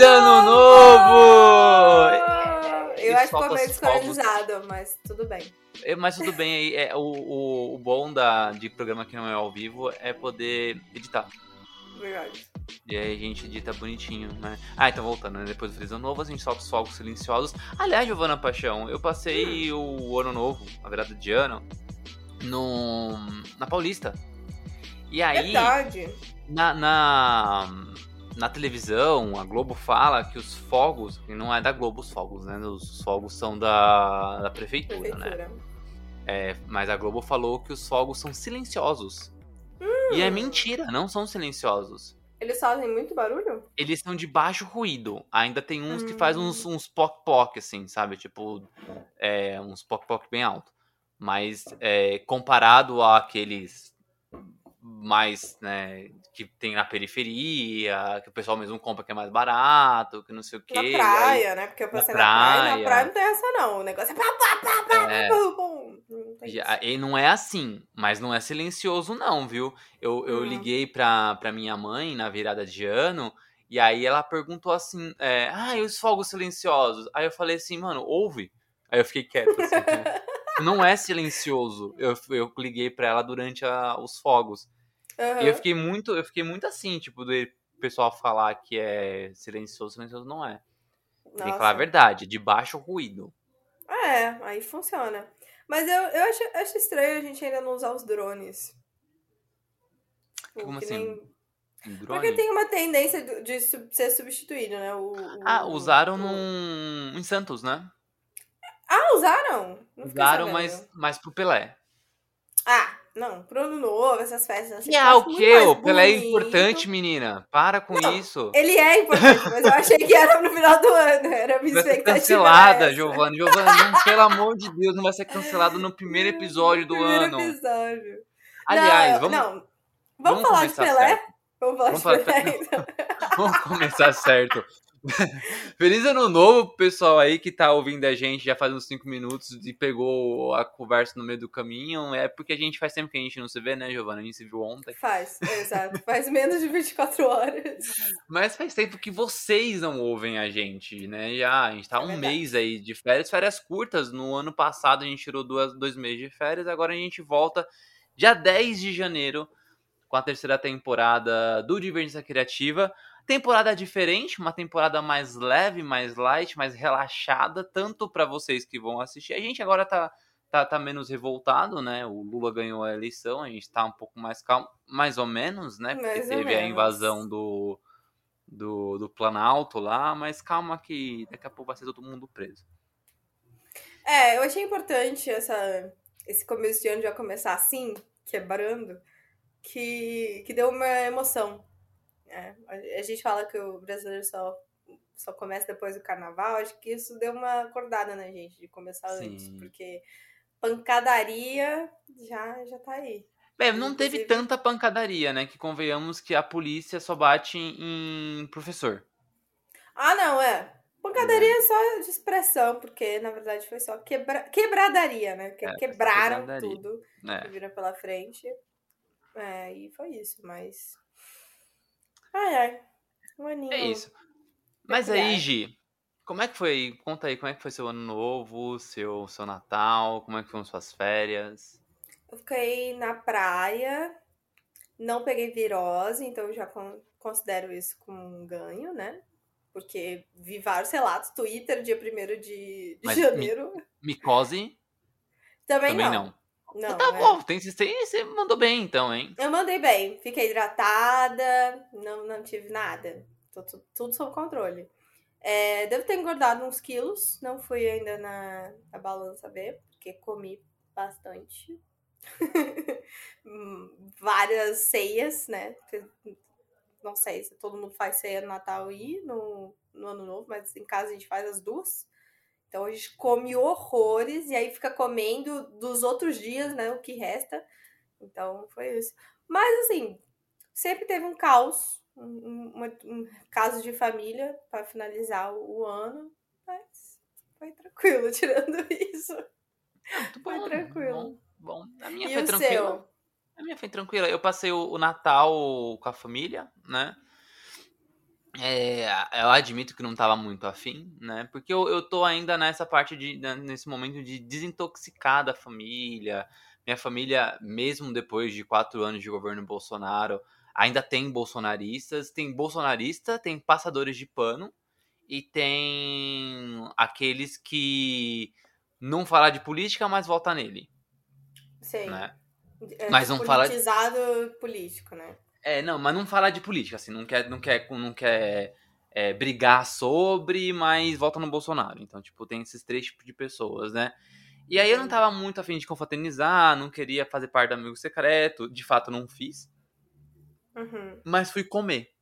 Feliz Ano Novo! Eu acho que ficou meio desorganizado, mas tudo bem. É, mas tudo bem aí. É, o, o, o bom da, de programa que não é ao vivo é poder editar. Verdade. E aí a gente edita bonitinho, né? Ah, então voltando, né? Depois do Feliz Ano Novo, a gente solta os fogos silenciosos. Aliás, Giovana Paixão, eu passei hum. o Ano Novo, a virada de ano, no, na Paulista. E aí. Verdade. Na, na, na televisão, a Globo fala que os fogos, que não é da Globo os fogos, né? Os fogos são da, da prefeitura, né? prefeitura. né? É, mas a Globo falou que os fogos são silenciosos. Hum. E é mentira, não são silenciosos. Eles fazem muito barulho? Eles são de baixo ruído. Ainda tem uns hum. que faz uns, uns poc-poc, assim, sabe? Tipo, é, uns poc-poc bem alto. Mas é, comparado àqueles mais, né, que tem na periferia, que o pessoal mesmo compra que é mais barato, que não sei o quê. Na praia, aí, né? Porque eu passei na, na praia, na praia não tem essa não, o negócio é pá, pá, pá, pá, é... E não é assim, mas não é silencioso não, viu? Eu, eu hum. liguei pra, pra minha mãe na virada de ano, e aí ela perguntou assim, é, ah, e os fogos silenciosos? Aí eu falei assim, mano, ouve? Aí eu fiquei quieto, assim, né? não é silencioso. Eu, eu liguei pra ela durante a, os fogos. Uhum. E eu fiquei muito, eu fiquei muito assim, tipo, do pessoal falar que é silencioso, silencioso não é. Nossa. Tem que falar a verdade, de baixo ruído. É, aí funciona. Mas eu, eu acho, acho estranho a gente ainda não usar os drones. Como assim? Nem... Um Porque tem uma tendência de ser substituído, né? O, o ah, usaram o... num... em Santos, né? Ah, usaram? Não usaram, mas, mas pro Pelé. Ah, não, pro ano novo, essas festas assim. E é o quê? O Pelé é importante, menina. Para com não, isso. Ele é importante, mas eu achei que era no final do ano. Era a minha vai expectativa. Ser cancelada, Giovanni. Giovanni, pelo amor de Deus, não vai ser cancelado no primeiro episódio do primeiro ano. Primeiro episódio. Aliás, não, vamos. Não. Vamos, vamos falar de Pelé? Certo. Vamos falar vamos de Pelé. Então. vamos começar certo. Feliz ano novo, pessoal aí que tá ouvindo a gente já faz uns 5 minutos e pegou a conversa no meio do caminho. É porque a gente faz tempo que a gente não se vê, né, Giovana? A gente se viu ontem. Faz, exato. faz menos de 24 horas. Mas faz tempo que vocês não ouvem a gente, né? Já, a gente tá é um verdade. mês aí de férias, férias curtas. No ano passado a gente tirou duas, dois meses de férias, agora a gente volta dia 10 de janeiro com a terceira temporada do Divergência Criativa. Temporada diferente, uma temporada mais leve, mais light, mais relaxada, tanto para vocês que vão assistir. A gente agora tá, tá, tá menos revoltado, né? O Lula ganhou a eleição, a gente tá um pouco mais calmo, mais ou menos, né? Porque mais teve a invasão do, do, do Planalto lá, mas calma que daqui a pouco vai ser todo mundo preso. É, eu achei importante essa, esse começo de ano já começar assim, quebrando, que, que deu uma emoção é, a gente fala que o brasileiro só, só começa depois do carnaval, acho que isso deu uma acordada na gente de começar Sim. antes, porque pancadaria já, já tá aí. É, não Inclusive... teve tanta pancadaria, né? Que convenhamos que a polícia só bate em professor. Ah, não, é. Pancadaria é só de expressão, porque na verdade foi só quebra... quebradaria, né? Que é, quebraram tudo é. que viram pela frente. É, e foi isso, mas Ai, ai. Um aninho. É isso. Mas aí, Gi, como é que foi? Conta aí, como é que foi seu ano novo, seu, seu Natal, como é que foram suas férias? Eu fiquei na praia, não peguei virose, então eu já considero isso como um ganho, né? Porque vi vários relatos, Twitter, dia 1 de, de janeiro. micose? Também, Também não. não. Não, tá é. bom, tem, tem, você mandou bem então, hein? Eu mandei bem. Fiquei hidratada, não, não tive nada. Tô, tudo, tudo sob controle. É, devo ter engordado uns quilos. Não fui ainda na, na balança ver, porque comi bastante. várias ceias, né? Não sei se todo mundo faz ceia no Natal e no, no Ano Novo, mas em casa a gente faz as duas. Então a gente come horrores e aí fica comendo dos outros dias, né? O que resta. Então foi isso. Mas assim, sempre teve um caos, um, um, um caso de família para finalizar o, o, ano, mas foi tranquilo tirando isso. Bom, foi tranquilo. Bom, bom. A minha e foi tranquila. Seu? A minha foi tranquila. Eu passei o, o Natal com a família, né? É, eu admito que não estava muito afim, né? Porque eu, eu tô ainda nessa parte de. Né, nesse momento de desintoxicar da família. Minha família, mesmo depois de quatro anos de governo Bolsonaro, ainda tem bolsonaristas. Tem bolsonarista, tem passadores de pano e tem aqueles que não falar de política, mas vota nele. Sim. Né? É, mas não fala. Politizado político, né? É, não, mas não falar de política, assim, não quer, não quer, não quer é, brigar sobre, mas vota no Bolsonaro. Então, tipo, tem esses três tipos de pessoas, né? E aí eu não tava muito afim de confraternizar, não queria fazer parte do amigo secreto, de fato não fiz. Uhum. Mas fui comer.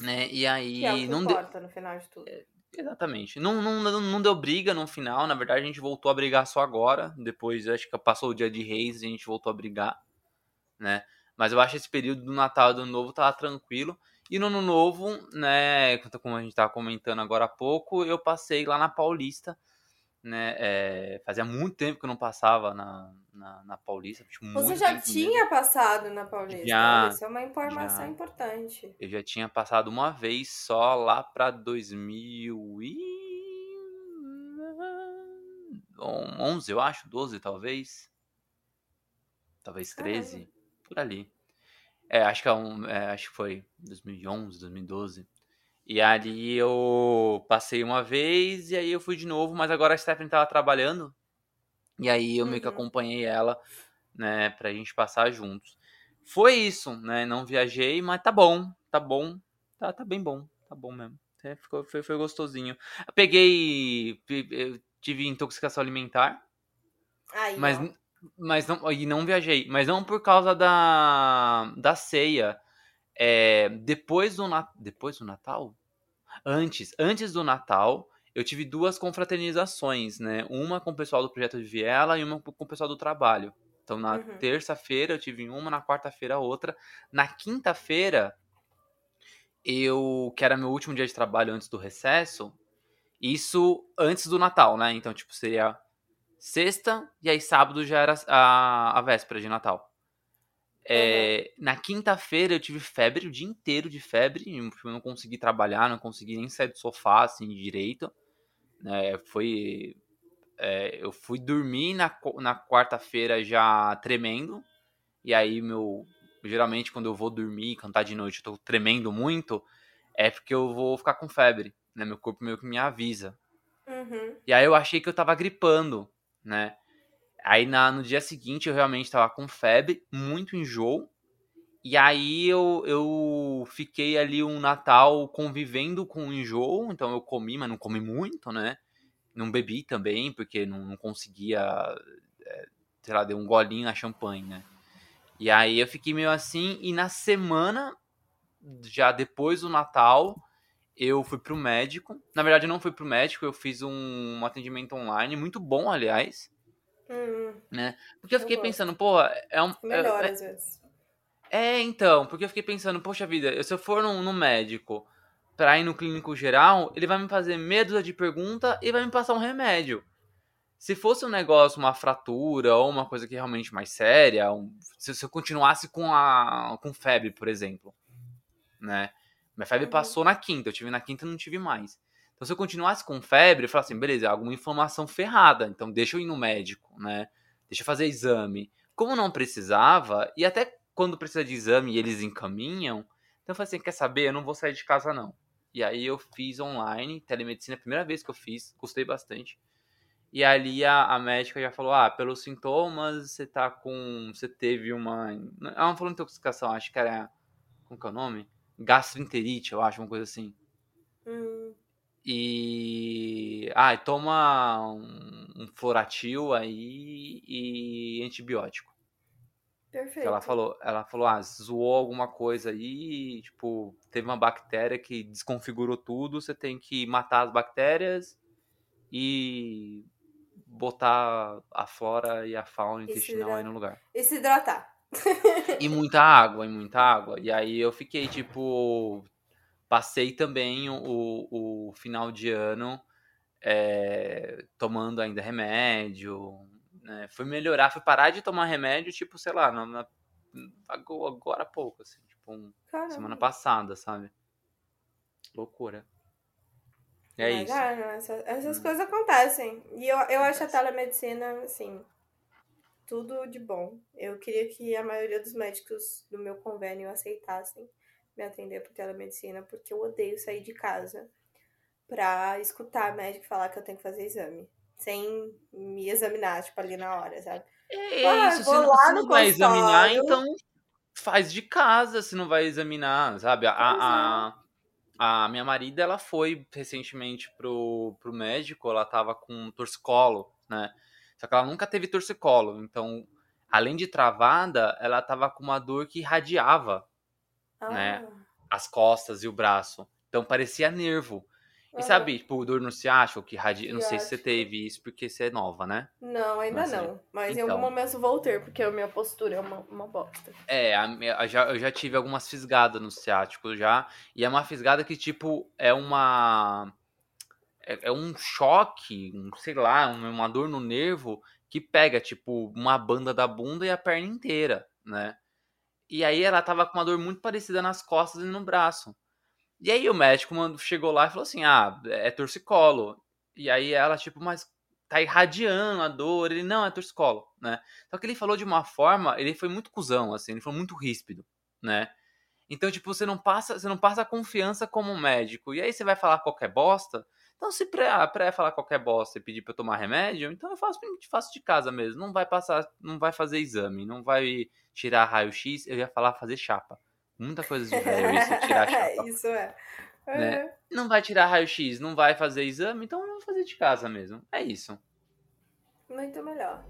Né? E aí. É não importa de... no final de tudo. É, exatamente. Não, não, não deu briga no final. Na verdade, a gente voltou a brigar só agora. Depois, acho que passou o dia de reis e a gente voltou a brigar. Né? Mas eu acho esse período do Natal e do Ano Novo tava tranquilo. E no Ano Novo, né, como a gente tava comentando agora há pouco, eu passei lá na Paulista, né, é, fazia muito tempo que eu não passava na, na, na Paulista. Você já tinha mesmo. passado na Paulista? Já. Isso é uma informação já. importante. Eu já tinha passado uma vez só lá pra 2011, eu acho, 12 talvez. Talvez 13. Caramba por ali. É, acho que, é um, é, acho que foi 2011, 2012. E ali eu passei uma vez e aí eu fui de novo, mas agora a Stephanie tava trabalhando. E aí eu uhum. meio que uhum. acompanhei ela, né, pra gente passar juntos. Foi isso, né? Não viajei, mas tá bom, tá bom. Tá, tá bem bom, tá bom mesmo. É, ficou, foi, foi gostosinho. Eu peguei. Eu tive intoxicação alimentar. Aí, mas, mas não, e não viajei, mas não por causa da, da ceia. É, depois, do, depois do Natal? Antes, antes do Natal, eu tive duas confraternizações, né? Uma com o pessoal do Projeto de Viela e uma com o pessoal do trabalho. Então, na uhum. terça-feira eu tive uma, na quarta-feira outra. Na quinta-feira, eu, que era meu último dia de trabalho antes do recesso, isso antes do Natal, né? Então, tipo, seria sexta, e aí sábado já era a, a véspera de Natal. É, uhum. Na quinta-feira eu tive febre o dia inteiro de febre, eu não consegui trabalhar, não consegui nem sair do sofá assim direito. É, foi. É, eu fui dormir na, na quarta-feira já tremendo, e aí meu. Geralmente quando eu vou dormir, cantar de noite, eu tô tremendo muito, é porque eu vou ficar com febre, né? Meu corpo meio que me avisa. Uhum. E aí eu achei que eu tava gripando né? Aí na, no dia seguinte eu realmente estava com febre, muito enjoo. E aí eu, eu fiquei ali um Natal convivendo com o enjoo, então eu comi, mas não comi muito, né? Não bebi também, porque não, não conseguia, é, sei lá, deu um golinho na champanhe, né? E aí eu fiquei meio assim, e na semana, já depois do Natal, eu fui pro médico. Na verdade, eu não fui pro médico, eu fiz um, um atendimento online, muito bom, aliás. Hum, né? Porque eu fiquei eu pensando, pô, é um. Melhor, é, às vezes. É, então, porque eu fiquei pensando, poxa vida, se eu for no, no médico pra ir no clínico geral, ele vai me fazer dúzia de pergunta e vai me passar um remédio. Se fosse um negócio, uma fratura ou uma coisa que é realmente mais séria, um, se, se, eu continuasse com a com febre, por exemplo, né? Minha febre uhum. passou na quinta, eu tive na quinta e não tive mais. Então, se eu continuasse com febre, eu falasse assim, beleza, é alguma inflamação ferrada, então deixa eu ir no médico, né? Deixa eu fazer exame. Como não precisava, e até quando precisa de exame eles encaminham, então eu falei assim, quer saber, eu não vou sair de casa não. E aí eu fiz online, telemedicina, a primeira vez que eu fiz, gostei bastante. E ali a, a médica já falou, ah, pelos sintomas, você tá com, você teve uma, ela não falou intoxicação, acho que era, como que é o nome? Gastroenterite, eu acho, uma coisa assim. Hum. E. Ah, toma um, um floratil aí e antibiótico. Perfeito. Ela falou, ela falou, ah, zoou alguma coisa aí, tipo, teve uma bactéria que desconfigurou tudo, você tem que matar as bactérias e botar a flora e a fauna intestinal aí no lugar. E se hidratar. E muita água, e muita água. E aí eu fiquei, tipo, passei também o, o final de ano é, tomando ainda remédio, né? Fui melhorar, fui parar de tomar remédio, tipo, sei lá, na, na agora há pouco, assim, tipo, um, semana passada, sabe? Loucura. É Mas, isso. Ah, essa, essas hum. coisas acontecem. E eu, eu acho a telemedicina, assim, tudo de bom. Eu queria que a maioria dos médicos do meu convênio aceitassem me atender por telemedicina, porque eu odeio sair de casa pra escutar médico falar que eu tenho que fazer exame sem me examinar, tipo, ali na hora, sabe? É, ah, isso, se não, se não vai examinar, então faz de casa se não vai examinar, sabe? A, a, a, minha marida, ela foi recentemente pro, pro médico, ela tava com torcicolo, né? Só que ela nunca teve torcicolo, então, além de travada, ela tava com uma dor que irradiava, né? ah. né? As costas e o braço. Então parecia nervo. E sabe, tipo, dor no ciático, que radia... Não sei se você teve isso porque você é nova, né? Não, ainda Mas, não. Mas então... em algum então. momento vou ter, porque a minha postura é uma, uma bosta. É, a, a, já, eu já tive algumas fisgadas no ciático já. E é uma fisgada que, tipo, é uma... É, é um choque, um, sei lá, uma dor no nervo que pega, tipo, uma banda da bunda e a perna inteira, né? E aí ela tava com uma dor muito parecida nas costas e no braço. E aí o médico chegou lá e falou assim: ah, é torcicolo. E aí ela, tipo, mas tá irradiando a dor. Ele, não, é torcicolo, né? Só que ele falou de uma forma, ele foi muito cuzão, assim, ele foi muito ríspido, né? Então, tipo, você não passa, você não passa confiança como médico. E aí você vai falar qualquer bosta. Então, se pré, pré falar qualquer bosta e pedir pra eu tomar remédio, então eu faço, faço de casa mesmo. Não vai passar, não vai fazer exame, não vai tirar raio-x, eu ia falar fazer chapa. Muita coisa de velho isso, tirar chapa. isso é. Né? Não vai tirar raio-x, não vai fazer exame, então vamos fazer de casa mesmo. É isso. Muito melhor.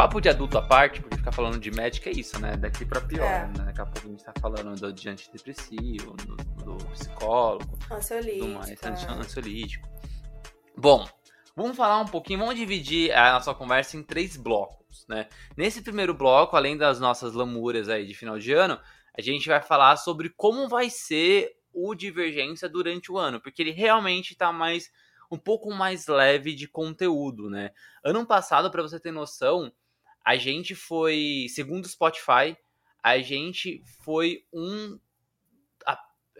Papo de adulto à parte, porque ficar falando de médica é isso, né? Daqui pra pior, é. né? Daqui a pouco a gente tá falando do, de antidepressivo, do, do psicólogo, ansiolítico, do mais, é. ansiolítico. Bom, vamos falar um pouquinho, vamos dividir a nossa conversa em três blocos, né? Nesse primeiro bloco, além das nossas lamúrias aí de final de ano, a gente vai falar sobre como vai ser o Divergência durante o ano, porque ele realmente tá mais um pouco mais leve de conteúdo, né? Ano passado, para você ter noção, a gente foi, segundo o Spotify, a gente foi um,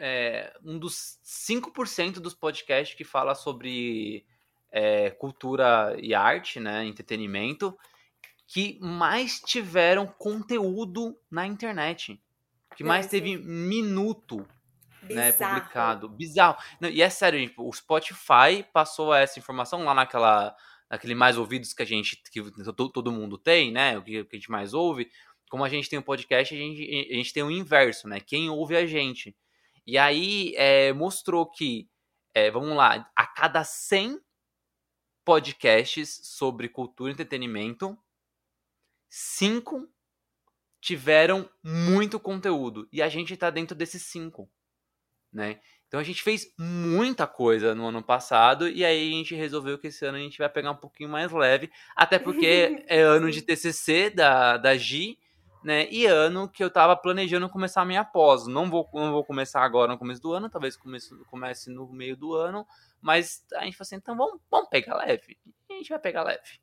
é, um dos 5% dos podcasts que fala sobre é, cultura e arte, né, entretenimento, que mais tiveram conteúdo na internet. Que mais teve minuto né, publicado. Bizarro. Não, e é sério, gente, o Spotify passou essa informação lá naquela aquele mais ouvidos que a gente, que todo mundo tem, né? O que a gente mais ouve. Como a gente tem um podcast, a gente, a gente tem o inverso, né? Quem ouve a gente. E aí é, mostrou que, é, vamos lá, a cada 100 podcasts sobre cultura e entretenimento, 5 tiveram muito conteúdo. E a gente tá dentro desses 5, né? Então a gente fez muita coisa no ano passado e aí a gente resolveu que esse ano a gente vai pegar um pouquinho mais leve, até porque é ano de TCC da, da Gi, né? E ano que eu tava planejando começar a minha pós. Não vou, não vou começar agora no começo do ano, talvez comece, comece no meio do ano, mas a gente falou assim, então vamos, vamos pegar leve. A gente vai pegar leve.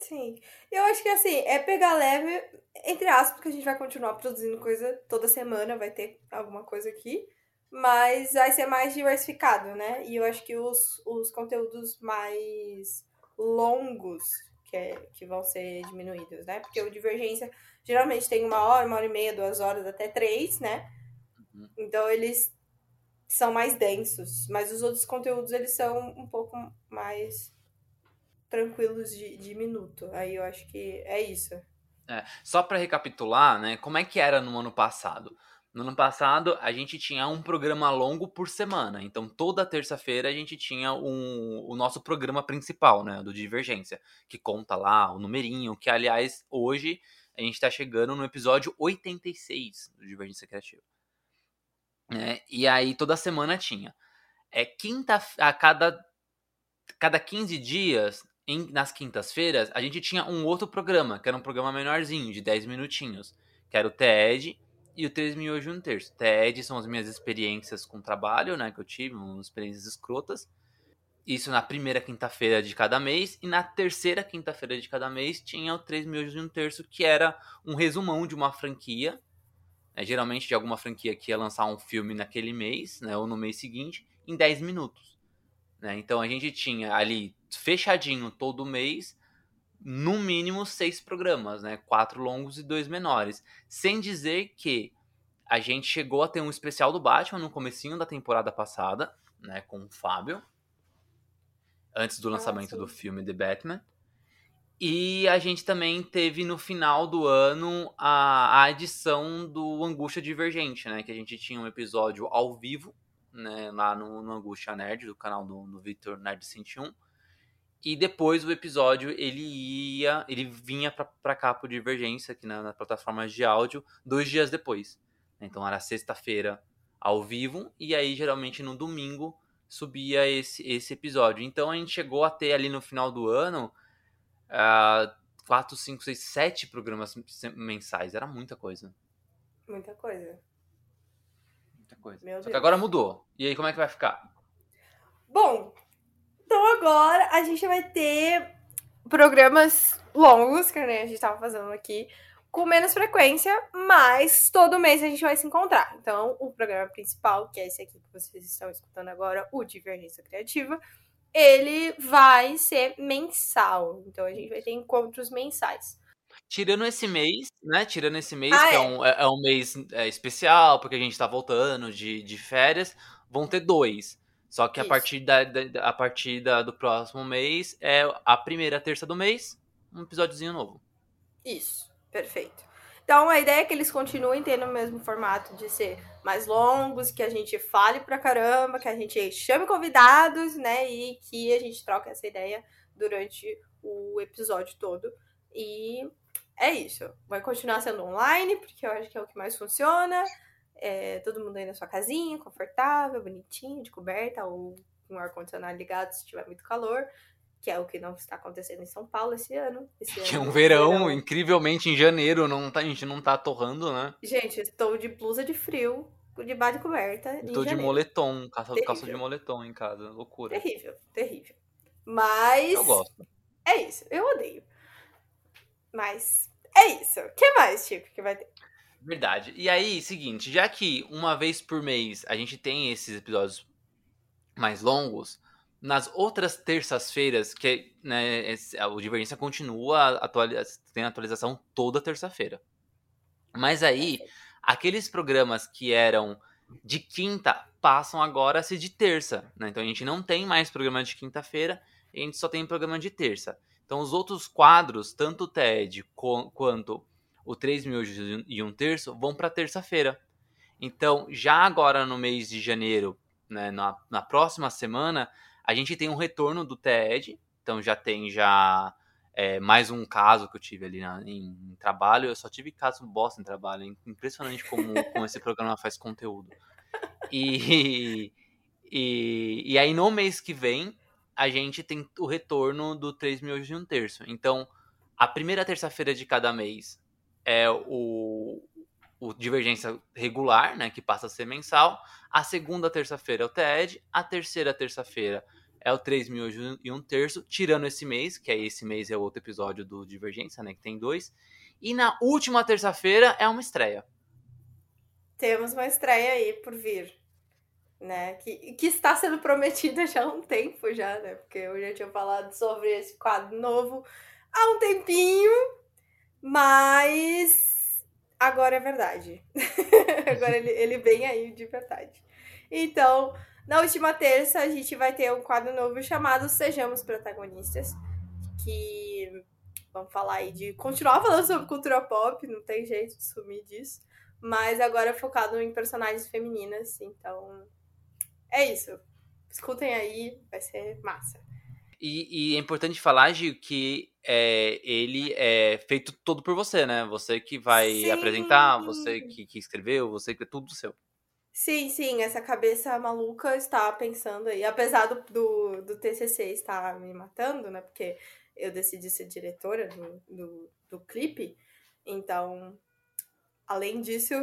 Sim. Eu acho que assim, é pegar leve, entre aspas, porque a gente vai continuar produzindo coisa toda semana, vai ter alguma coisa aqui mas vai ser mais diversificado, né? E eu acho que os, os conteúdos mais longos que, é, que vão ser diminuídos, né? Porque o Divergência Geralmente tem uma hora, uma hora e meia, duas horas, até três, né? Uhum. Então eles são mais densos, mas os outros conteúdos eles são um pouco mais tranquilos de, de minuto. Aí eu acho que é isso. É, só para recapitular, né? Como é que era no ano passado? No ano passado, a gente tinha um programa longo por semana. Então, toda terça-feira a gente tinha um, o nosso programa principal, né? Do Divergência, que conta lá o numerinho, que, aliás, hoje a gente está chegando no episódio 86 do Divergência Criativa. É, e aí, toda semana tinha. É quinta, a cada, cada 15 dias, em, nas quintas-feiras, a gente tinha um outro programa, que era um programa menorzinho, de 10 minutinhos, que era o TED e o 3 mil hoje um terço. TED são as minhas experiências com trabalho, né, que eu tive, umas experiências escrotas. Isso na primeira quinta-feira de cada mês. E na terceira quinta-feira de cada mês tinha o 3 mil hoje um terço, que era um resumão de uma franquia. Né, geralmente de alguma franquia que ia lançar um filme naquele mês, né, ou no mês seguinte, em 10 minutos. Né? Então a gente tinha ali fechadinho todo mês, no mínimo seis programas, né? Quatro longos e dois menores. Sem dizer que a gente chegou a ter um especial do Batman no comecinho da temporada passada, né? Com o Fábio. Antes do lançamento do filme The Batman. E a gente também teve no final do ano a, a edição do Angústia Divergente, né? Que a gente tinha um episódio ao vivo, né? Lá no, no Angústia Nerd, do canal do, do Victor Nerd 101 e depois o episódio ele ia, ele vinha para cá pro Divergência, aqui na, na plataforma de áudio, dois dias depois. Então era sexta-feira ao vivo, e aí geralmente no domingo subia esse, esse episódio. Então a gente chegou a ter ali no final do ano uh, quatro, cinco, seis, sete programas mensais. Era muita coisa. Muita coisa. Muita coisa. Meu Só Deus. que agora mudou. E aí como é que vai ficar? Bom, então agora a gente vai ter programas longos, que né, a gente tava fazendo aqui, com menos frequência, mas todo mês a gente vai se encontrar. Então, o programa principal, que é esse aqui que vocês estão escutando agora, o Divergência Criativa, ele vai ser mensal. Então, a gente vai ter encontros mensais. Tirando esse mês, né? Tirando esse mês, ah, que é. é. um, é, é um mês é, especial, porque a gente tá voltando de, de férias, vão ter dois. Só que a partir, da, da, a partir da, do próximo mês é a primeira terça do mês, um episódiozinho novo. Isso, perfeito. Então a ideia é que eles continuem tendo o mesmo formato de ser mais longos, que a gente fale pra caramba, que a gente chame convidados, né? E que a gente troque essa ideia durante o episódio todo. E é isso. Vai continuar sendo online, porque eu acho que é o que mais funciona é, todo mundo aí na sua casinha, confortável, bonitinho, de coberta, ou com o ar-condicionado ligado se tiver muito calor, que é o que não está acontecendo em São Paulo esse ano. Esse que é um verão, verão, incrivelmente, em janeiro, não tá, a gente não tá torrando, né? Gente, estou de blusa de frio, de coberta. Estou de moletom, calça, calça de moletom em casa, loucura. Terrível, terrível. Mas. Eu gosto. É isso, eu odeio. Mas é isso. O que mais, tipo, que vai ter? Verdade. E aí, seguinte, já que uma vez por mês a gente tem esses episódios mais longos, nas outras terças-feiras, que né, o Divergência continua, atualiza, tem atualização toda terça-feira. Mas aí, aqueles programas que eram de quinta passam agora a ser de terça. Né? Então a gente não tem mais programa de quinta-feira, a gente só tem programa de terça. Então os outros quadros, tanto o TED quanto o 3 mil e um terço vão para terça-feira. Então, já agora no mês de janeiro, né, na, na próxima semana, a gente tem um retorno do TED. Então, já tem já é, mais um caso que eu tive ali na, em, em, trabalho. Eu só tive caso bosta em trabalho. Impressionante como, como esse programa faz conteúdo. E, e, e aí, no mês que vem, a gente tem o retorno do 3 mil e um terço. Então, a primeira terça-feira de cada mês é o, o Divergência regular, né, que passa a ser mensal. A segunda terça-feira é o TED. A terceira terça-feira é o 3 mil e um terço, tirando esse mês, que é esse mês é outro episódio do Divergência, né, que tem dois. E na última terça-feira é uma estreia. Temos uma estreia aí por vir. Né, que, que está sendo prometida já há um tempo já, né? Porque eu já tinha falado sobre esse quadro novo há um tempinho, mas agora é verdade. agora ele, ele vem aí de verdade. Então, na última terça, a gente vai ter um quadro novo chamado Sejamos Protagonistas, que vamos falar aí de continuar falando sobre cultura pop, não tem jeito de sumir disso, mas agora focado em personagens femininas, então é isso. Escutem aí, vai ser massa. E, e é importante falar, Gil, que é, ele é feito todo por você, né? Você que vai sim. apresentar, você que, que escreveu, você que é tudo seu. Sim, sim, essa cabeça maluca está pensando aí. Apesar do, do, do TCC estar me matando, né? Porque eu decidi ser diretora do, do, do clipe. Então, além disso,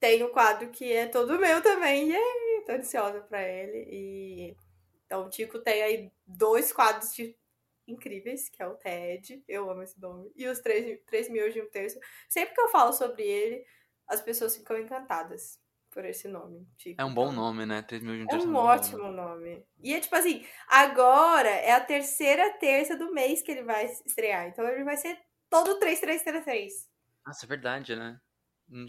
tem o quadro que é todo meu também. Yay! Tô ansiosa pra ele. E então o Tico tem aí dois quadros de... incríveis, que é o TED, eu amo esse nome, e os 3, 3 mil de um terço. Sempre que eu falo sobre ele, as pessoas ficam encantadas por esse nome. Tico. É um bom nome, né? 3 mil um terço. É um, é ótimo nome. nome. E é tipo assim, agora é a terceira terça do mês que ele vai estrear. Então ele vai ser todo 3333. Nossa, é verdade, né?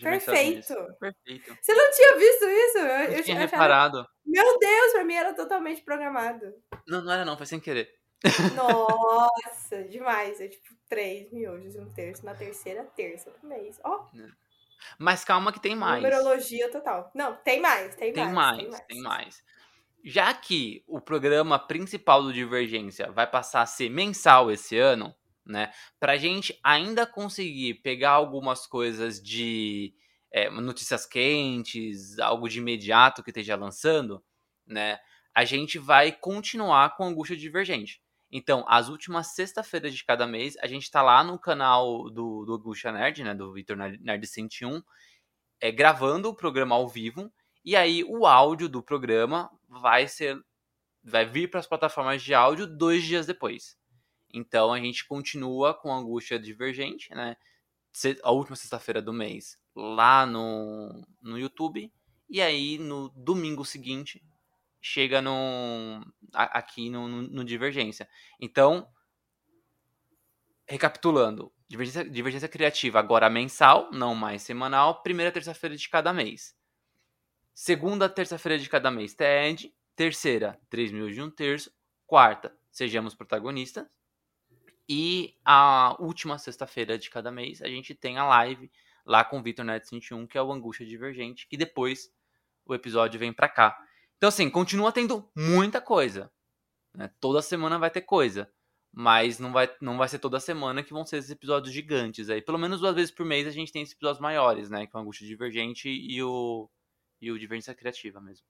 Perfeito. Perfeito. Você não tinha visto isso? Eu, eu, eu tinha reparado. Meu Deus, pra mim era totalmente programado. Não, não era não, foi sem querer. Nossa, demais. É tipo três miojos e um terço na terceira terça do mês. Ó. Oh. Mas calma que tem mais. Numerologia total. Não, tem mais, tem, tem mais, mais. Tem mais, tem mais. Já que o programa principal do Divergência vai passar a ser mensal esse ano, né? Para a gente ainda conseguir pegar algumas coisas de é, notícias quentes, algo de imediato que esteja lançando, né? A gente vai continuar com Angústia Divergente. Então, as últimas sexta-feiras de cada mês, a gente está lá no canal do, do Angústia Nerd, né? Do Vitor Nerd 101, é, gravando o programa ao vivo. E aí, o áudio do programa vai ser. Vai vir para as plataformas de áudio dois dias depois. Então a gente continua com angústia divergente, né? A última sexta-feira do mês lá no, no YouTube. E aí no domingo seguinte chega no, aqui no, no, Divergência. Então, recapitulando, divergência, divergência criativa agora mensal, não mais semanal, primeira terça-feira de cada mês. Segunda terça-feira de cada mês, TED. Terceira, 3 mil de um terço. Quarta, sejamos protagonistas. E a última sexta-feira de cada mês a gente tem a live lá com o Vitor Net 21, que é o Angústia Divergente, que depois o episódio vem para cá. Então, assim, continua tendo muita coisa. Né? Toda semana vai ter coisa. Mas não vai, não vai ser toda semana que vão ser esses episódios gigantes aí. Pelo menos duas vezes por mês a gente tem esses episódios maiores, né? Que é o Angústia Divergente e o, e o Divergência Criativa mesmo.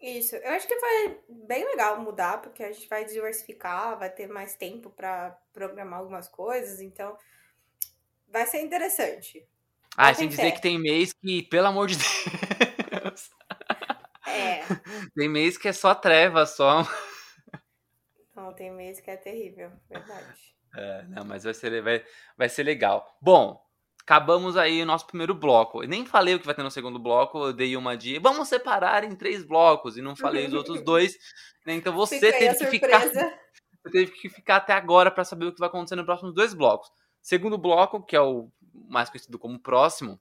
Isso, eu acho que foi bem legal mudar, porque a gente vai diversificar, vai ter mais tempo para programar algumas coisas, então vai ser interessante. Ah, sem dizer que tem mês que, pelo amor de Deus. É. Tem mês que é só treva, só. Não, tem mês que é terrível, verdade. É, não, mas vai ser, vai, vai ser legal. Bom, acabamos aí o nosso primeiro bloco. Eu nem falei o que vai ter no segundo bloco, eu dei uma de vamos separar em três blocos e não falei os outros dois. Né? Então você teve que ficar. Você teve que ficar até agora para saber o que vai acontecer nos próximos dois blocos. Segundo bloco, que é o mais conhecido como próximo,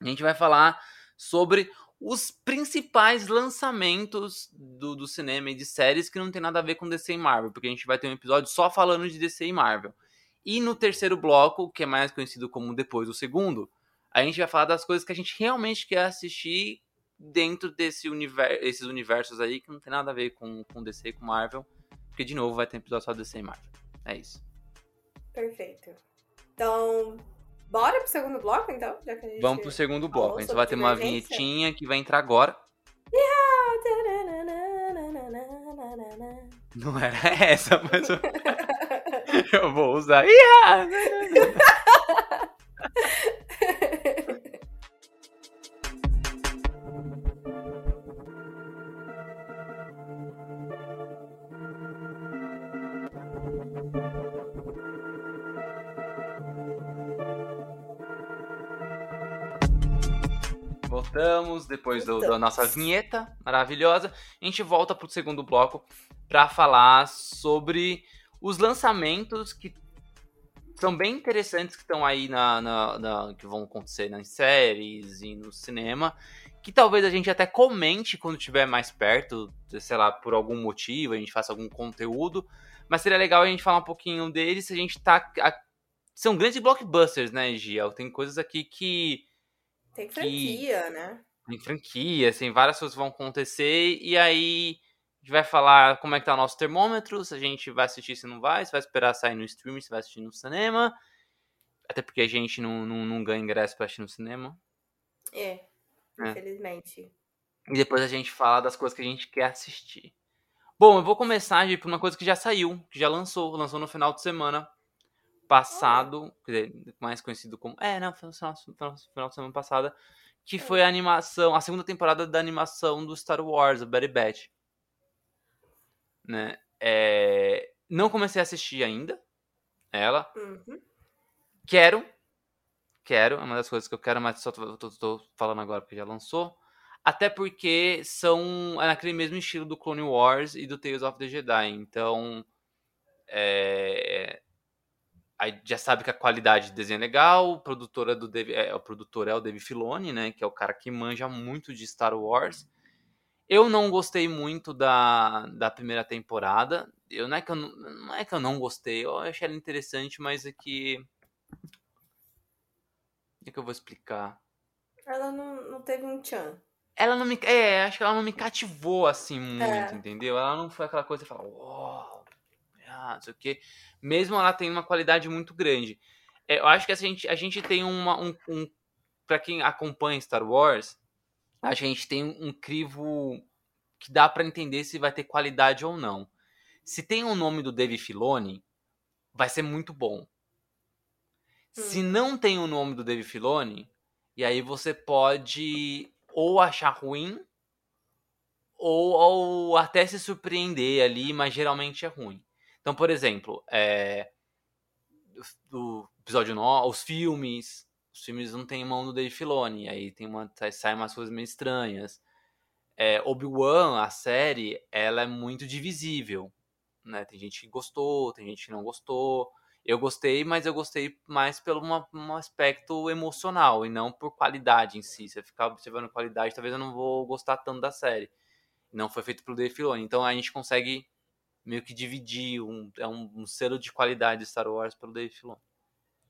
a gente vai falar sobre os principais lançamentos do, do cinema e de séries que não tem nada a ver com DC e Marvel, porque a gente vai ter um episódio só falando de DC e Marvel. E no terceiro bloco, que é mais conhecido como depois do segundo, a gente vai falar das coisas que a gente realmente quer assistir dentro desse universo, esses universos aí que não tem nada a ver com, com DC e com Marvel. Porque, de novo, vai ter episódio só DC e Marvel. É isso. Perfeito. Então, bora pro segundo bloco, então? Vamos pro segundo bloco. A gente vai ter uma vinhetinha que vai entrar agora. Não era essa, mas. Eu vou usar. Voltamos depois do, da nossa vinheta maravilhosa. A gente volta pro segundo bloco para falar sobre os lançamentos que são bem interessantes que estão aí na, na, na, que vão acontecer nas séries e no cinema, que talvez a gente até comente quando estiver mais perto, sei lá, por algum motivo, a gente faça algum conteúdo, mas seria legal a gente falar um pouquinho deles a gente tá a, são grandes blockbusters, né, Gia? Tem coisas aqui que tem franquia, que, né? Tem franquia, assim, várias coisas vão acontecer e aí gente vai falar como é que tá o nosso termômetro, se a gente vai assistir, se não vai, se vai esperar sair no streaming, se vai assistir no cinema. Até porque a gente não, não, não ganha ingresso pra assistir no cinema. É, é, infelizmente. E depois a gente fala das coisas que a gente quer assistir. Bom, eu vou começar por uma coisa que já saiu, que já lançou, lançou no final de semana passado, mais conhecido como. É, não, foi no final, final de semana passada, que foi a animação, a segunda temporada da animação do Star Wars, a Betty Batch né? É... Não comecei a assistir ainda ela. Uhum. Quero. Quero, é uma das coisas que eu quero, mas só tô, tô, tô falando agora porque já lançou. Até porque são é naquele mesmo estilo do Clone Wars e do Tales of the Jedi. Então. É... Aí já sabe que a qualidade de desenho é legal. O produtor é, do Dave, é, o produtor é o Dave Filoni, né? Que é o cara que manja muito de Star Wars. Eu não gostei muito da, da primeira temporada. Eu, não, é que eu, não é que eu não gostei, eu achei ela interessante, mas é que. O que eu vou explicar? Ela não, não teve um tchan. Ela não me. É, acho que ela não me cativou assim muito, é. entendeu? Ela não foi aquela coisa de falar, uau, ah, não sei o quê. Mesmo ela tem uma qualidade muito grande. É, eu acho que a gente, a gente tem uma. Um, um, pra quem acompanha Star Wars, a gente tem um crivo que dá para entender se vai ter qualidade ou não. Se tem o nome do Dave Filoni, vai ser muito bom. Hum. Se não tem o nome do Dave Filoni, e aí você pode ou achar ruim ou, ou até se surpreender ali, mas geralmente é ruim. Então, por exemplo, é, o episódio 9, os filmes, os filmes não tem mão do Dave Filoni, aí tem uma, sai umas coisas meio estranhas. É, Obi-Wan, a série, ela é muito divisível, né? Tem gente que gostou, tem gente que não gostou. Eu gostei, mas eu gostei mais pelo uma, um aspecto emocional e não por qualidade em si. Se eu ficar observando qualidade, talvez eu não vou gostar tanto da série. Não foi feito pelo Dave Filoni. Então a gente consegue meio que dividir um, é um, um selo de qualidade de Star Wars pelo Dave Filoni.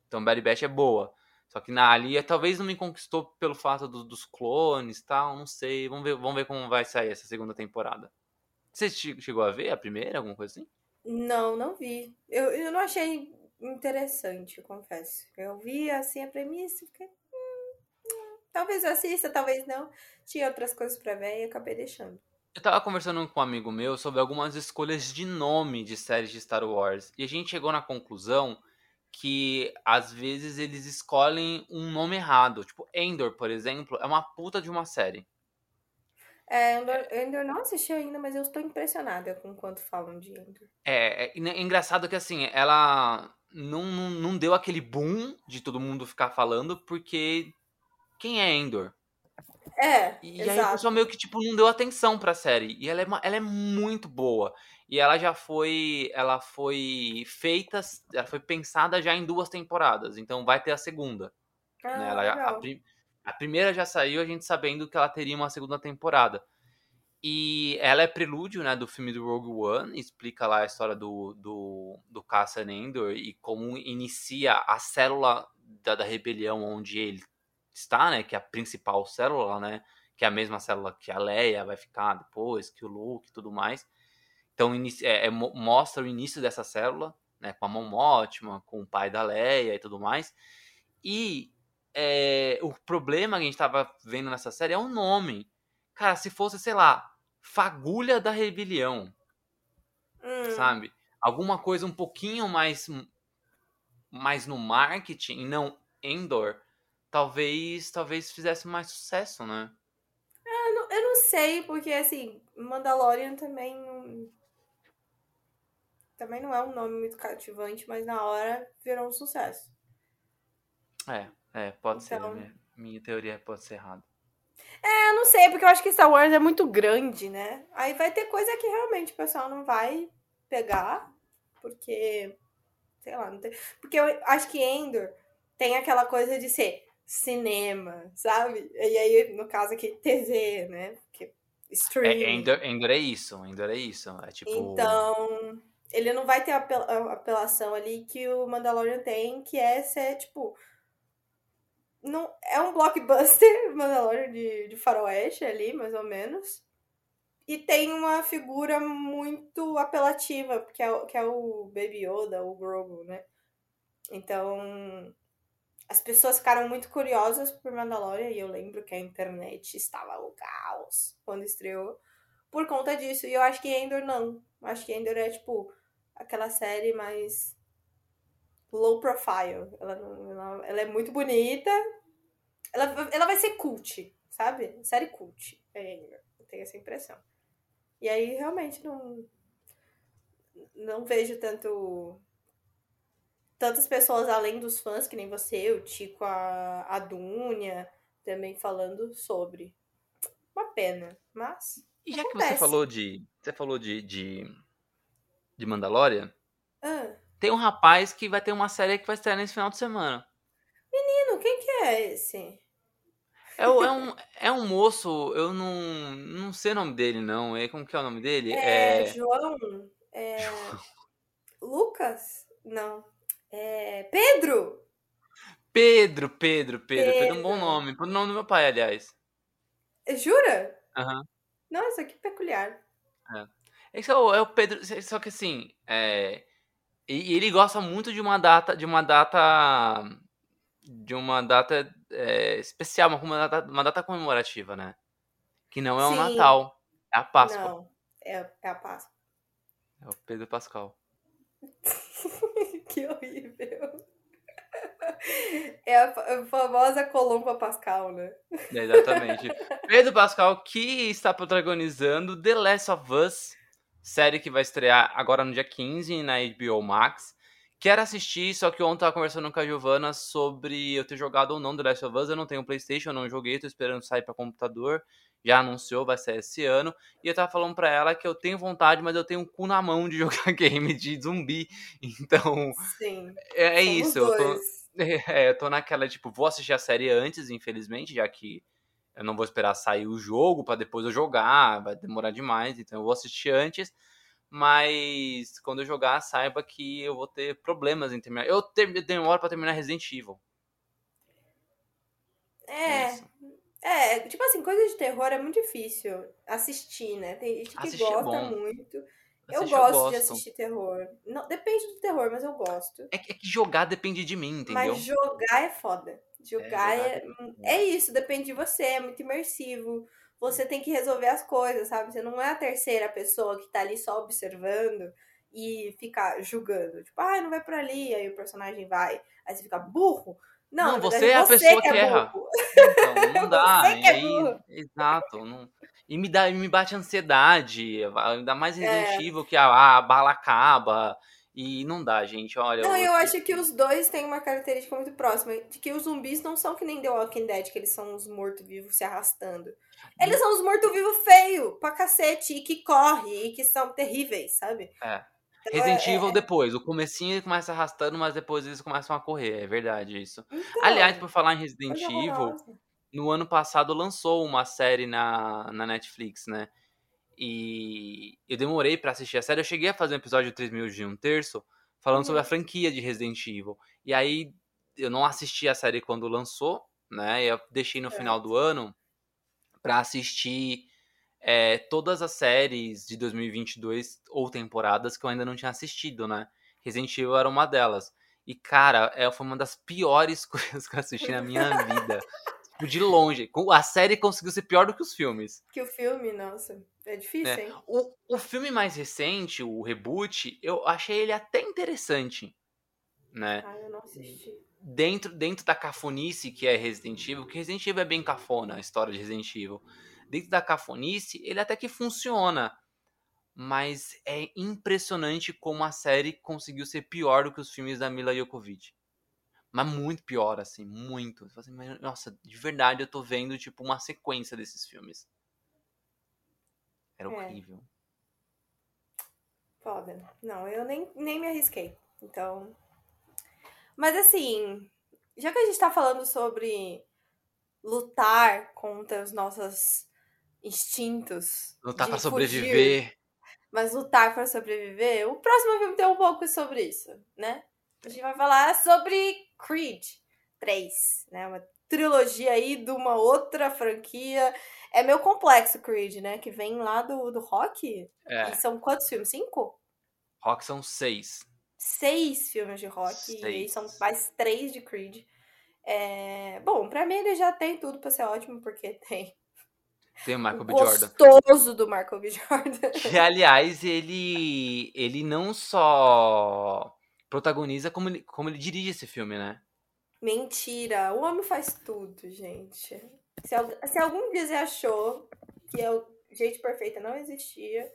Então Bad Batch é boa. Só que na ali talvez não me conquistou pelo fato do, dos clones tal, não sei. Vamos ver, vamos ver como vai sair essa segunda temporada. Você chegou a ver a primeira, alguma coisa assim? Não, não vi. Eu, eu não achei interessante, confesso. Eu vi assim a premissa fiquei. Hum, hum, talvez eu assista, talvez não. Tinha outras coisas para ver e acabei deixando. Eu tava conversando com um amigo meu sobre algumas escolhas de nome de séries de Star Wars. E a gente chegou na conclusão que às vezes eles escolhem um nome errado. Tipo, Endor, por exemplo, é uma puta de uma série. É, Endor, Endor não assisti ainda, mas eu estou impressionada com quanto falam de Endor. É, é, é engraçado que assim, ela não, não, não deu aquele boom de todo mundo ficar falando, porque quem é Endor? É, E exato. aí o pessoal meio que, tipo, não deu atenção pra série. E ela é, ela é muito boa. E ela já foi. Ela foi feita. Ela foi pensada já em duas temporadas. Então vai ter a segunda. Ah, né? ela a, a, primeira já saiu, a gente sabendo que ela teria uma segunda temporada. E ela é prelúdio, né, do filme do Rogue One, explica lá a história do, do, do Cassian Endor e como inicia a célula da, da rebelião onde ele está, né, que é a principal célula, né, que é a mesma célula que a Leia vai ficar depois, que o Luke e tudo mais. Então é, é, mostra o início dessa célula, né, com a mão ótima, com o pai da Leia e tudo mais. E é, o problema que a gente estava vendo nessa série é o nome. Cara, se fosse, sei lá, Fagulha da Rebelião, hum. sabe? Alguma coisa um pouquinho mais mais no marketing, não Endor, talvez talvez fizesse mais sucesso, né? É, eu não, eu não sei, porque assim, Mandalorian também não, também não é um nome muito cativante, mas na hora virou um sucesso. É, é, pode então... ser. Minha, minha teoria pode ser errada. É, eu não sei, porque eu acho que Star Wars é muito grande, né? Aí vai ter coisa que realmente o pessoal não vai pegar, porque sei lá, não tem. Porque eu acho que Endor tem aquela coisa de ser cinema, sabe? E aí, no caso aqui, TV, né? Porque streaming. É, Endor, Endor é isso, Endor é isso. É tipo. Então, ele não vai ter a apelação ali que o Mandalorian tem, que é ser, tipo. Não, é um blockbuster Mandalorian de, de faroeste ali, mais ou menos. E tem uma figura muito apelativa, que é, que é o Baby Yoda, o Grogu, né? Então, as pessoas ficaram muito curiosas por Mandalorian e eu lembro que a internet estava o caos quando estreou por conta disso. E eu acho que Endor não. Eu acho que Endor é tipo aquela série mais low profile. Ela, ela, ela é muito bonita. Ela, ela vai ser cult, sabe? Série cult. É Endor. Eu tenho essa impressão. E aí realmente não não vejo tanto tantas pessoas além dos fãs, que nem você, o Tico, a, a Dunia, também falando sobre. Uma pena, mas. E já acontece. que você falou de. Você falou de. de, de Mandalorian. Ah. Tem um rapaz que vai ter uma série que vai estrear nesse final de semana. Menino, quem que é esse? É, é, um, é um moço, eu não, não sei o nome dele, não. É, como que é o nome dele? É, é... João. É... Lucas? Não. É... Pedro! Pedro, Pedro, Pedro, Pedro. é um bom nome. O nome do meu pai, aliás. Jura? Aham. Uhum. Nossa, que peculiar. É. Esse é o, é o Pedro, só que assim, é, e, ele gosta muito de uma data, de uma data, de uma data é, especial, uma, data, uma data comemorativa, né? Que não é Sim. o Natal, é a Páscoa. Não, é, é a Páscoa. É o Pedro Pascal. que horrível. É a famosa Colomba Pascal, né? É, exatamente. Pedro Pascal que está protagonizando The Last of Us, série que vai estrear agora no dia 15 na HBO Max. Quero assistir, só que ontem eu tava conversando com a Giovana sobre eu ter jogado ou não The Last of Us. Eu não tenho PlayStation, eu não joguei, tô esperando sair para computador já anunciou, vai ser esse ano. E eu tava falando pra ela que eu tenho vontade, mas eu tenho um cu na mão de jogar game de zumbi. Então. Sim. É, é isso. Eu tô, é, eu tô naquela, tipo, vou assistir a série antes, infelizmente, já que eu não vou esperar sair o jogo para depois eu jogar, vai demorar demais, então eu vou assistir antes. Mas quando eu jogar, saiba que eu vou ter problemas em terminar. Eu demoro para terminar Resident Evil. É, é é, tipo assim, coisa de terror é muito difícil assistir, né? Tem gente que assistir é gosta é muito. eu gosto, eu gosto de assistir terror. Não, depende do terror, mas eu gosto. É, é, que jogar depende de mim, entendeu? Mas jogar é foda. Jogar é, jogar é, é, isso, depende de você, é muito imersivo. Você tem que resolver as coisas, sabe? Você não é a terceira pessoa que tá ali só observando e fica julgando. Tipo, ah, não vai por ali, aí o personagem vai. Aí você fica burro. Não, não você é a pessoa que, é que erra. Então, não dá. e aí, é exato. Não... E me, dá, me bate ansiedade. Ainda mais Resident Evil, que a, a bala acaba. E não dá, gente. Olha. Não, eu, eu acho que os dois têm uma característica muito próxima. De que os zumbis não são que nem The Walking Dead, que eles são os mortos-vivos se arrastando. Eles são os mortos-vivos feio pra cacete, e que corre, e que são terríveis, sabe? É. Resident é, Evil é... depois, o comecinho começa arrastando, mas depois eles começam a correr, é verdade isso. Então, Aliás, por falar em Resident Evil, no ano passado lançou uma série na, na Netflix, né? E eu demorei para assistir a série, eu cheguei a fazer um episódio de 3 mil de um terço, falando sobre a franquia de Resident Evil. E aí eu não assisti a série quando lançou, né? Eu deixei no final do ano para assistir é, todas as séries de 2022 ou temporadas que eu ainda não tinha assistido, né? Resident Evil era uma delas. E, cara, é, foi uma das piores coisas que eu assisti na minha vida. Tipo, de longe. A série conseguiu ser pior do que os filmes. Que o filme, nossa. É difícil, é. hein? O, o filme mais recente, o reboot, eu achei ele até interessante. Né? Ah, eu não assisti. Dentro, dentro da cafonice que é Resident Evil, que Resident Evil é bem cafona, a história de Resident Evil dentro da cafonice, ele até que funciona. Mas é impressionante como a série conseguiu ser pior do que os filmes da Mila Jokovic. Mas muito pior, assim, muito. Assim, nossa, de verdade eu tô vendo, tipo, uma sequência desses filmes. Era é. horrível. Foda. Não, eu nem, nem me arrisquei. Então, Mas assim, já que a gente tá falando sobre lutar contra os nossos instintos. Lutar para sobreviver. Mas lutar para sobreviver, o próximo filme tem um pouco sobre isso, né? A gente vai falar sobre Creed 3, né? Uma trilogia aí de uma outra franquia. É meio complexo Creed, né? Que vem lá do, do rock. É. E são quantos filmes? Cinco? Rock são seis. Seis filmes de rock. Seis. E aí são mais três de Creed. É... Bom, pra mim ele já tem tudo pra ser ótimo, porque tem. Tem o Michael B. Jordan. Gostoso do Michael B. Jordan. Que, aliás, ele, ele não só protagoniza, como ele, como ele dirige esse filme, né? Mentira. O homem faz tudo, gente. Se, se algum dia você achou que o Gente Perfeita não existia.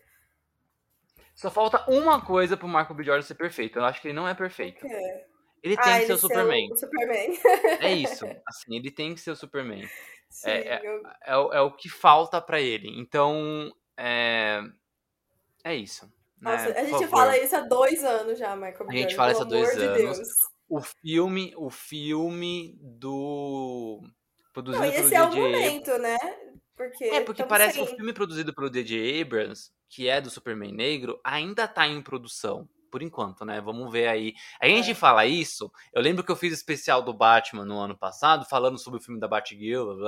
Só falta uma coisa pro Michael B. Jordan ser perfeito. Eu acho que ele não é perfeito. Quê? Ele tem ah, que ser o Superman. O Superman. É isso. Assim, ele tem que ser o Superman. Sim, é, é, eu... é, o, é o que falta para ele. Então, é, é isso. Né? Nossa, a gente fala isso há dois anos já, Michael. A gente fala isso há dois de anos. Deus. O filme, o filme do produzido Não, esse pelo é o momento, né? Porque é porque parece sem... que o filme produzido pelo DJ Abrams, que é do Superman Negro, ainda tá em produção por enquanto, né? Vamos ver aí. A gente é. fala isso. Eu lembro que eu fiz especial do Batman no ano passado, falando sobre o filme da Batgirl,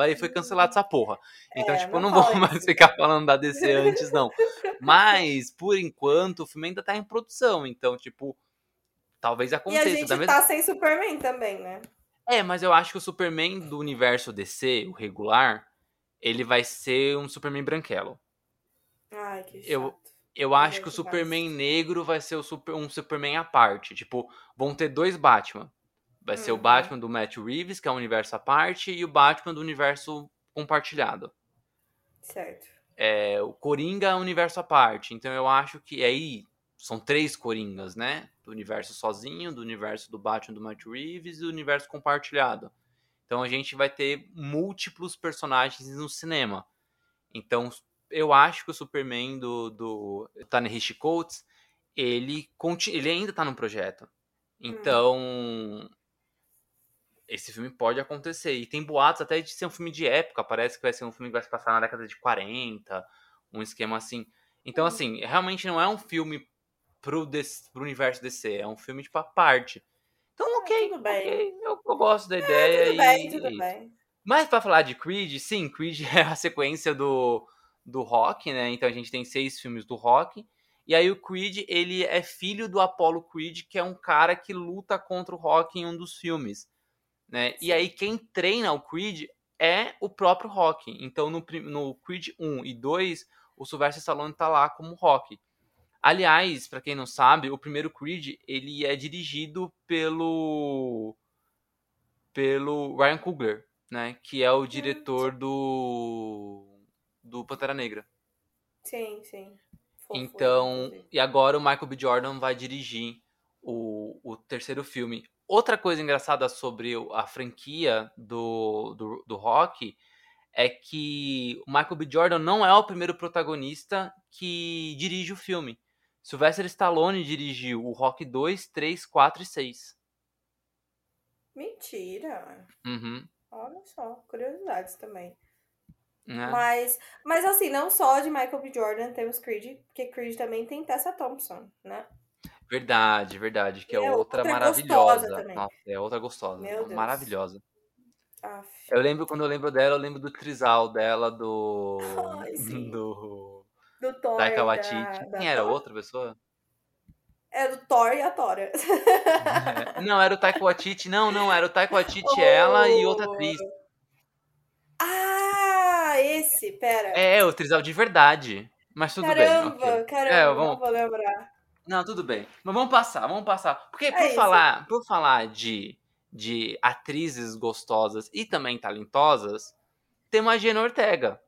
aí foi cancelado essa porra. Então, é, tipo, eu não vou mais isso. ficar falando da DC antes, não. Mas, por enquanto, o filme ainda tá em produção. Então, tipo, talvez aconteça. E a gente da mesma... tá sem Superman também, né? É, mas eu acho que o Superman do universo DC, o regular, ele vai ser um Superman branquelo. Ai, que chato. Eu, eu acho que o Superman negro vai ser super, um Superman à parte. Tipo, vão ter dois Batman. Vai uhum. ser o uhum. Batman do Matt Reeves, que é um universo à parte, e o Batman do universo compartilhado. Certo. É, o Coringa é um universo à parte. Então eu acho que aí são três Coringas, né? Do universo sozinho, do universo do Batman do Matt Reeves e do universo compartilhado. Então a gente vai ter múltiplos personagens no cinema. Então eu acho que o Superman do, do Tannehill Coates, ele, ele ainda tá no projeto. Então, hum. esse filme pode acontecer. E tem boatos até de ser um filme de época. Parece que vai ser um filme que vai se passar na década de 40. Um esquema assim. Então, hum. assim, realmente não é um filme pro, pro universo DC. É um filme, tipo, à parte. Então, ah, ok, tudo bem. Okay, eu, eu, gosto da é, ideia. Tudo e, bem, tudo e... bem. Mas pra falar de Creed, sim, Creed é a sequência do do Rock, né? Então a gente tem seis filmes do Rock. E aí o Creed, ele é filho do Apollo Creed, que é um cara que luta contra o Rock em um dos filmes, né? E aí quem treina o Creed é o próprio Rock. Então no, no Creed 1 e 2, o Sylvester Stallone tá lá como Rock. Aliás, para quem não sabe, o primeiro Creed, ele é dirigido pelo pelo Ryan Coogler, né, que é o diretor do do Pantera Negra. Sim, sim. Fofo, então, e agora o Michael B. Jordan vai dirigir o, o terceiro filme. Outra coisa engraçada sobre a franquia do, do, do Rock é que o Michael B. Jordan não é o primeiro protagonista que dirige o filme. Sylvester Stallone dirigiu o Rock 2, 3, 4 e 6. Mentira! Uhum. Olha só, curiosidades também. Né? Mas, mas assim, não só de Michael B. Jordan temos Creed, porque Creed também tem Tessa Thompson, né? Verdade, verdade, que é, é outra, outra maravilhosa. Nossa, é outra gostosa. Maravilhosa. Aff. Eu lembro, quando eu lembro dela, eu lembro do trisal dela, do. Ai, do. Do Thor. Taika Waititi. Da, Quem era? Outra pessoa? É do Thor e a Tora. É. Não, era o Taika Waititi. Não, não, era o Taika Waititi, oh. ela e outra atriz. Ah, esse, pera. É, o trisal de verdade. Mas tudo caramba, bem. Okay. Caramba, é, vamos... não vou lembrar. Não, tudo bem. Mas vamos passar, vamos passar. Porque é por falar, por falar de, de atrizes gostosas e também talentosas, tem a Gina Ortega.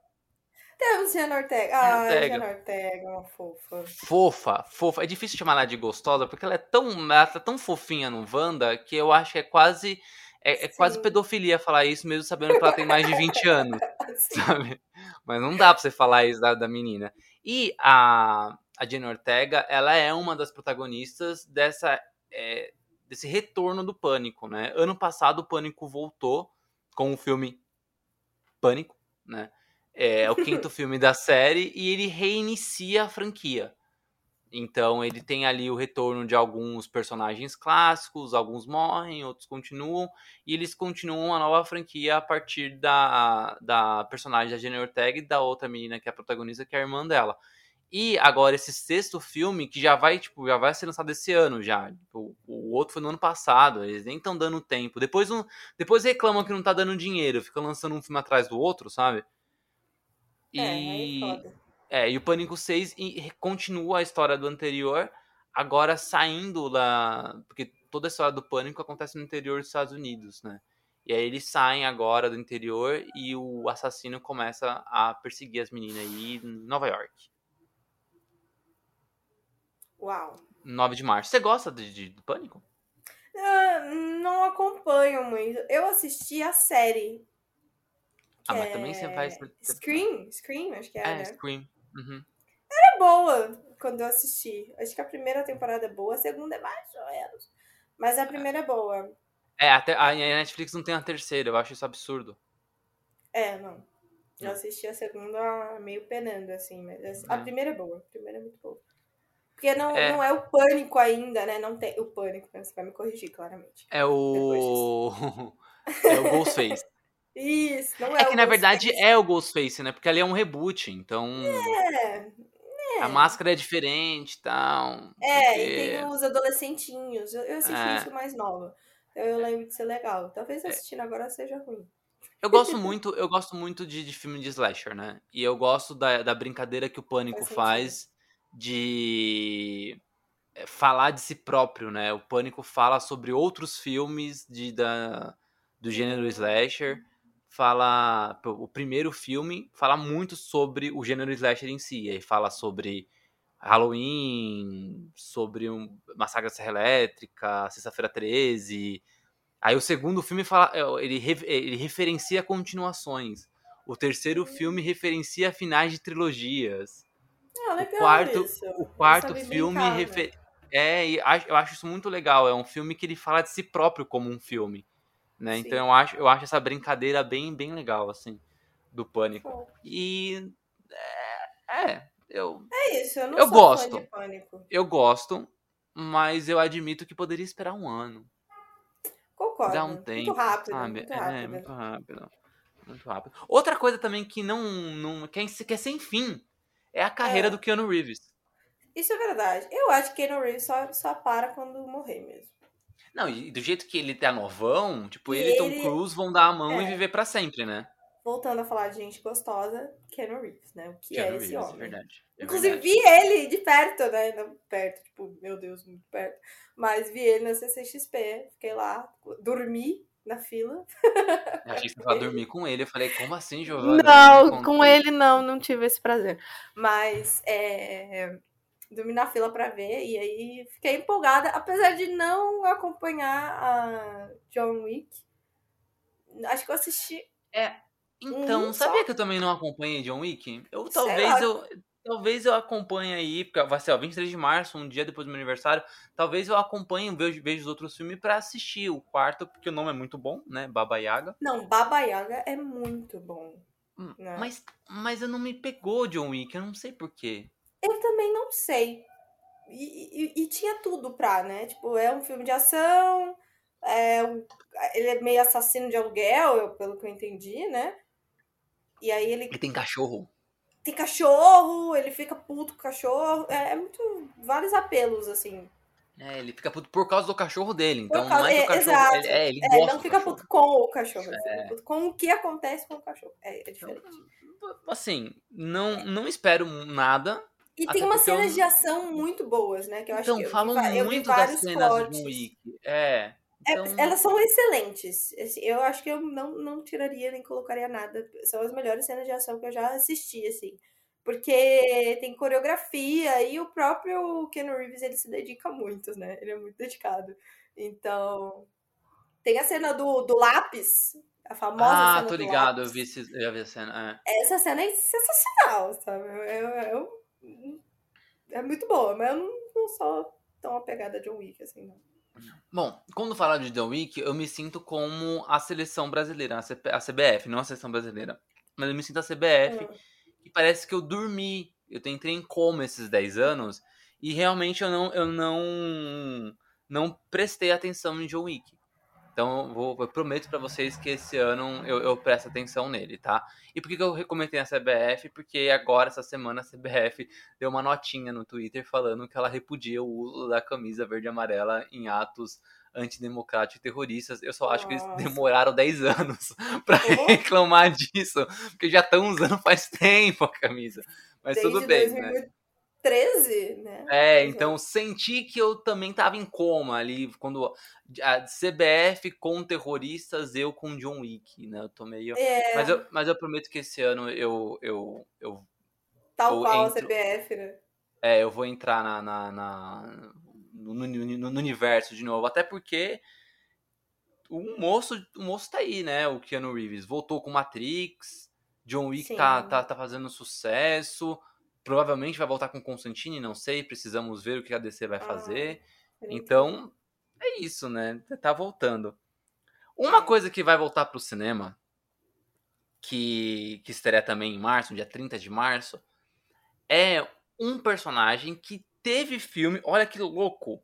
Temos Gina Ortega. Ah, Ortega. Gina Ortega, uma fofa. Fofa, fofa. É difícil chamar ela de gostosa, porque ela é tão, ela tá tão fofinha no Wanda que eu acho que é quase é, é quase pedofilia falar isso, mesmo sabendo que ela tem mais de 20 anos, sabe? Mas não dá pra você falar isso da, da menina. E a, a Jenna Ortega, ela é uma das protagonistas dessa, é, desse retorno do Pânico, né? Ano passado o Pânico voltou com o filme Pânico, né? É o quinto filme da série e ele reinicia a franquia. Então ele tem ali o retorno de alguns personagens clássicos, alguns morrem, outros continuam, e eles continuam a nova franquia a partir da, da personagem da Jenny Ortega e da outra menina que é a protagonista, que é a irmã dela. E agora esse sexto filme, que já vai, tipo, já vai ser lançado esse ano já. O, o outro foi no ano passado, eles nem estão dando tempo. Depois, um, depois reclamam que não tá dando dinheiro, fica lançando um filme atrás do outro, sabe? E... É, aí foda. É, e o Pânico 6 continua a história do anterior, agora saindo lá. Porque toda a história do Pânico acontece no interior dos Estados Unidos, né? E aí eles saem agora do interior e o assassino começa a perseguir as meninas aí em Nova York. Uau. 9 de março. Você gosta de, de, do Pânico? Uh, não acompanho muito. Eu assisti a série. Ah, mas é... também você faz. Scream? Scream, acho que é. É, né? Scream. Uhum. Era boa quando eu assisti. Acho que a primeira temporada é boa, a segunda é mais ou menos. Mas a primeira é boa. É, até a Netflix não tem a terceira, eu acho isso absurdo. É, não. Eu assisti a segunda meio penando, assim, mas a, a primeira é boa. A primeira é muito boa. Porque não é, não é o pânico ainda, né? Não tem o pânico, né? você vai me corrigir, claramente. É o. é o Ghostface. Isso, não é, é que na verdade é o Ghostface, né? Porque ali é um reboot, então. É. é. A máscara é diferente e tal. É, porque... e tem os adolescentinhos. Eu, eu assisti é. isso mais nova. Eu lembro de ser legal. Talvez é. assistindo agora seja ruim. Eu gosto muito, eu gosto muito de, de filme de slasher, né? E eu gosto da, da brincadeira que o Pânico faz, faz de eh, falar de si próprio, né? O Pânico fala sobre outros filmes de, da, do gênero slasher fala. O primeiro filme fala muito sobre o gênero slasher em si. Aí fala sobre Halloween, sobre um Massacre da Serra Elétrica, Sexta-feira 13. Aí o segundo filme fala, é, ele, ele referencia continuações. O terceiro hum. filme referencia finais de trilogias. Ah, legal o quarto, isso. O quarto filme refer... é, eu acho isso muito legal. É um filme que ele fala de si próprio como um filme. Né? Então eu acho, eu acho essa brincadeira bem, bem legal, assim, do pânico. E é, é, eu. É isso, eu não eu gosto. Eu gosto, mas eu admito que poderia esperar um ano. Concordo. Dá um tempo. Muito rápido. Sabe? Muito é, rápido. muito rápido. Muito rápido. Outra coisa também que não. não que, é, que é sem fim é a carreira é. do Keanu Reeves. Isso é verdade. Eu acho que Keanu Reeves só, só para quando morrer mesmo. Não, e do jeito que ele tá novão, tipo, ele e Tom Cruise vão dar a mão é. e viver para sempre, né? Voltando a falar de gente gostosa, Keanu Reeves, né? O que Keanu é esse Reeves, homem? É verdade, é Inclusive, verdade. vi ele de perto, né? Não perto, tipo, meu Deus, muito perto. Mas vi ele na CCXP, fiquei lá, dormi na fila. Eu achei que você ia dormir com ele. Eu falei, como assim, Giovanna? Não, com ele não, não tive esse prazer. Mas é, dormi na fila para ver e aí fiquei empolgada, apesar de não acompanhar a John Wick. Acho que eu assisti. É. Então, um sabia só. que eu também não acompanhei John Wick? Eu talvez eu talvez eu acompanhe aí, porque vai ser ó, 23 de março, um dia depois do meu aniversário. Talvez eu acompanhe, vejo, vejo os outros filmes para assistir o quarto, porque o nome é muito bom, né? Baba Yaga. Não, Baba Yaga é muito bom. Hum, né? Mas, mas eu não me pegou John Wick, eu não sei porquê. Eu também não sei. E, e, e, tinha tudo pra, né? Tipo, é um filme de ação, é um, ele é meio assassino de aluguel, eu, pelo que eu entendi, né? E aí ele. Ele tem cachorro. Tem cachorro, ele fica puto com o cachorro. É, é muito. vários apelos, assim. É, ele fica puto por causa do cachorro dele. Então causa, não é que o cachorro. Exato. Ele, é, ele é, não fica puto com o cachorro, ele é. fica puto com o que acontece com o cachorro. É, é diferente. Assim, não, não espero nada. E tem umas cenas eu... de ação muito boas, né? Que eu então, acho que falam eu, muito das cenas do John Wick. É. Então... é. Elas são excelentes. Eu acho que eu não, não tiraria nem colocaria nada. São as melhores cenas de ação que eu já assisti, assim. Porque tem coreografia e o próprio Ken Reeves, ele se dedica muito, né? Ele é muito dedicado. Então, tem a cena do, do lápis, a famosa ah, cena tô ligado, eu vi, esse, eu vi a cena. É. Essa cena é sensacional, sabe? Eu, eu, eu, é muito boa, mas eu não, não sou tão apegada a John Wick, assim, não. Bom, quando fala de John Wick, eu me sinto como a seleção brasileira, a CBF, não a seleção brasileira. Mas eu me sinto a CBF, hum. e parece que eu dormi. Eu entrei em coma esses 10 anos, e realmente eu não, eu não, não prestei atenção em John Wick. Então, eu, vou, eu prometo para vocês que esse ano eu, eu, presto atenção nele, tá? E por que, que eu recomendei a CBF? Porque agora, essa semana, a CBF deu uma notinha no Twitter falando que ela repudia o uso da camisa verde e amarela em atos antidemocráticos e terroristas. Eu só acho Nossa. que eles demoraram 10 anos para oh. reclamar disso, porque já estão usando faz tempo a camisa. Mas Desde tudo bem, 2000, né? 13, né? É, então senti que eu também tava em coma ali, quando a CBF com terroristas, eu com John Wick, né? Eu tô meio. É. Mas, eu, mas eu prometo que esse ano eu. eu, eu Tal qual entro... a CBF, né? É, eu vou entrar na, na, na no, no, no, universo de novo. Até porque o moço, o moço tá aí, né? O Keanu Reeves voltou com Matrix. John Wick tá, tá, tá fazendo sucesso. Provavelmente vai voltar com Constantine, não sei. Precisamos ver o que a DC vai ah, fazer. Então, é isso, né? Tá voltando. Uma coisa que vai voltar pro cinema, que, que estreia também em março, dia 30 de março, é um personagem que teve filme, olha que louco,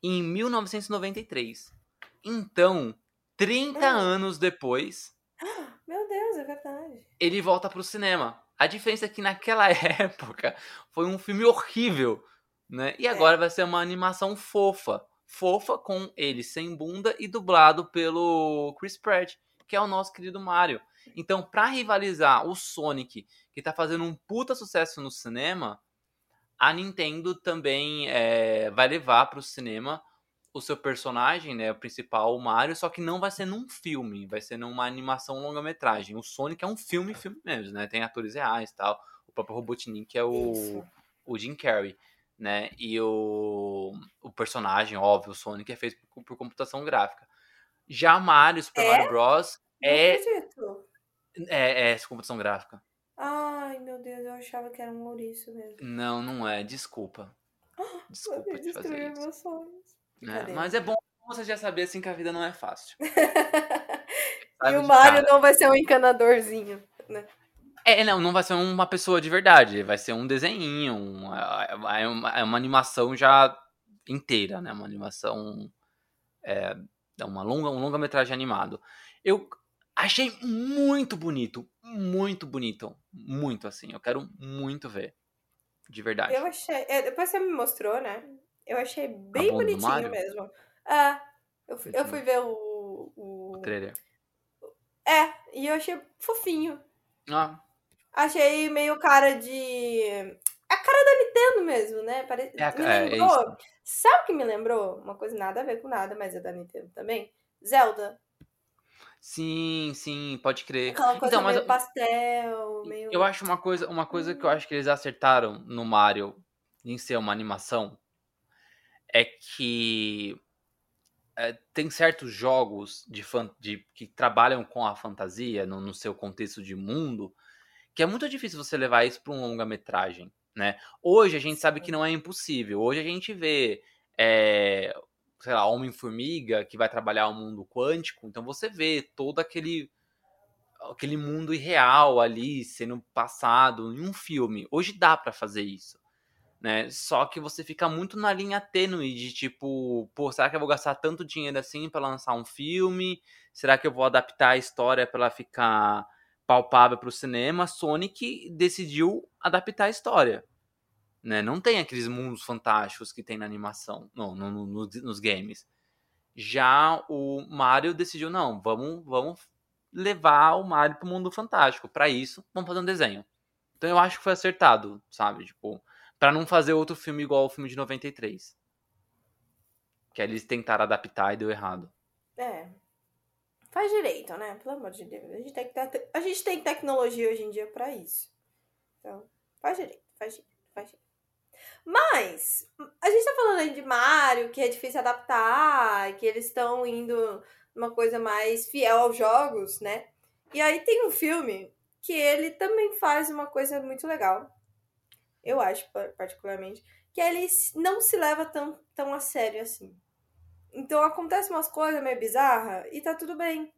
em 1993. Então, 30 hum. anos depois. Meu Deus, é verdade. Ele volta pro cinema. A diferença é que naquela época foi um filme horrível, né? E agora é. vai ser uma animação fofa. Fofa com ele sem bunda e dublado pelo Chris Pratt, que é o nosso querido Mario. Então, para rivalizar o Sonic, que tá fazendo um puta sucesso no cinema, a Nintendo também é, vai levar para o cinema o seu personagem, né, o principal, o Mario, só que não vai ser num filme, vai ser numa animação longa-metragem. O Sonic é um filme, filme mesmo, né? Tem atores reais tal. O próprio Robotnik é o, o Jim Carrey, né? E o, o personagem, óbvio, o Sonic é feito por, por computação gráfica. Já Mario, Super é? Mario Bros. é, é, é computação gráfica. Ai, meu Deus, eu achava que era um ouriço mesmo. Não, não é. Desculpa. Desculpa te fazer isso. É, mas é bom você já saber assim que a vida não é fácil. e o Mario cara. não vai ser um encanadorzinho, né? É, não, não vai ser uma pessoa de verdade, vai ser um desenho, uma, é, uma, é uma animação já inteira, né? Uma animação. É, é uma longa, um longa-metragem animado. Eu achei muito bonito, muito bonito, muito assim. Eu quero muito ver, de verdade. Eu achei, é, depois você me mostrou, né? Eu achei bem bonitinho mesmo. Ah, eu, eu fui ver o, o. O trailer. É, e eu achei fofinho. Ah. Achei meio cara de. A cara da Nintendo mesmo, né? Pare... É, me é, lembrou. É Sabe o que me lembrou? Uma coisa nada a ver com nada, mas é da Nintendo também. Zelda. Sim, sim, pode crer. Aquela coisa então, mas meio pastel, meio. Eu acho uma coisa, uma coisa que eu acho que eles acertaram no Mario em ser uma animação é que é, tem certos jogos de, de, que trabalham com a fantasia no, no, seu contexto de mundo que é muito difícil você levar isso para um longa-metragem, né? Hoje a gente sabe que não é impossível. Hoje a gente vê, é, sei lá, Homem-Formiga que vai trabalhar o mundo quântico, então você vê todo aquele aquele mundo irreal ali sendo passado em um filme. Hoje dá para fazer isso né? Só que você fica muito na linha tênue de tipo, pô, será que eu vou gastar tanto dinheiro assim para lançar um filme? Será que eu vou adaptar a história para ela ficar palpável para o cinema? Sonic decidiu adaptar a história, né? Não tem aqueles mundos fantásticos que tem na animação, não, no, no, no, nos games. Já o Mario decidiu não, vamos, vamos levar o Mario para o mundo fantástico. Para isso, vamos fazer um desenho. Então eu acho que foi acertado, sabe? Tipo, para não fazer outro filme igual ao filme de 93. Que eles tentaram adaptar e deu errado. É. Faz direito, né? Pelo amor de Deus. A gente tem, te... a gente tem tecnologia hoje em dia para isso. Então, faz direito, faz direito, faz direito. Mas, a gente tá falando aí de Mario, que é difícil adaptar, que eles estão indo uma coisa mais fiel aos jogos, né? E aí tem um filme que ele também faz uma coisa muito legal, eu acho particularmente, que ele não se leva tão, tão a sério assim. Então acontece umas coisas meio bizarras e tá tudo bem.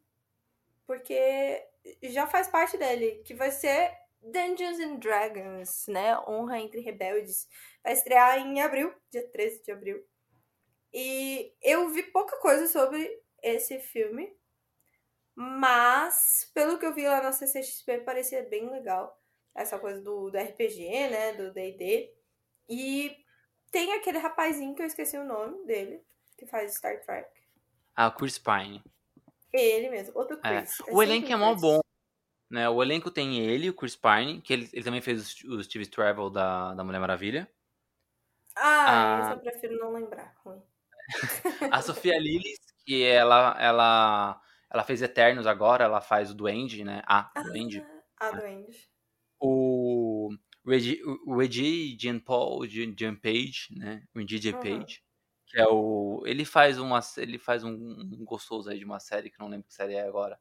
Porque já faz parte dele, que vai ser Dungeons and Dragons, né? Honra entre Rebeldes. Vai estrear em abril, dia 13 de abril. E eu vi pouca coisa sobre esse filme, mas pelo que eu vi lá na CCXP parecia bem legal. Essa coisa do, do RPG, né? Do DD. E tem aquele rapazinho que eu esqueci o nome dele, que faz Star Trek. Ah, Chris Pine. Ele mesmo, outro É. Chris. É O elenco é mó bom. Né? O elenco tem ele, o Chris Pine, que ele, ele também fez o, o Steve Travel da, da Mulher Maravilha. Ah, Ah. eu prefiro não lembrar. A Sofia Lillis, que ela, ela, ela fez Eternos agora, ela faz o Duende, né? Ah, Duende. Ah, Duende. O o Reggie Jean Paul, Jean, Page, né? O Reggie Jean Uhum. Page. Que é o. Ele faz uma. Ele faz um, um gostoso aí de uma série que eu não lembro que série é agora.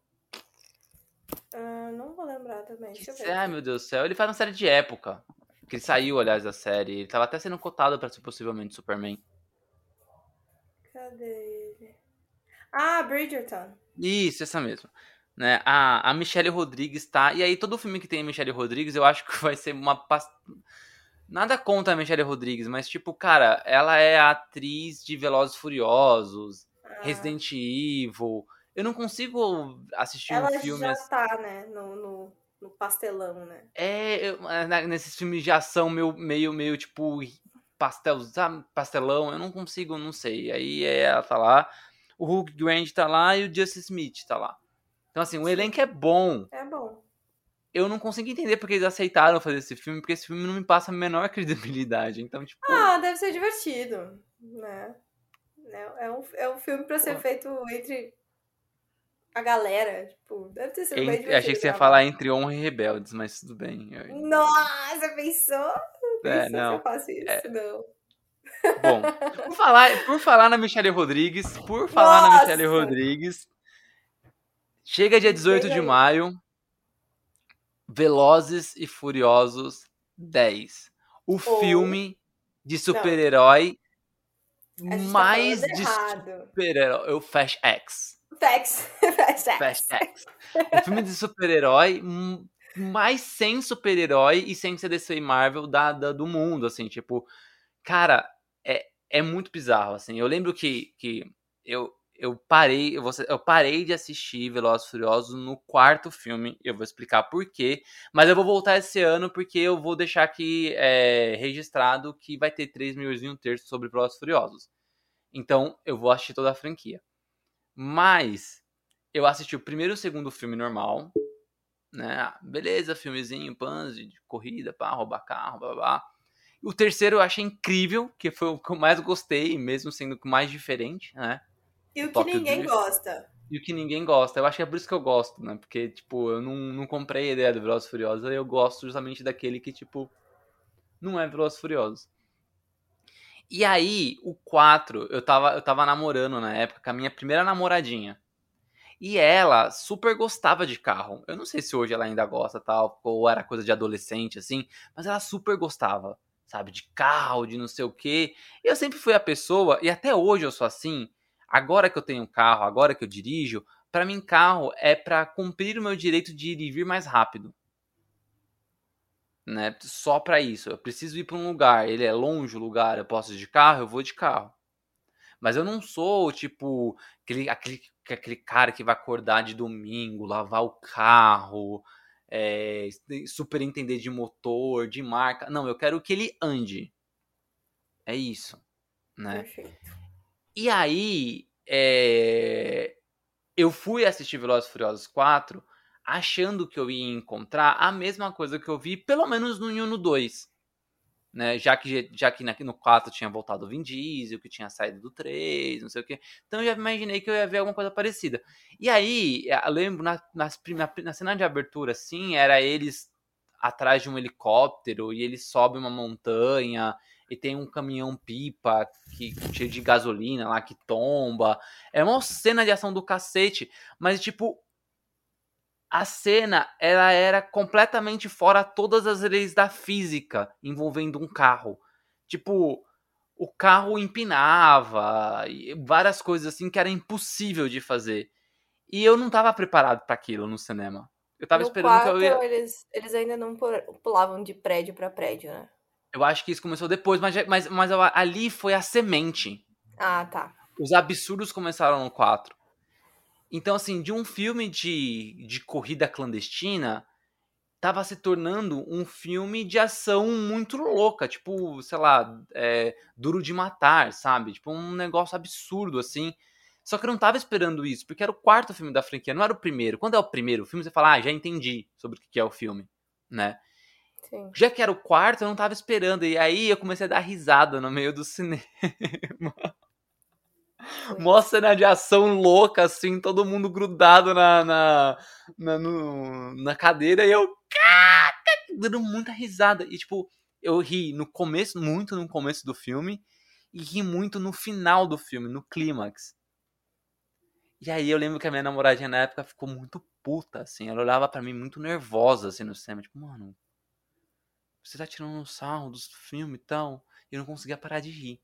Ah, não vou lembrar também. Que Deixa eu sé- ver. Ai, meu Deus do céu. Ele faz uma série de época. Que ele saiu, aliás, da série. Ele tava até sendo cotado pra ser possivelmente Superman. Cadê ele? Ah, Bridgerton. Isso, essa mesmo. Né? A, a Michelle Rodrigues tá. E aí, todo filme que tem a Michelle Rodrigues, eu acho que vai ser uma. Nada contra a Michelle Rodrigues, mas, tipo, cara, ela é a atriz de Velozes Furiosos, Ah, Resident Evil. Eu não consigo assistir Ela um filme já assim. tá, né? No, no, no pastelão, né? É, eu- nesses filmes de ação meio, meio, meio tipo pastel, sabe? pastelão, eu não consigo, não sei. Aí é, ela tá lá, o Hugh Grant tá lá e o Justice Smith tá lá. Então, assim, o elenco é bom. É bom. Eu não consigo entender porque eles aceitaram fazer esse filme, porque esse filme não me passa a menor credibilidade. Então, tipo, Ah, deve ser divertido, né? É é um, é um filme pra ser Pô. feito entre a galera. Tipo, deve ter sido bem entre- divertido. achei que você ia falar entre honra e rebeldes, mas tudo bem. Eu- Nossa, pensou? É, Pensou não. se eu faço isso? Não. Bom, por falar, por falar na Michelle Rodrigues, por falar na Nossa! Michelle Rodrigues, chega dia 18 de Chega aí. maio, Velozes e Furiosos 10. O Ou- filme de super-herói gente mais tá de super-herói, o Fast X. Facts. Facts. Fast X. O filme de super-herói hum, mais sem super-herói e sem ser DC e Marvel da, da- do mundo, assim, tipo, cara, é, é muito bizarro, assim. Eu lembro que, que eu, eu parei, eu, vou eu parei de assistir Velozes Furiosos no quarto filme, eu vou explicar por quê, mas eu vou voltar esse ano porque eu vou deixar aqui é, registrado que vai ter 3 milhões e um terço sobre Velozes Furiosos. Então, eu vou assistir toda a franquia. Mas eu assisti o primeiro e o segundo filme normal, né? Ah, Beleza, filmezinho, pans de corrida, pá, roubar carro, blá. blá. O terceiro eu achei incrível, que foi o que eu mais gostei, mesmo sendo o mais diferente, né? E o que ninguém Drift. gosta. E o que ninguém gosta. Eu acho que é por isso que eu gosto, né? Porque, tipo, eu não, não comprei a ideia do Velozes e Furiosos, eu gosto justamente daquele que, tipo, não é Velozes e Furiosos. E aí, o 4, eu tava, eu tava namorando na época com a minha primeira namoradinha. E ela super gostava de carro. Eu não sei se hoje ela ainda gosta, tal, ou era coisa de adolescente, assim, mas ela super gostava, sabe, de carro, de não sei o quê. Eu sempre fui a pessoa, e até hoje eu sou assim, agora que eu tenho carro, agora que eu dirijo, pra mim carro é pra cumprir o meu direito de ir e vir mais rápido. Né? Só pra isso. Eu preciso ir pra um lugar, ele é longe o lugar, eu posso ir de carro, eu vou de carro. Mas eu não sou, tipo, aquele, aquele, aquele cara que vai acordar de domingo, lavar o carro, é, super entender de motor, de marca. Não, eu quero que ele ande. É isso, né? Perfeito. E aí, é, eu fui assistir Velozes Furiosos 4 achando que eu ia encontrar a mesma coisa que eu vi, pelo menos no 1 e no 2. Né? Já que, já que no 4 tinha voltado o Vin Diesel, que tinha saído do 3, não sei o quê. Então eu já imaginei que eu ia ver alguma coisa parecida. E aí, eu lembro, na, nas na, na cena de abertura, assim, era eles atrás de um helicóptero e eles sobem uma montanha e tem um caminhão pipa que, cheio de gasolina lá que tomba. É uma cena de ação do cacete, mas tipo a cena ela era completamente fora todas as leis da física envolvendo um carro. Tipo, o carro empinava, várias coisas assim que era impossível de fazer. E eu não tava preparado para aquilo no cinema. Eu tava no esperando quarto, que eu ia. Eles, eles ainda não pulavam de prédio para prédio, né? Eu acho que isso começou depois, mas, mas, mas ali foi a semente. Ah, tá. Os absurdos começaram no 4. Então, assim, de um filme de, de corrida clandestina, tava se tornando um filme de ação muito louca, tipo, sei lá, é, Duro de Matar, sabe? Tipo, um negócio absurdo, assim. Só que eu não tava esperando isso, porque era o quarto filme da franquia, não era o primeiro. Quando é o primeiro filme, você fala, ah, já entendi sobre o que é o filme, né? Sim. Já que era o quarto, eu não tava esperando. E aí eu comecei a dar risada no meio do cinema. Mó cena de ação louca, assim, todo mundo grudado na, na, na, no, na cadeira e eu dando muita risada. E, tipo, eu ri no começo, muito no começo do filme, e ri muito no final do filme, no clímax. E aí eu lembro que a minha namoradinha na época ficou muito puta, assim. Ela olhava para mim muito nervosa, assim, no cinema. Tipo, mano, você tá tirando um sarro dos filmes e tal. E eu não conseguia parar de rir.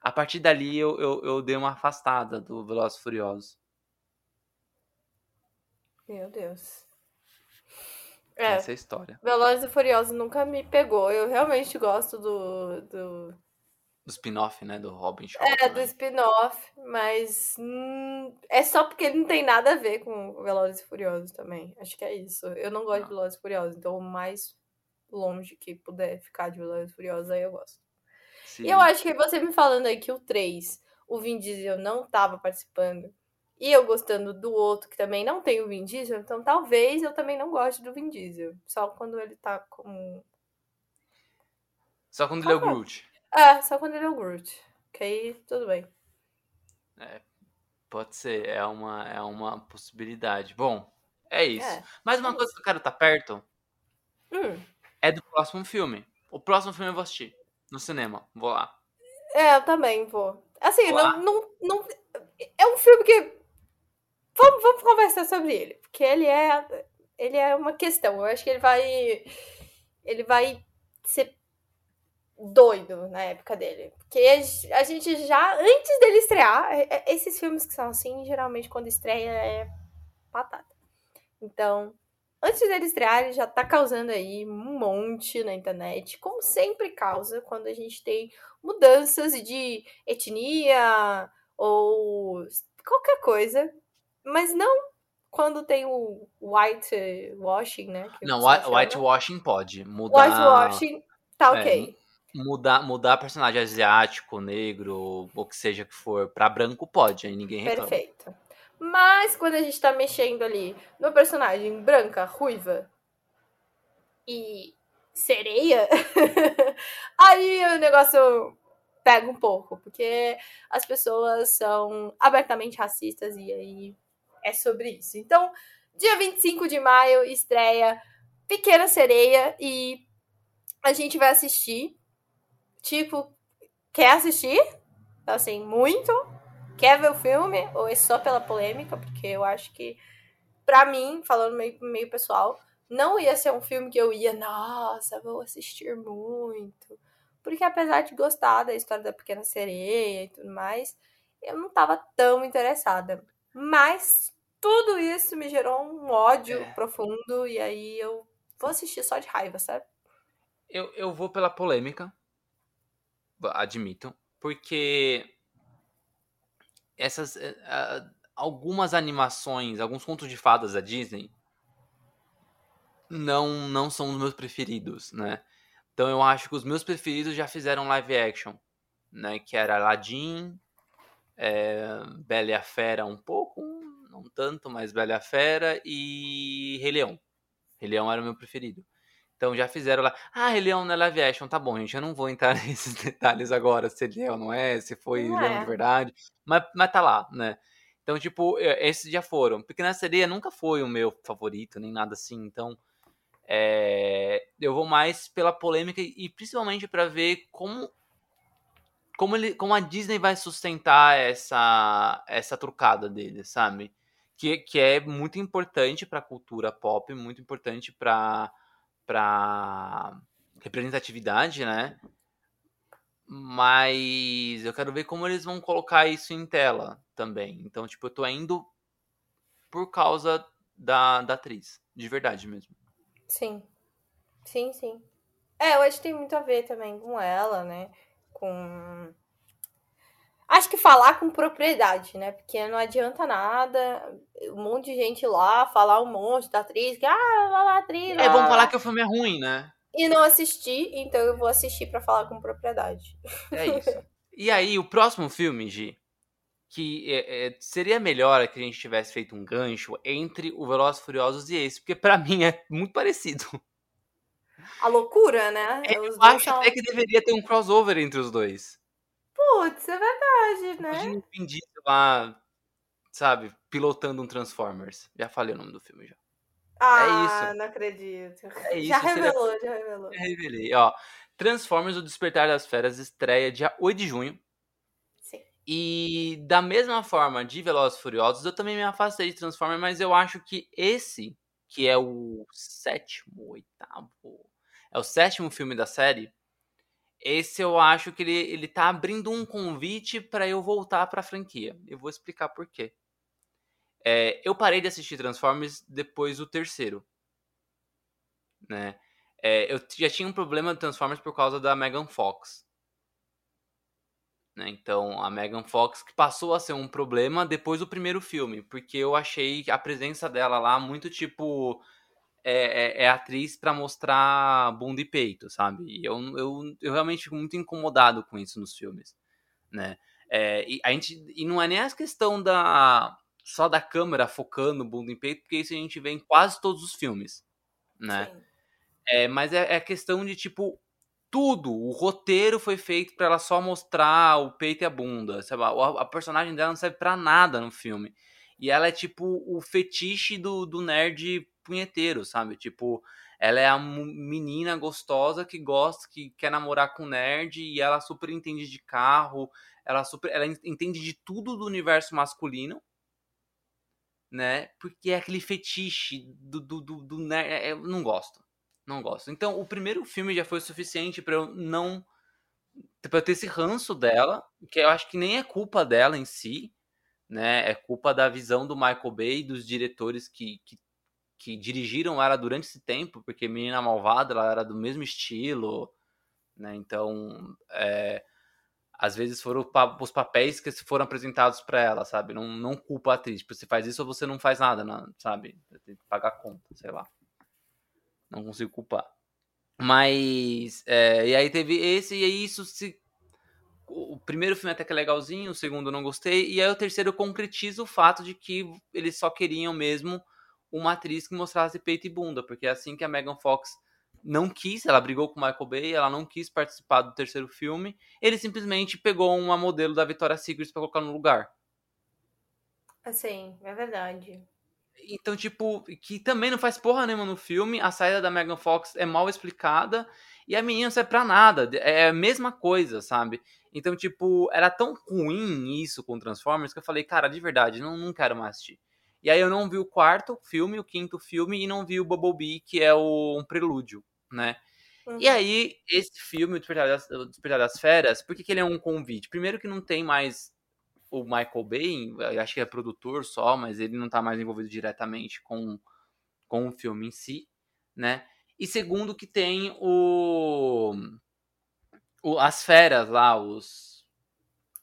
A partir dali eu, eu, eu dei uma afastada do Velozes Furiosos. Meu Deus. É, Essa é a história. Velozes e Furiosos nunca me pegou. Eu realmente gosto do. Do, do spin-off, né? Do Robin Shaw. É, também. do spin-off, mas. Hum, é só porque ele não tem nada a ver com Velozes e Furiosos também. Acho que é isso. Eu não gosto de Velozes e Furiosos, então o mais longe que puder ficar de Velozes e Furiosos, aí eu gosto. Sim. E eu acho que você me falando aí que o 3, o Vin Diesel não tava participando e eu gostando do outro, que também não tem o Vin Diesel, então talvez eu também não goste do Vin Diesel. Só quando ele tá como. Só quando ele é o Groot. É, só quando ele é o Groot. Que aí tudo bem. É, pode ser, é uma, é uma possibilidade. Bom, é isso. É, Mais uma é coisa que eu quero estar tá perto hum. É do próximo filme. O próximo filme eu vou assistir no cinema. Vou lá. É, eu também vou. Assim, vou não, não, não. É um filme que Vamos, vamos conversar sobre ele, porque ele é ele é uma questão. Eu acho que ele vai ele vai ser doido na época dele. Porque a gente já, antes dele estrear, é, é, esses filmes que são assim, geralmente quando estreia é patata. Então, antes dele estrear, ele já tá causando aí um monte na internet, como sempre causa quando a gente tem mudanças de etnia ou qualquer coisa mas não quando tem o white washing, né? não, white washing pode. Mudar. White washing tá é, ok. É, mudar, mudar personagem asiático, negro, ou que seja que for, pra branco pode, aí ninguém reclama. Perfeito. Mas quando a gente tá mexendo ali no personagem branca, ruiva e sereia, aí o negócio pega um pouco, porque as pessoas são abertamente racistas e aí é sobre isso. Então, dia 25 de maio estreia Pequena Sereia e a gente vai assistir. Tipo, quer assistir? Assim, muito? Quer ver o filme? Ou é só pela polêmica? Porque eu acho que, pra mim, falando meio, meio pessoal, não ia ser um filme que eu ia, nossa, vou assistir muito. Porque apesar de gostar da história da Pequena Sereia e tudo mais, eu não tava tão interessada. Mas tudo isso me gerou um ódio é. profundo e aí eu vou assistir só de raiva, sabe? Eu, eu vou pela polêmica, admito, porque essas uh, algumas animações, alguns contos de fadas da Disney não não são os meus preferidos, né? Então eu acho que os meus preferidos já fizeram live action, né? Que era Aladdin, é, Bela e a Fera um pouco, não tanto, mas Bela e a Fera e Rei Leão. Rei Leão era o meu preferido. Então já fizeram lá. Ah, Rei Leão na live action. Tá bom, gente. Eu não vou entrar nesses detalhes agora. Se ele é ou não é, se foi não Leão é. de verdade. Mas, mas tá lá, né? Então, tipo, esses já foram. Pequena Sereia nunca foi o meu favorito, nem nada assim. Então, é, eu vou mais pela polêmica e principalmente para ver como como, ele, como a Disney vai sustentar essa essa trucada dele, sabe? que, que é muito importante para a cultura pop, muito importante para para representatividade, né? Mas eu quero ver como eles vão colocar isso em tela também. Então, tipo, eu tô indo por causa da, da atriz. De verdade mesmo. Sim. Sim, sim. É, eu acho que tem muito a ver também com ela, né? Com. Acho que falar com propriedade, né? Porque não adianta nada um monte de gente lá falar um monte da atriz, que ah, lá, lá, atriz. Lá, é, vão falar que o filme é ruim, né? e não assisti, então eu vou assistir para falar com propriedade. É isso. E aí, o próximo filme, Gi, que é, é, seria melhor que a gente tivesse feito um gancho entre o Velozes Furiosos e esse, porque para mim é muito parecido. A loucura, né? É, eu acho são... até que deveria ter um crossover entre os dois. Putz, é verdade, né? Imagina o Vin Diesel lá, sabe, pilotando um Transformers. Já falei o nome do filme já. É ah, é isso. não acredito. É isso, já revelou, seria... já revelou. Já revelei, ó. Transformers O Despertar das Feras estreia dia 8 de junho. Sim. E da mesma forma de Velozes Furiosos, eu também me afastei de Transformers, mas eu acho que esse, que é o sétimo, oitavo, é o sétimo filme da série, esse eu acho que ele, ele tá abrindo um convite para eu voltar para a franquia. Eu vou explicar por quê. É, eu parei de assistir Transformers depois do terceiro. Né? É, eu já tinha um problema de Transformers por causa da Megan Fox. Né? Então, a Megan Fox que passou a ser um problema depois do primeiro filme, porque eu achei a presença dela lá muito tipo. É, é, é atriz para mostrar bunda e peito, sabe? E eu, eu, eu realmente fico muito incomodado com isso nos filmes, né? É, e, a gente, e não é nem a questão da, só da câmera focando bunda em peito, porque isso a gente vê em quase todos os filmes, né? É, mas é, é questão de, tipo, tudo. O roteiro foi feito para ela só mostrar o peito e a bunda. Sabe? A, a personagem dela não serve para nada no filme. E ela é, tipo, o fetiche do, do nerd punheteiro, sabe? Tipo, ela é a menina gostosa que gosta, que quer namorar com nerd e ela super entende de carro, ela super, ela entende de tudo do universo masculino né? Porque é aquele fetiche do, do, do, do né? É, eu não gosto. Não gosto. Então, o primeiro filme já foi suficiente para eu não. eu ter esse ranço dela, que eu acho que nem é culpa dela em si, né? É culpa da visão do Michael Bay e dos diretores que, que, que dirigiram ela durante esse tempo, porque Menina Malvada ela era do mesmo estilo, né? Então, é, às vezes foram os papéis que foram apresentados para ela, sabe? Não, não culpa a atriz. Tipo, você faz isso ou você não faz nada, não, sabe? Tem que pagar conta, sei lá. Não consigo culpar. Mas. É, e aí teve esse, e aí isso se. O primeiro filme até que é legalzinho, o segundo eu não gostei, e aí o terceiro concretiza o fato de que eles só queriam mesmo uma atriz que mostrasse peito e bunda, porque é assim que a Megan Fox não quis, ela brigou com o Michael Bay, ela não quis participar do terceiro filme. Ele simplesmente pegou uma modelo da Victoria's Secret para colocar no lugar. Assim, é verdade. Então, tipo, que também não faz porra nenhuma no filme. A saída da Megan Fox é mal explicada. E a menina não serve pra nada. É a mesma coisa, sabe? Então, tipo, era tão ruim isso com Transformers que eu falei, cara, de verdade, não, não quero mais assistir. E aí eu não vi o quarto filme, o quinto filme, e não vi o Bumblebee, que é o, um prelúdio, né? Uhum. E aí, esse filme, O Despertar das, o Despertar das Feras, por que, que ele é um convite? Primeiro que não tem mais o Michael Bay, acho que é produtor só, mas ele não está mais envolvido diretamente com, com o filme em si, né? E segundo que tem o, o as feras lá, os...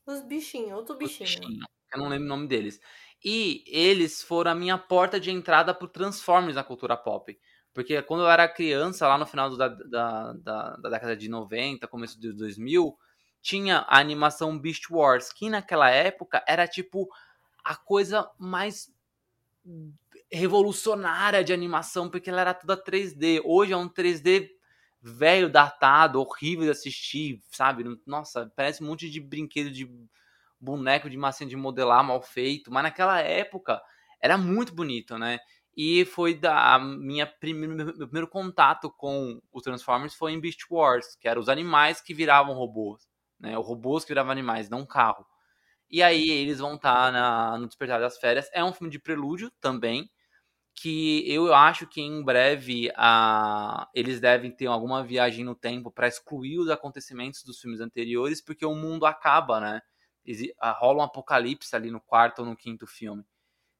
Os bichinhos, outro bichinho. bichinho. Eu não lembro o nome deles. E eles foram a minha porta de entrada pro Transformers na cultura pop. Porque quando eu era criança, lá no final da, da, da, da década de 90, começo de 2000, tinha a animação Beast Wars, que naquela época era tipo a coisa mais revolucionária de animação, porque ela era toda 3D. Hoje é um 3D velho, datado, horrível de assistir, sabe? Nossa, parece um monte de brinquedo de boneco de massinha de modelar mal feito, mas naquela época era muito bonito, né? E foi da minha primeiro, meu primeiro contato com os Transformers foi em Beast Wars, que eram os animais que viravam robôs, né? Os robôs que viravam animais, não um carro. E aí eles vão estar tá no Despertar das Férias. É um filme de prelúdio também. que eu acho que em breve a, eles devem ter alguma viagem no tempo para excluir os acontecimentos dos filmes anteriores, porque o mundo acaba, né? Rola um apocalipse ali no quarto ou no quinto filme.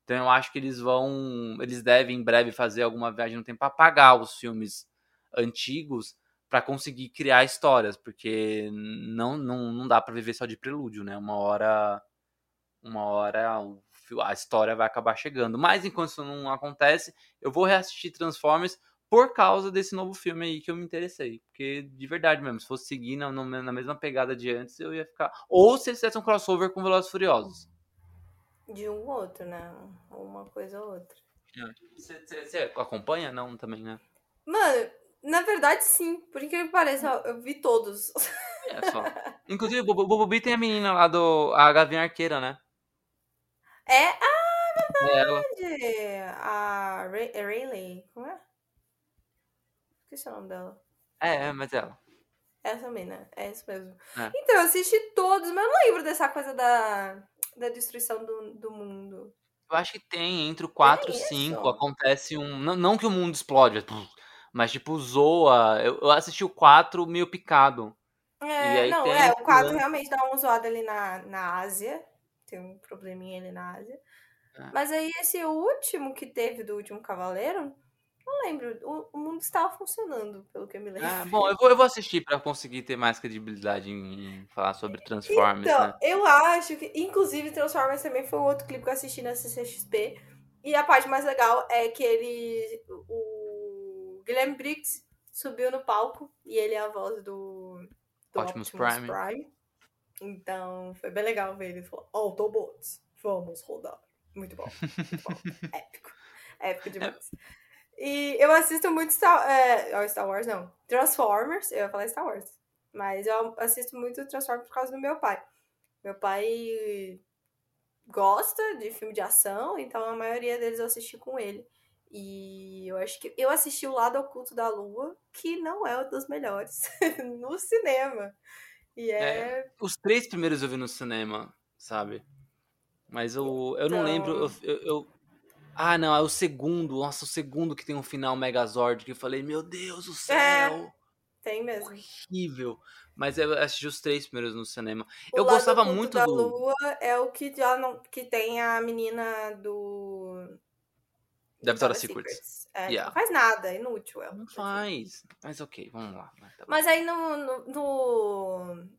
Então eu acho que eles vão, eles devem em breve fazer alguma viagem no tempo para apagar os filmes antigos para conseguir criar histórias, porque não não, não dá para viver só de prelúdio, né? Uma hora uma hora a história vai acabar chegando. Mas enquanto isso não acontece, eu vou reassistir Transformers por causa desse novo filme aí que eu me interessei. Porque, de verdade mesmo, se fosse seguir na, na mesma pegada de antes, eu ia ficar. Ou se eles fizessem um crossover com Velozes Furiosos. De um ou outro, né? Uma coisa ou outra. Você acompanha? Não, também, né? Mano, na verdade, sim. Por incrível que pareça, eu vi todos. É só. Inclusive, o Bobo tem a menina lá do. A Gavinha Arqueira, né? É? Ah, verdade! É a Ray, é Rayleigh, como é? Esqueci o nome dela. É, é, mas ela. Essa mina, é isso mesmo. É. Então, eu assisti todos, mas eu não lembro dessa coisa da, da destruição do, do mundo. Eu acho que tem, entre o 4 e o 5, acontece um. Não, não que o mundo explode, mas tipo, zoa. Eu, eu assisti o 4 meio picado. É, não, é, o 4 realmente dá uma zoada ali na, na Ásia tem um probleminha ali na Ásia. É. Mas aí esse último que teve do último Cavaleiro, não lembro. O, o mundo estava funcionando, pelo que eu me lembro. Ah, bom, eu vou, eu vou assistir para conseguir ter mais credibilidade em, em falar sobre Transformers. Então, né? eu acho que, inclusive, Transformers também foi outro clipe que eu assisti na CCXP. E a parte mais legal é que ele. O Guilherme Briggs subiu no palco e ele é a voz do, do Optimus, Optimus Prime. Prime. Então, foi bem legal ver ele falar, Autobots, vamos rodar. Muito bom. Muito bom. Épico. Épico demais. E eu assisto muito Star, é, Star Wars, não. Transformers, eu ia falar Star Wars. Mas eu assisto muito Transformers por causa do meu pai. Meu pai gosta de filme de ação, então a maioria deles eu assisti com ele. E eu acho que eu assisti o Lado Oculto da Lua, que não é um dos melhores no cinema. E é... é... Os três primeiros eu vi no cinema, sabe? Mas eu, eu não lembro. Eu, então eu, eu, Ah, não, é o segundo. Nossa, o segundo que tem um final Megazord. Que eu falei, meu Deus do é, céu! É, tem mesmo. Horrível. Mas eu assisti os três primeiros no cinema. O eu gostava muito da do. Lua é o que já não. que tem a menina do. Da Victoria's Secret. Secrets. É, yeah. Não faz nada, é inútil. Não faz. Mas ok, vamos lá. Tá Mas aí no, no, no,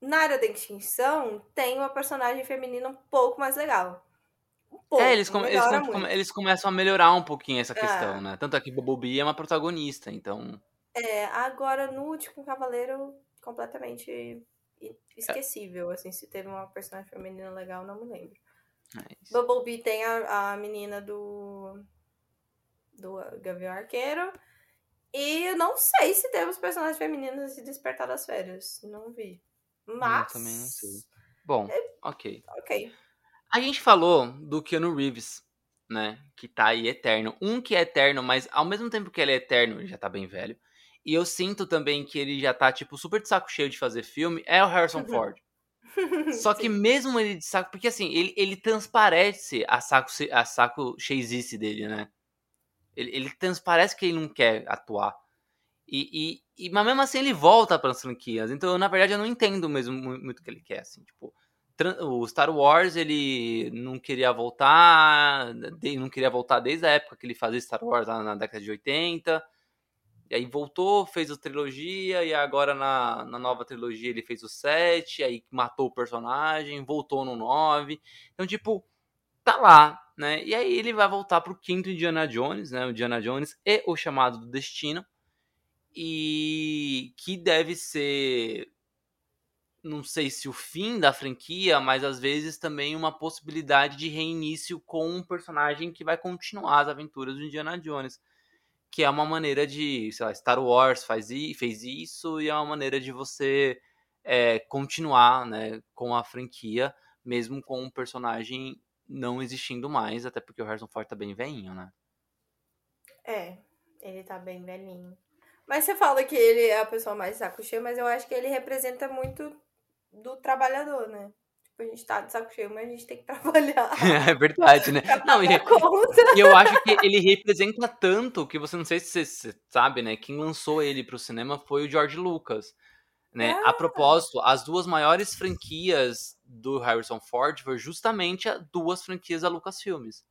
Na área da extinção, tem uma personagem feminina um pouco mais legal. Um pouco, é, eles, come, eles, come, eles, começam a melhorar um pouquinho essa questão, é. né? Tanto é que Bobobi é uma protagonista, então. É, agora no último Cavaleiro, completamente esquecível. É. Assim, se teve uma personagem feminina legal, não me lembro. É Bumblebee tem a, a menina do do Gavião Arqueiro. E eu não sei se temos personagens femininas de Despertar das Férias. Não vi. Mas. Eu também não sei. Bom, é... ok. Ok. A gente falou do Keanu Reeves, né? Que tá aí eterno. Um que é eterno, mas ao mesmo tempo que ele é eterno, ele já tá bem velho. E eu sinto também que ele já tá, tipo, super de saco cheio de fazer filme. É o Harrison uhum. Ford. Só que mesmo ele de saco. Porque assim, ele, ele transparece a saco, a saco cheizice dele, né? Ele, ele transparece que ele não quer atuar. E, e, e, mas mesmo assim ele volta para as franquias. Então, eu, na verdade, eu não entendo mesmo muito o que ele quer. Assim, tipo, o Star Wars ele não queria voltar, não queria voltar desde a época que ele fazia Star Wars lá na década de 80. E aí voltou, fez a trilogia, e agora na, na nova trilogia ele fez o 7, aí matou o personagem, voltou no 9. Então, tipo, tá lá, né? E aí ele vai voltar pro quinto Indiana Jones, né? O Indiana Jones e o chamado do Destino. E que deve ser não sei se o fim da franquia, mas às vezes também uma possibilidade de reinício com um personagem que vai continuar as aventuras do Indiana Jones. Que é uma maneira de, sei lá, Star Wars faz, fez isso e é uma maneira de você é, continuar né, com a franquia, mesmo com um personagem não existindo mais, até porque o Harrison Ford tá bem velhinho, né? É, ele tá bem velhinho. Mas você fala que ele é a pessoa mais saco cheio, mas eu acho que ele representa muito do trabalhador, né? Tipo, a gente tá de saco cheio, mas a gente tem que trabalhar. é verdade, né? Não, e, e eu acho que ele representa tanto que você não sei se você sabe, né? Quem lançou ele pro cinema foi o George Lucas. Né? Ah. A propósito, as duas maiores franquias do Harrison Ford foram justamente as duas franquias da Lucasfilmes.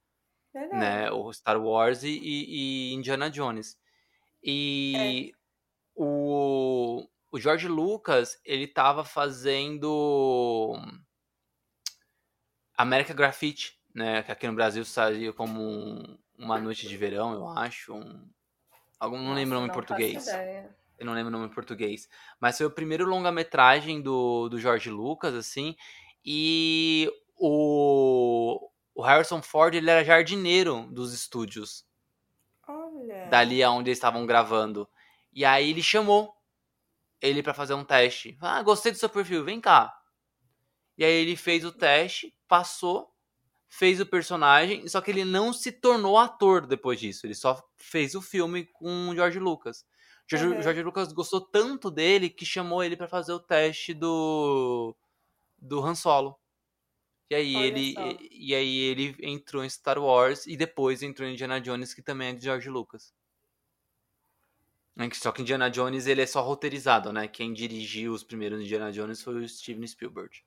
Né? O Star Wars e, e Indiana Jones. E é. o, o George Lucas, ele tava fazendo América Graffiti, né? Que aqui no Brasil saiu como um, uma noite de verão, eu acho. Um, algum, não Nossa, lembro o nome em português. Eu não lembro o nome em português. Mas foi o primeiro longa-metragem do, do George Lucas, assim. E o, o Harrison Ford, ele era jardineiro dos estúdios. Olha. Dali aonde eles estavam gravando. E aí ele chamou ele para fazer um teste. Ah, gostei do seu perfil, vem cá. E aí ele fez o teste, passou, fez o personagem, só que ele não se tornou ator depois disso. Ele só fez o filme com o George Lucas. George, uhum. George Lucas gostou tanto dele que chamou ele para fazer o teste do do Han Solo. E aí ele e, e, aí ele entrou em Star Wars e depois entrou em Indiana Jones, que também é de George Lucas. Só que Indiana Jones ele é só roteirizado, né? Quem dirigiu os primeiros Indiana Jones foi o Steven Spielberg.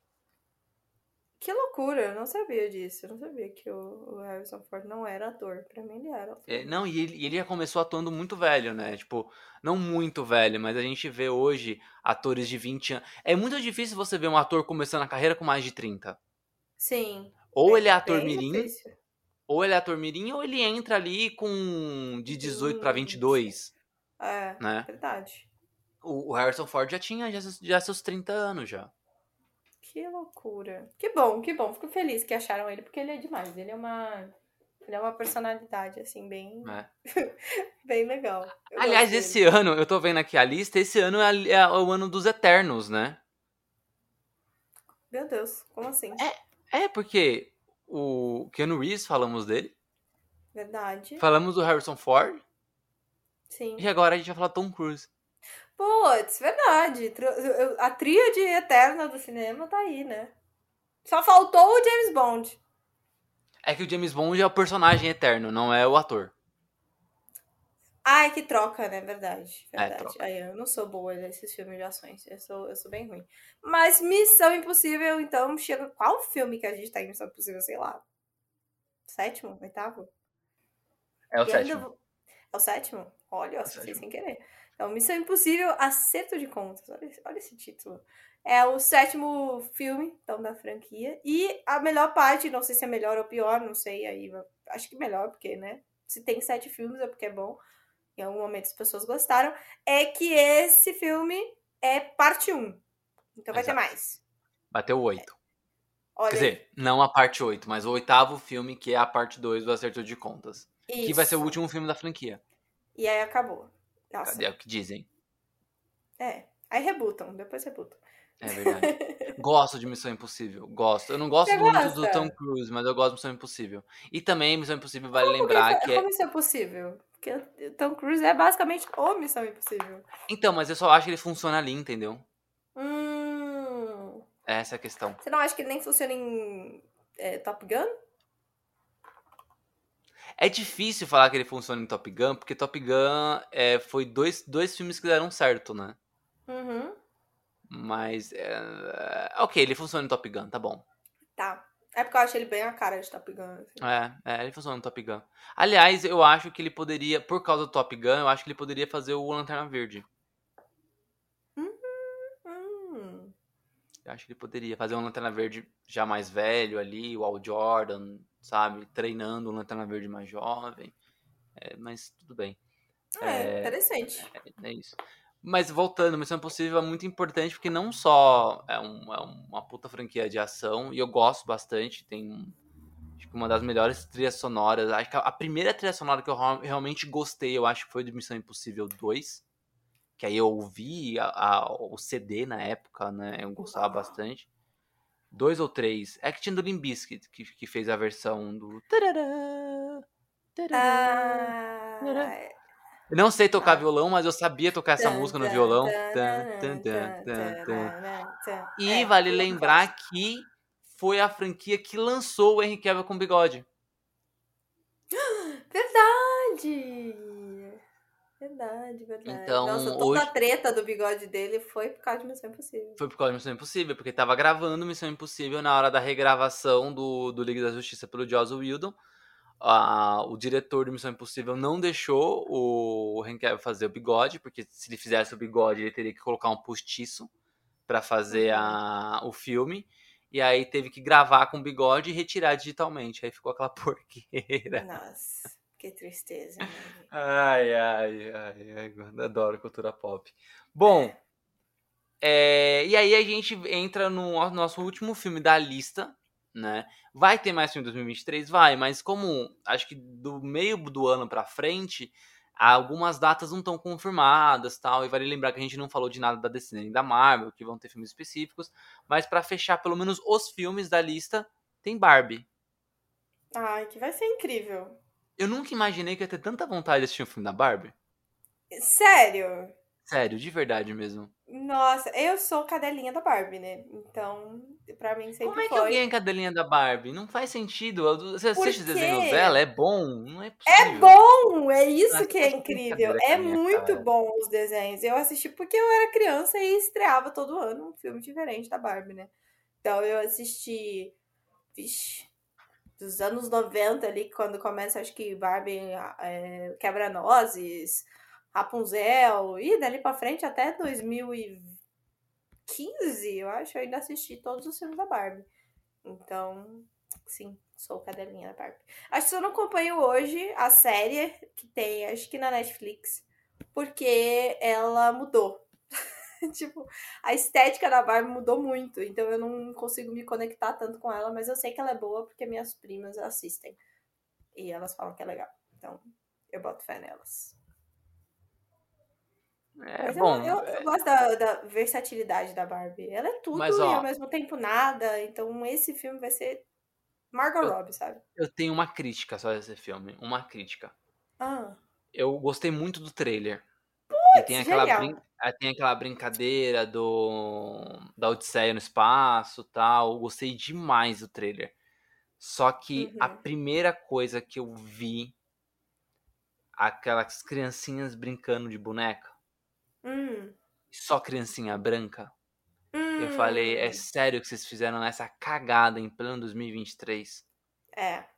Que loucura, eu não sabia disso. Eu não sabia que o, Harrison Ford não era ator. Pra mim ele era ator. É, não, e ele, ele já começou atuando muito velho, né? Tipo, não muito velho, mas a gente vê hoje atores de 20 anos. É muito difícil você ver um ator começando a carreira com mais de 30. Sim. Ou é ele é ator mirim, difícil. ou ele é ator mirim, ou ele entra ali com de 18 para 22. É, né? verdade. O, o Harrison Ford já tinha já, já seus 30 anos já. Que loucura. Que bom, que bom. Fico feliz que acharam ele, porque ele é demais. Ele é uma. Ele é uma personalidade, assim, bem. É. bem legal. Eu Aliás, esse ano, eu tô vendo aqui a lista, esse ano é, é, o ano dos Eternos, né? Meu Deus, como assim? É, é porque o Keanu Reeves, falamos dele. Verdade. Falamos do Harrison Ford. Sim. E agora a gente vai falar Tom Cruise. Putz, verdade. A tríade eterna do cinema tá aí, né? Só faltou o James Bond. É que o James Bond é o personagem eterno, não é o ator. Ah, é que troca, né? Verdade. É, verdade. É, Aí, eu não sou boa nesses filmes de ações. Eu sou, eu sou bem ruim. Mas Missão Impossível, então, chega. Qual filme que a gente tá em Missão Impossível? Sei lá. Sétimo? Oitavo? É o e sétimo. É o sétimo? Olha, eu acertei sem querer. Então, Missão Impossível, Acerto de Contas. Olha, olha esse título. É o sétimo filme, então, da franquia. E a melhor parte, não sei se é melhor ou pior, não sei, aí acho que melhor, porque, né? Se tem sete filmes é porque é bom. Em algum momento as pessoas gostaram. É que esse filme é parte 1. Então vai Exato. ter mais. Bateu oito. Quer dizer, não a parte 8, mas o oitavo filme, que é a parte 2 do Acerto de Contas. Isso. Que vai ser o último filme da franquia. E aí acabou. Nossa. É o que dizem. É. Aí rebutam, depois rebutam. É verdade. gosto de Missão Impossível. Gosto. Eu não gosto Você muito gosta? do Tom Cruise, mas eu gosto de Missão Impossível. E também Missão Impossível vale como lembrar que, que é. Como isso é possível? Porque Tom Cruise é basicamente o Missão Impossível. Então, mas eu só acho que ele funciona ali, entendeu? Hum. Essa é a questão. Você não acha que ele nem funciona em é, Top Gun? É difícil falar que ele funciona em Top Gun, porque Top Gun é, foi dois, dois filmes que deram certo, né? Uhum. Mas. É, ok, ele funciona em Top Gun, tá bom. Tá. É porque eu acho ele bem a cara de Top Gun. Assim. É, é, ele funciona no Top Gun. Aliás, eu acho que ele poderia, por causa do Top Gun, eu acho que ele poderia fazer o Lanterna Verde. Uhum. Hum. Eu acho que ele poderia fazer um Lanterna Verde já mais velho ali, o Al Jordan, sabe? Treinando um Lanterna Verde mais jovem. É, mas tudo bem. É, é interessante. É, é, isso. Mas voltando, Missão Impossível é muito importante porque não só é, um, é uma puta franquia de ação, e eu gosto bastante, tem acho que uma das melhores trilhas sonoras. Acho que a, primeira trilha sonora que eu realmente gostei, eu acho que foi de Missão Impossível 2. Que aí eu ouvi a, a, o CD na época, né? Eu gostava bastante dois ou três. É que tinha do Limbiskit, que, que fez a versão do. Ah, não sei tocar ah. violão, mas eu sabia tocar essa música no violão. E vale lembrar que foi a franquia que lançou o Henry Cavill com bigode. Verdade! Verdade, verdade. Então, Nossa, toda hoje- a treta do bigode dele foi por causa de Missão Impossível. Foi por causa de Missão Impossível, porque tava gravando Missão Impossível na hora da regravação do, do Liga da Justiça pelo Joss Whedon. Ah, o diretor do Missão Impossível não deixou o Henry Cavill fazer o bigode, porque se ele fizesse o bigode, ele teria que colocar um postiço pra fazer a, o filme. E aí teve que gravar com bigode e retirar digitalmente. Aí ficou aquela porqueira. Nossa, que tristeza. né? Ai, ai, ai, ai, adoro cultura pop. Bom, é, e aí a gente entra no nosso último filme da lista, né? Vai ter mais filme em 2023? Vai, mas como acho que do meio do ano pra frente, algumas datas não estão confirmadas tal. E vale lembrar que a gente não falou de nada da DC nem da Marvel, que vão ter filmes específicos. Mas pra fechar pelo menos os filmes da lista, tem Barbie. Ai, que vai ser incrível. Eu nunca imaginei que ia ter tanta vontade de assistir um filme da Barbie. Sério? Sério, de verdade mesmo. Nossa, eu sou cadelinha da Barbie, né? Então, pra mim sempre Como é que foi. alguém é cadelinha da Barbie? Não faz sentido. Você Por assiste quê? desenhos dela, é bom? Não é possível. É bom, é isso que é incrível. É muito cara. bom os desenhos. Eu assisti porque eu era criança e estreava todo ano um filme diferente da Barbie, né? Então eu assisti, vixe, dos anos 90 ali, quando começa, acho que Barbie é, Quebra-Nozes, Rapunzel, e dali pra frente até 2015, eu acho, eu ainda assisti todos os filmes da Barbie. Então, sim, sou cadelinha da Barbie. Acho que eu não acompanho hoje a série que tem, acho que na Netflix, porque ela mudou. tipo, a estética da Barbie mudou muito, então eu não consigo me conectar tanto com ela, mas eu sei que ela é boa porque minhas primas assistem. E elas falam que é legal. Então, eu boto fé nelas. É Mas bom. eu, eu, eu gosto da, da versatilidade da Barbie. Ela é tudo Mas, e ó- ao mesmo tempo nada. Então esse filme vai ser Margot Eu- Robbie, sabe? Eu tenho uma crítica só desse filme. Uma crítica. Ah, Eu gostei muito do trailer. E tem aquela, brin- ah, tem aquela brincadeira do da Odisseia no espaço tal. Eu gostei demais do trailer. Só que a Uhum. primeira coisa que eu vi, aquelas criancinhas brincando de boneca, hum, só criancinha branca. Eu falei, é hum, sério que vocês fizeram essa cagada em pleno 2023? É.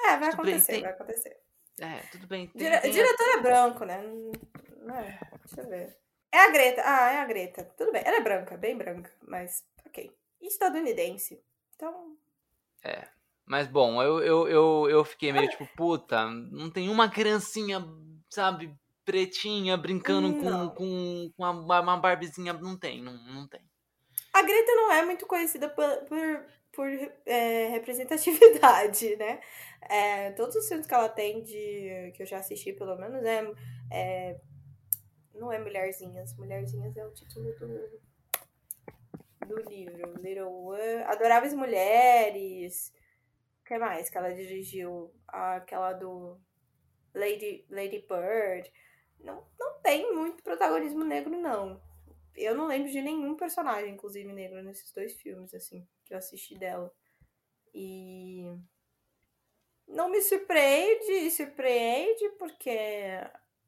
É, vai acontecer, tem- vai acontecer. É, tudo bem. Tem, Dire- tem- O diretor é branco, né? Não é, deixa eu ver. É a Greta. Ah, é a Greta. Tudo bem. Ela é branca, bem branca, mas ok. Estadunidense. Então, Mas bom, eu, eu, eu, eu fiquei meio tipo, puta, não tem uma criancinha, sabe, pretinha brincando com, Não. com, com uma, uma Barbiezinha. Não tem, não, não tem. A Greta não é muito conhecida por, por, por, é, representatividade, né? É, todos os filmes que ela tem de que eu já assisti, pelo menos, é, é não é Mulherzinhas. Mulherzinhas é o título do, do livro. Little Wo- Adoráveis Mulheres. O que mais que ela dirigiu? Aquela do Lady, Lady Bird. Não, não tem muito protagonismo negro, não. Eu não lembro de nenhum personagem, inclusive, negro nesses dois filmes, assim, que eu assisti dela. E. Não me surpreende, surpreende, porque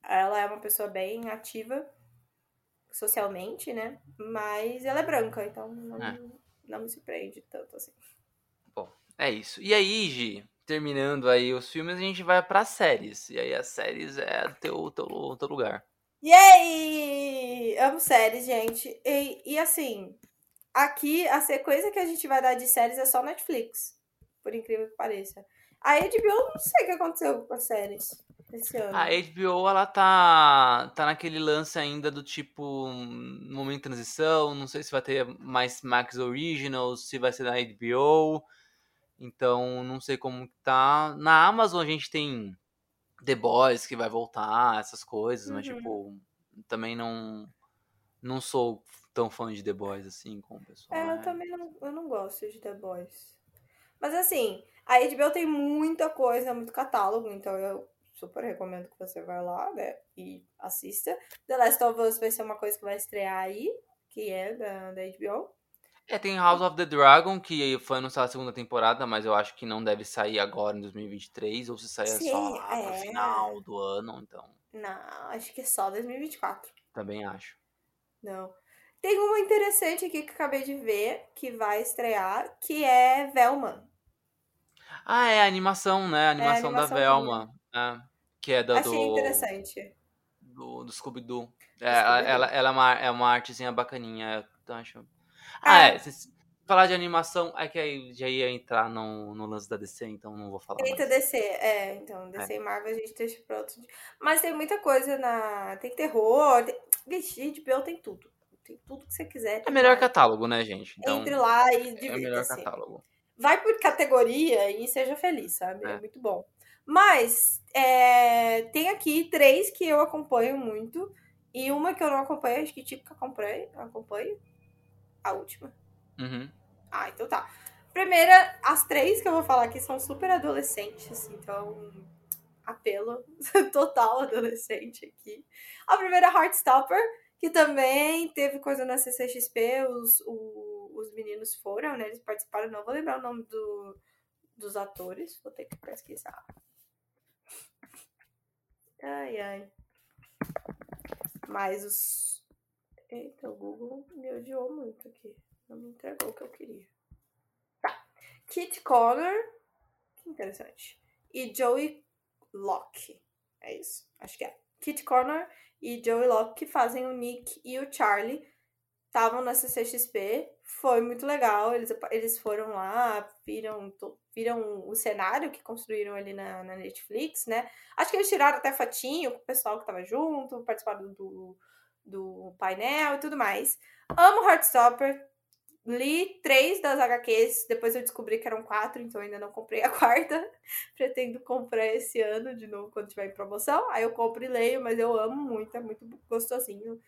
ela é uma pessoa bem ativa socialmente, né? Mas ela é branca, então não, É. não me surpreende tanto assim. É isso. E aí, Gi, terminando aí os filmes, a gente vai pra séries. E aí as séries é teu, teu, teu lugar. Yay! Amo séries, gente. E, e assim, aqui a sequência que a gente vai dar de séries é só Netflix. Por incrível que pareça. A HBO, não sei o que aconteceu com as séries esse ano. A HBO, ela tá, tá naquele lance ainda do tipo, um momento de transição, não sei se vai ter mais Max Originals, se vai ser na HBO, então não sei como tá. Na Amazon a gente tem The Boys que vai voltar, essas coisas, mas Uhum. tipo, também não, não sou tão fã de The Boys assim como o pessoal. É, eu é. também não, eu não gosto de The Boys. Mas assim, a HBO tem muita coisa, muito catálogo, então eu super recomendo que você vá lá, né, e assista. The Last of Us vai ser uma coisa que vai estrear aí, que é da, da HBO. É, tem House of the Dragon, que foi anunciada a segunda temporada, mas eu acho que não deve sair agora em 2023, ou se sair Sim, só é... no final do ano, então. Não, acho que é só 2024. Também acho. Não. Tem uma interessante aqui que acabei de ver, que vai estrear, que é Velma. Ah, é a animação, né? A animação, é a animação da Velma. É, que é da Achei do... interessante. Do, do Scooby-Doo. É, Scooby ela, ela é, uma, é uma artezinha bacaninha, eu acho. Ah, é. é falar de animação, é que aí já ia entrar no, no lance da DC, então não vou falar. Eita, mais. DC, é, então, DC é. e Marvel a gente deixa pra outro dia. Mas tem muita coisa na. Tem terror, tem... Vixe, HBO tem tudo. Tem tudo que você quiser. É melhor catálogo, né, gente? Então, Entre lá e divirta É melhor catálogo. Vai por categoria e seja feliz, sabe? É, é muito bom. Mas é, tem aqui três que eu acompanho muito. E uma que eu não acompanho, acho que tipo que acompanho, acompanho. A última. Uhum. Ah, então tá. Primeira, as três que eu vou falar aqui são super adolescentes, então apelo total adolescente aqui. A primeira Heartstopper, que também teve coisa na CCXP, os, o, os meninos foram, né? Eles participaram, não vou lembrar o nome do, dos atores, vou ter que pesquisar. Ai, ai. Mas os. Eita, o Google me odiou muito aqui. Não me entregou o que eu queria. Tá. Kit Connor. Que interessante. E Joey Locke. É isso. Acho que é. Kit Connor e Joey Locke que fazem o Nick e o Charlie. Estavam na CCXP. Foi muito legal. Eles, eles foram lá, viram, viram o cenário que construíram ali na, na Netflix, né? Acho que eles tiraram até fotinho com o pessoal que tava junto, participaram do, do painel e tudo mais. Amo Heartstopper Li três das HQs, depois eu descobri que eram quatro, então ainda não comprei a quarta. Pretendo comprar esse ano de novo quando tiver em promoção. Aí eu compro e leio, mas eu amo muito, é muito gostosinho.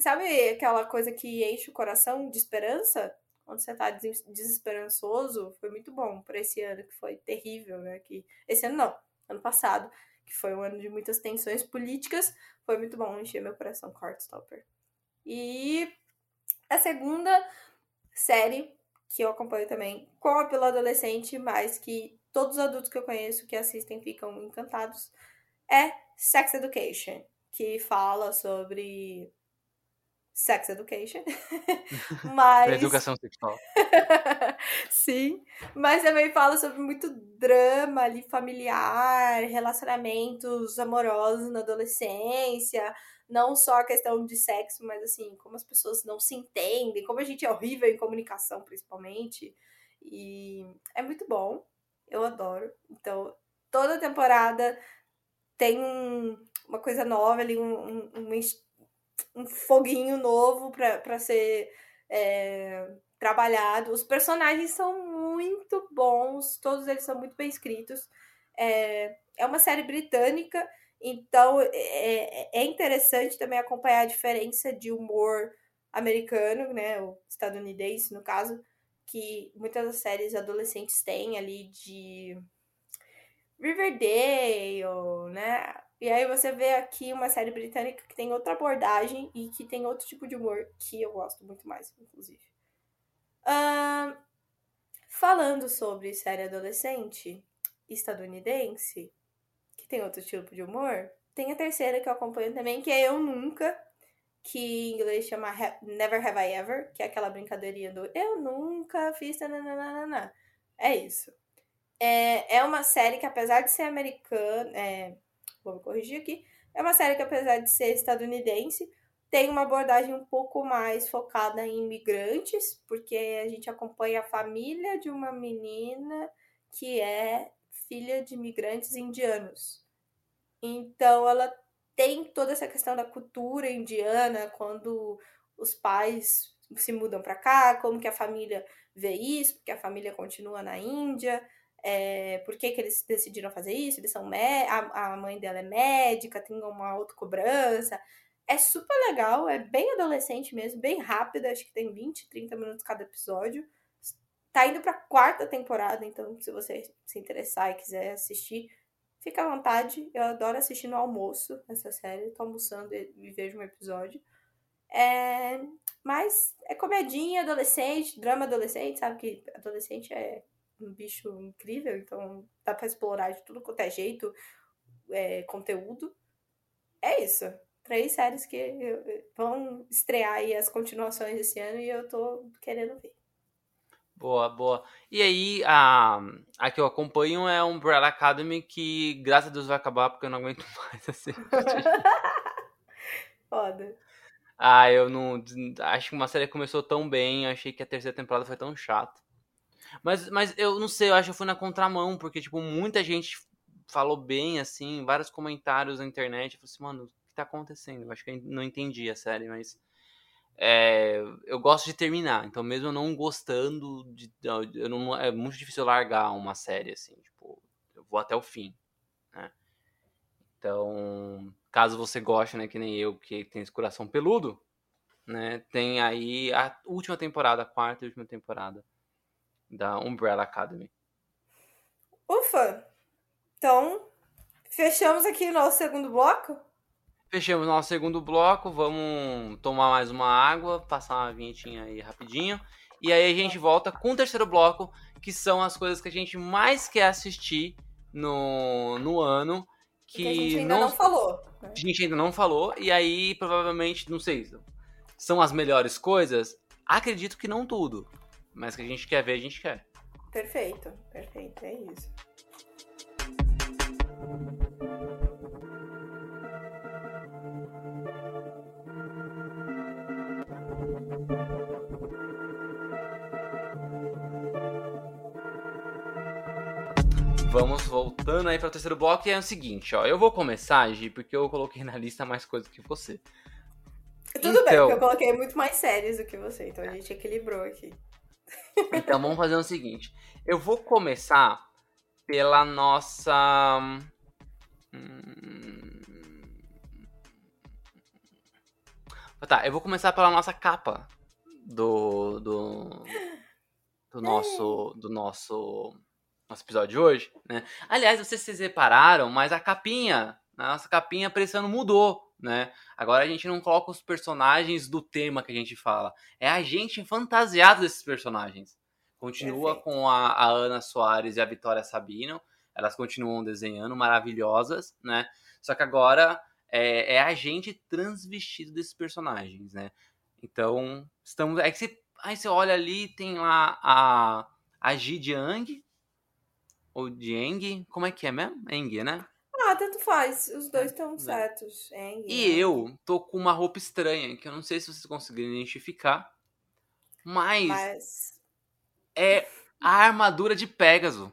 Sabe aquela coisa que enche o coração de esperança? Quando você tá desesperançoso, foi muito bom para esse ano, que foi terrível, né? Que, esse ano não, ano passado, que foi um ano de muitas tensões políticas, foi muito bom encher meu coração com Heartstopper. E a segunda série que eu acompanho também, com apelo adolescente, mas que todos os adultos que eu conheço que assistem ficam encantados, é Sex Education, que fala sobre sex education, mas... Educação sexual. Sim, mas também fala sobre muito drama ali familiar, relacionamentos amorosos na adolescência, não só a questão de sexo, mas assim, como as pessoas não se entendem, como a gente é horrível em comunicação, principalmente. E é muito bom. Eu adoro. Então, toda temporada tem um, uma coisa nova ali, um, um, um foguinho novo para ser é, trabalhado. Os personagens são muito bons, todos eles são muito bem escritos. É, é uma série britânica então, é, é interessante também acompanhar a diferença de humor americano, né, o estadunidense, no caso, que muitas das séries adolescentes têm ali de Riverdale, né? E aí você vê aqui uma série britânica que tem outra abordagem e que tem outro tipo de humor que eu gosto muito mais, inclusive. Uh, falando sobre série adolescente estadunidense, tem outro tipo de humor. Tem a terceira que eu acompanho também, que é Eu Nunca, que em inglês chama Never Have I Ever, que é aquela brincadeirinha do Eu Nunca Fiz. Nananana. É isso. É, é uma série que, apesar de ser americana. É, vou me corrigir aqui. É uma série que, apesar de ser estadunidense, tem uma abordagem um pouco mais focada em imigrantes, porque a gente acompanha a família de uma menina que é filha de imigrantes indianos. Então ela tem toda essa questão da cultura indiana, quando os pais se mudam para cá, como que a família vê isso, porque a família continua na Índia, é, por que, que eles decidiram fazer isso, eles são a, a mãe dela é médica, tem uma autocobrança. É super legal, é bem adolescente mesmo, bem rápida, acho que tem 20, 30 minutos cada episódio. Tá indo pra quarta temporada, então se você se interessar e quiser assistir, fica à vontade. Eu adoro assistir no almoço essa série. Tô almoçando e vejo um episódio. É, mas é comedinha adolescente, drama adolescente, sabe que adolescente é um bicho incrível, então dá pra explorar de tudo quanto é jeito, é, conteúdo. É isso. Três séries que vão estrear aí as continuações esse ano e eu tô querendo ver. Boa, boa. E aí, a, a que eu acompanho é a Umbrella Academy, que graças a Deus vai acabar porque eu não aguento mais assim. Foda. Ah, eu não. Acho que uma série começou tão bem, achei que a terceira temporada foi tão chata. Mas, mas eu não sei, eu acho que eu fui na contramão, porque, tipo, muita gente falou bem, assim, vários comentários na internet. Eu falei assim, mano, o que tá acontecendo? Eu acho que eu não entendi a série, mas. É, eu gosto de terminar, então mesmo eu não gostando, de, eu não, é muito difícil largar uma série, assim, tipo, eu vou até o fim, né? Então, caso você goste, né, que nem eu, que tem esse coração peludo, né, tem aí a última temporada, a quarta e última temporada da Umbrella Academy. Ufa! Então, fechamos aqui nosso segundo bloco? Fechamos nosso segundo bloco, vamos tomar mais uma água, passar uma vinhetinha aí rapidinho. E aí a gente volta com o terceiro bloco, que são as coisas que a gente mais quer assistir no, no ano. Que, que a gente ainda não, não falou. Né? A gente ainda não falou, e aí provavelmente, não sei, são as melhores coisas? Acredito que não tudo. Mas que a gente quer ver, a gente quer. Perfeito, perfeito, é isso. Vamos voltando aí para o terceiro bloco e é o seguinte, ó. Eu vou começar, Gi, porque eu coloquei na lista mais coisas que você. Tudo então... bem, porque eu coloquei muito mais séries do que você, então a gente equilibrou aqui. Então vamos fazer o seguinte. Eu vou começar pela nossa. Hum... Tá, eu vou começar pela nossa capa do. do. do nosso. do nosso. nosso episódio de hoje, né? Aliás, vocês se repararam, mas a capinha. A nossa capinha precisando mudou né? Agora a gente não coloca os personagens do tema que a gente fala. É a gente fantasiado desses personagens. Continua Perfeito. com a, a, Ana Soares e a Vitória Sabino. Elas continuam desenhando, maravilhosas, né? Só que agora é, é a gente transvestido desses personagens, né? Então, estamos. É que você. Aí você olha ali, tem lá a, a Ji Jiang, ou Jiang, como é que é mesmo? Eng, né? Ah, tanto faz. Os dois estão né? certos. É, e eu tô com uma roupa estranha, que eu não sei se vocês conseguiram identificar. Mas, mas... é a armadura de Pégaso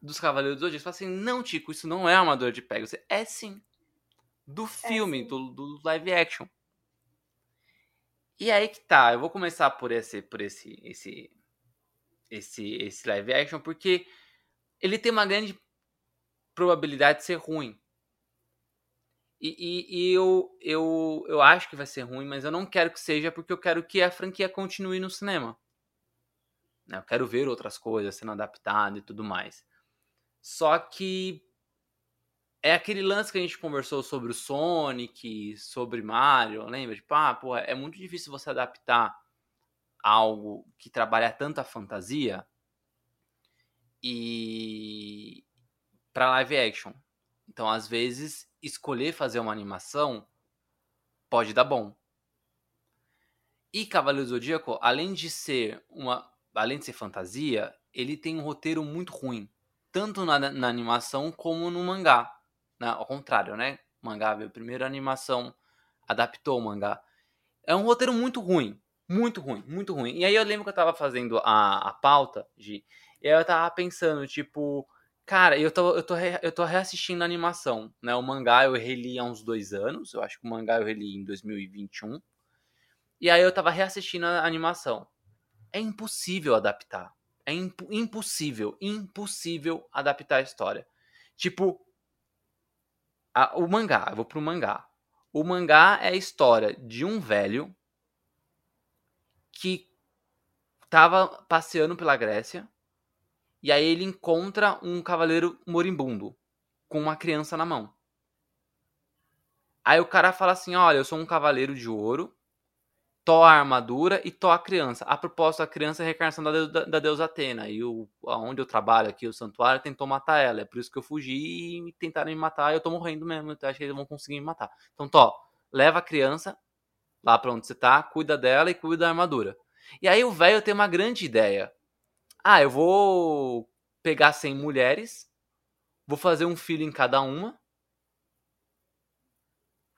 dos Cavaleiros do Zodíaco. Fala assim, não, Tico, isso não é armadura de Pégaso. É sim. Do é filme, é sim. Do, do live action. E aí que tá, eu vou começar por esse, por esse, esse, esse, esse live action, porque ele tem uma grande probabilidade de ser ruim. E, e, e, eu, eu, eu acho que vai ser ruim, mas eu não quero que seja porque eu quero que a franquia continue no cinema. Né, eu quero ver outras coisas sendo adaptadas e tudo mais. Só que é aquele lance que a gente conversou sobre o Sonic, sobre Mario, lembra? Tipo, ah, pô, é muito difícil você adaptar algo que trabalha tanta fantasia e, para live action. Então, às vezes, escolher fazer uma animação pode dar bom. E Cavaleiro Zodíaco, além de ser uma, além de ser fantasia, ele tem um roteiro muito ruim, tanto na, na animação como no mangá. Né? Ao contrário, né? O mangá veio primeiro, a animação adaptou o mangá. É um roteiro muito ruim, muito ruim, muito ruim. E aí eu lembro que eu tava fazendo a, a pauta, de, e aí eu tava pensando, tipo, Cara, eu tô, eu, tô re, eu tô reassistindo a animação, né? O mangá eu reli há uns dois anos, eu acho que o mangá eu reli em 2021. E aí eu tava reassistindo a animação. É impossível adaptar. É imp, impossível, impossível adaptar a história. Tipo, a, o mangá, eu vou pro mangá. O mangá é a história de um velho que tava passeando pela Grécia e aí ele encontra um cavaleiro moribundo com uma criança na mão. Aí o cara fala assim: olha, eu sou um cavaleiro de ouro, to a armadura e to a criança. A propósito, a criança é a reencarnação da, da, deusa Atena. E o, onde eu trabalho aqui, o santuário, tentou matar ela. É por isso que eu fugi e tentaram me matar. Eu tô morrendo mesmo. Então acho que eles vão conseguir me matar. Então, Tó, leva a criança lá pra onde você tá, cuida dela e cuida da armadura. E aí o velho tem uma grande ideia. Ah, eu vou pegar 100 mulheres, vou fazer um filho em cada uma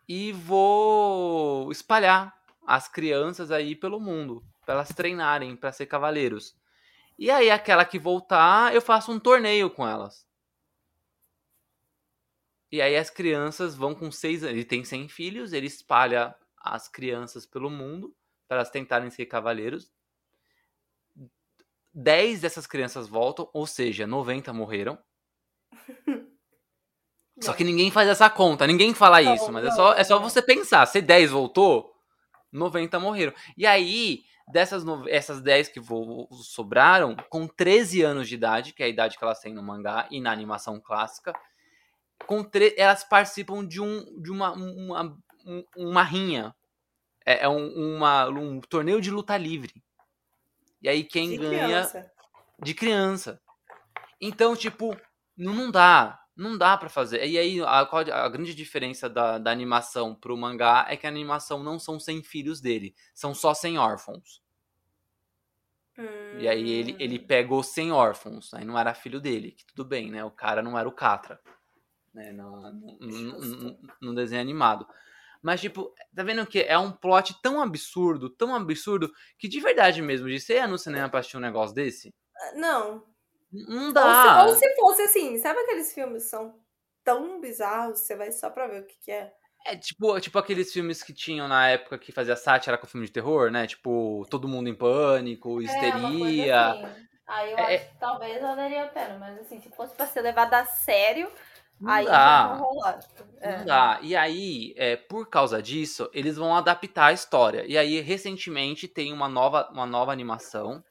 e vou espalhar as crianças aí pelo mundo, para elas treinarem para ser cavaleiros. E aí aquela que voltar, eu faço um torneio com elas. E aí as crianças vão com seis anos. Ele tem 100 filhos, ele espalha as crianças pelo mundo para elas tentarem ser cavaleiros. 10 dessas crianças voltam, ou seja, 90 morreram. Só que ninguém faz essa conta, ninguém fala não, isso, mas é não, é, só, é só você pensar. Se 10 voltou, 90 morreram. E aí, dessas no... essas 10 que sobraram, com 13 anos de idade, que é a idade que elas têm no mangá e na animação clássica, com tre... elas participam de, um, de uma, uma, uma rinha. É, é um, uma, um torneio de luta livre. E aí quem de ganha. Criança. De criança. Então, tipo, não dá. Não dá para fazer. E aí, a, a, grande diferença da, da animação pro mangá é que a animação não são 100 filhos dele, são só 100 órfãos. Hum. E aí ele, ele hum. pegou 100 órfãos, aí não era filho dele, que tudo bem, né? O cara não era o Catra, né? No, no, no, no desenho animado. Mas, tipo, tá vendo que é um plot tão absurdo, tão absurdo, que de verdade mesmo, de você ia no cinema pra assistir um negócio desse? Não, não dá. Ou se, ou se fosse assim, sabe aqueles filmes que são tão bizarros, você vai só pra ver o que, que é? É tipo, tipo aqueles filmes que tinham na época que fazia sátira com filme de terror, né? Tipo, Todo Mundo em Pânico, é, Histeria. É. Aí eu é, acho que talvez valeria a pena, mas assim, se fosse pra ser levado a sério, não aí dá. rolar. É. Não dá. E aí, é, por causa disso, eles vão adaptar a história. E aí, recentemente, tem uma nova, uma nova animação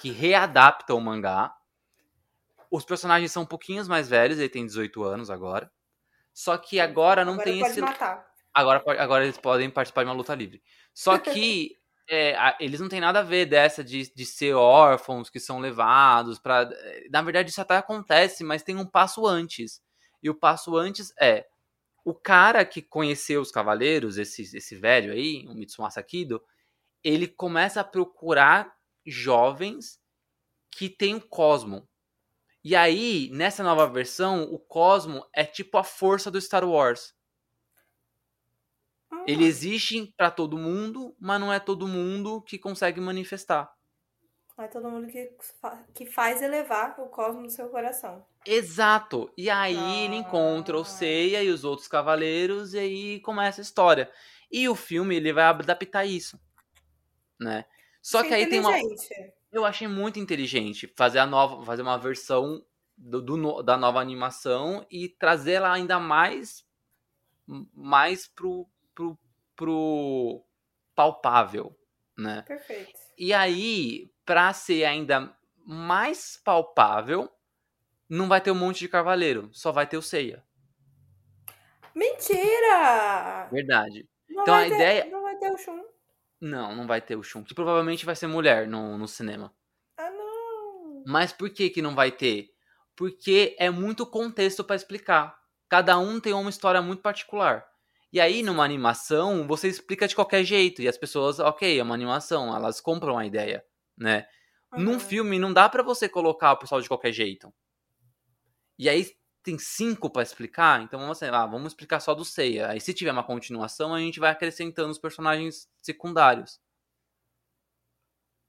que readapta o mangá os personagens são um pouquinho mais velhos, ele tem 18 anos agora. Só que agora não agora tem esse. Matar. Agora, agora eles podem participar de uma luta livre. Só que é, eles não têm nada a ver dessa de, de ser órfãos que são levados para. Na verdade, isso até acontece, mas tem um passo antes. E o passo antes é o cara que conheceu os cavaleiros, esse, esse velho aí, o Mitsumasa Kido, ele começa a procurar jovens que têm o Cosmo. E aí, nessa nova versão, o Cosmo é tipo a força do Star Wars. Ele hum. existe para todo mundo, mas não é todo mundo que consegue manifestar. Não é todo mundo que, que faz elevar o cosmo no seu coração. Exato. E aí ah. ele encontra o Seiya e os outros cavaleiros e aí começa a história. E o filme ele vai adaptar isso, né? Só que aí tem uma eu achei muito inteligente fazer a nova, fazer uma versão do, do da nova animação e trazer ela ainda mais mais pro, pro, pro palpável, né? Perfeito. E aí, para ser ainda mais palpável, não vai ter um monte de cavaleiro, só vai ter o Seiya. Mentira! Verdade. Não então a ter, ideia não vai ter o Shun. Não, não vai ter o Shun. Que provavelmente vai ser mulher no, no cinema. Ah, não! Mas por que que não vai ter? Porque é muito contexto para explicar. Cada um tem uma história muito particular. E aí, numa animação, você explica de qualquer jeito. E as pessoas, ok, é uma animação, elas compram a ideia, né? Uhum. Num filme, não dá para você colocar o pessoal de qualquer jeito. E aí, tem cinco para explicar, então vamos, lá, vamos explicar só do Seiya. Aí se tiver uma continuação, a gente vai acrescentando os personagens secundários.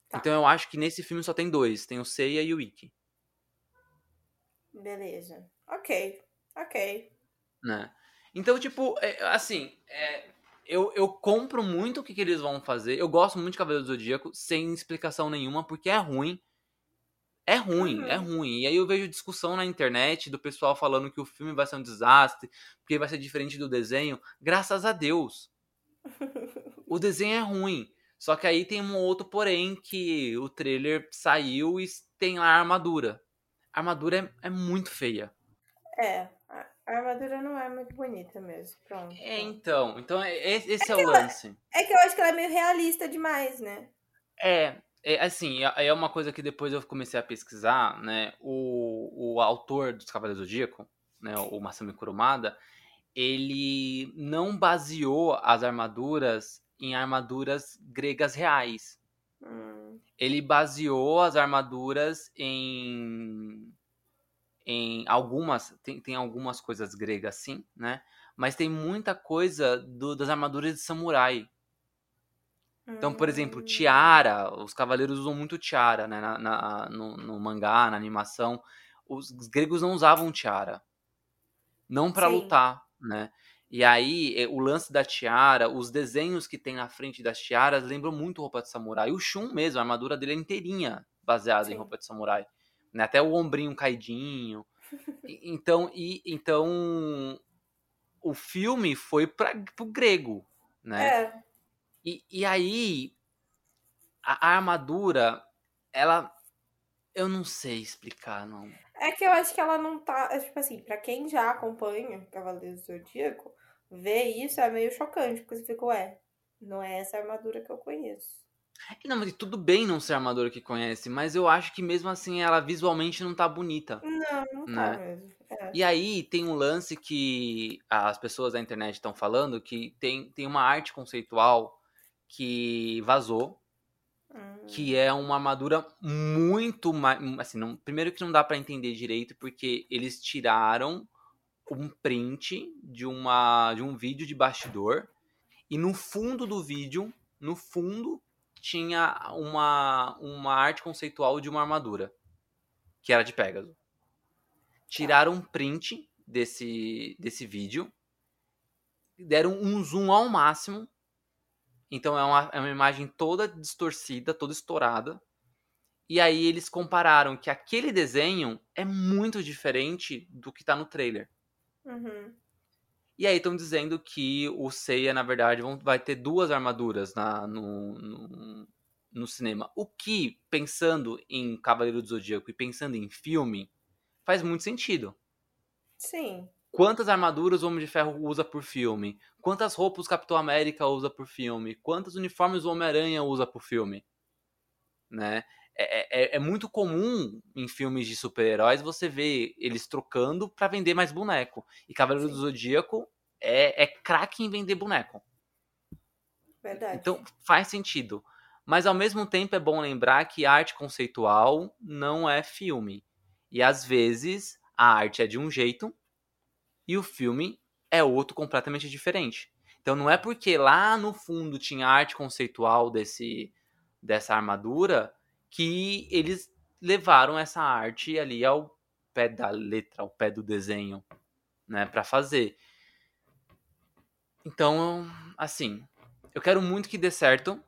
Tá. Então eu acho que nesse filme só tem dois, tem o Seiya e o Ikki. Beleza. Ok. Ok. Né? Então, tipo, é, assim, é, eu, eu compro muito o que, que eles vão fazer. Eu gosto muito de Cavaleiro do Zodíaco, sem explicação nenhuma, porque é ruim. É ruim, é uhum. é ruim. E aí eu vejo discussão na internet do pessoal falando que o filme vai ser um desastre, porque vai ser diferente do desenho. Graças a Deus. o desenho é ruim. Só que aí tem um outro porém que o trailer saiu e tem lá a armadura. A armadura é, é muito feia. É, A armadura não é muito bonita mesmo. Pronto. É, então. Então, é- é- esse é, É o que ela- lance. É que eu acho que ela é meio realista demais, né? É, é assim, é é uma coisa que depois eu comecei a pesquisar, né? O, o autor dos Cavaleiros do Zodíaco, né? O Masami Kurumada, ele não baseou as armaduras em armaduras gregas reais. Hum, Ele baseou as armaduras em em algumas tem, tem algumas coisas gregas sim, né? Mas tem muita coisa do- das armaduras de samurai. Então, por exemplo, hum. tiara, os cavaleiros usam muito tiara, né? Na, na- no, no mangá, na animação. Os gregos não usavam tiara. Não pra Sim. lutar, né? E aí, eh, o lance da tiara, os desenhos que tem na frente das tiaras lembram muito roupa de samurai. O Shun mesmo, a armadura dele é inteirinha baseada em Sim. roupa de samurai. Né? Até o ombrinho caidinho. Então, e, então, o filme foi pra, pro grego, né? É, E, e aí, a, a armadura, ela. Eu não sei explicar, não. é que eu acho que ela não tá. é, Tipo assim, pra quem já acompanha Cavaleiros do Zodíaco, ver isso é meio chocante, porque você fica, ué, não é essa armadura que eu conheço. Não, mas tudo bem não ser a armadura que conhece, mas eu acho que mesmo assim ela visualmente não tá bonita. Não, não tá Né? mesmo. É. E aí tem um lance que as pessoas da internet estão falando que tem, tem uma arte conceitual que vazou, Hum, que é uma armadura muito mais. Assim, não, primeiro que não dá pra entender direito, porque eles tiraram um print de, uma, de um vídeo de bastidor, e no fundo do vídeo, no fundo, tinha uma, uma arte conceitual de uma armadura, que era de Pegasus. Tiraram um print desse, desse vídeo, deram um zoom ao máximo então é uma, é uma imagem toda distorcida, toda estourada. E aí eles compararam que aquele desenho é muito diferente do que tá no trailer. Uhum. E aí estão dizendo que o Seiya, na verdade, vão, vai ter duas armaduras na, no, no, no cinema. O que, pensando em Cavaleiro do Zodíaco e pensando em filme, faz muito sentido. Sim. Quantas armaduras o Homem de Ferro usa por filme? Quantas roupas o Capitão América usa por filme? Quantos uniformes o Homem-Aranha usa por filme? Né? É, é, é muito comum em filmes de super-heróis você ver eles trocando pra vender mais boneco. E Cavaleiro do Sim. Zodíaco é, é craque em vender boneco. Verdade. Então faz sentido. Mas ao mesmo tempo é bom lembrar que arte conceitual não é filme. E às vezes a arte é de um jeito e o filme é outro completamente diferente. Então não é porque lá no fundo tinha arte conceitual desse dessa armadura que eles levaram essa arte ali ao pé da letra, ao pé do desenho, né, para fazer. Então, assim, eu quero muito que dê certo,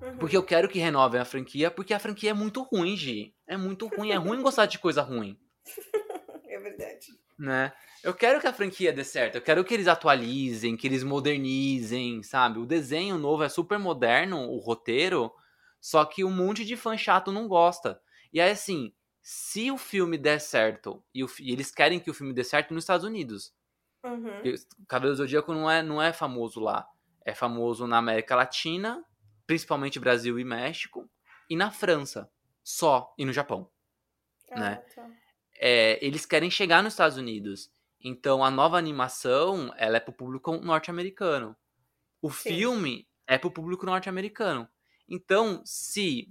Uhum. porque eu quero que renovem a franquia, porque a franquia é muito ruim, Gi. É muito ruim, é ruim gostar de coisa ruim, É verdade. né? Eu quero que a franquia dê certo, eu quero que eles atualizem, que eles modernizem, sabe? O desenho novo é super moderno, o roteiro, só que um monte de fã chato não gosta. E aí, assim, se o filme der certo, e, o e eles querem que o filme dê certo nos Estados Unidos, Uhum. Do Zodíaco não é, não é famoso lá. É famoso na América Latina, principalmente Brasil e México, e na França, só, e no Japão. né? Ah, tá. É, eles querem chegar nos Estados Unidos. Então a nova animação, ela é pro público norte-americano. O Sim. filme é pro público norte-americano. Então, se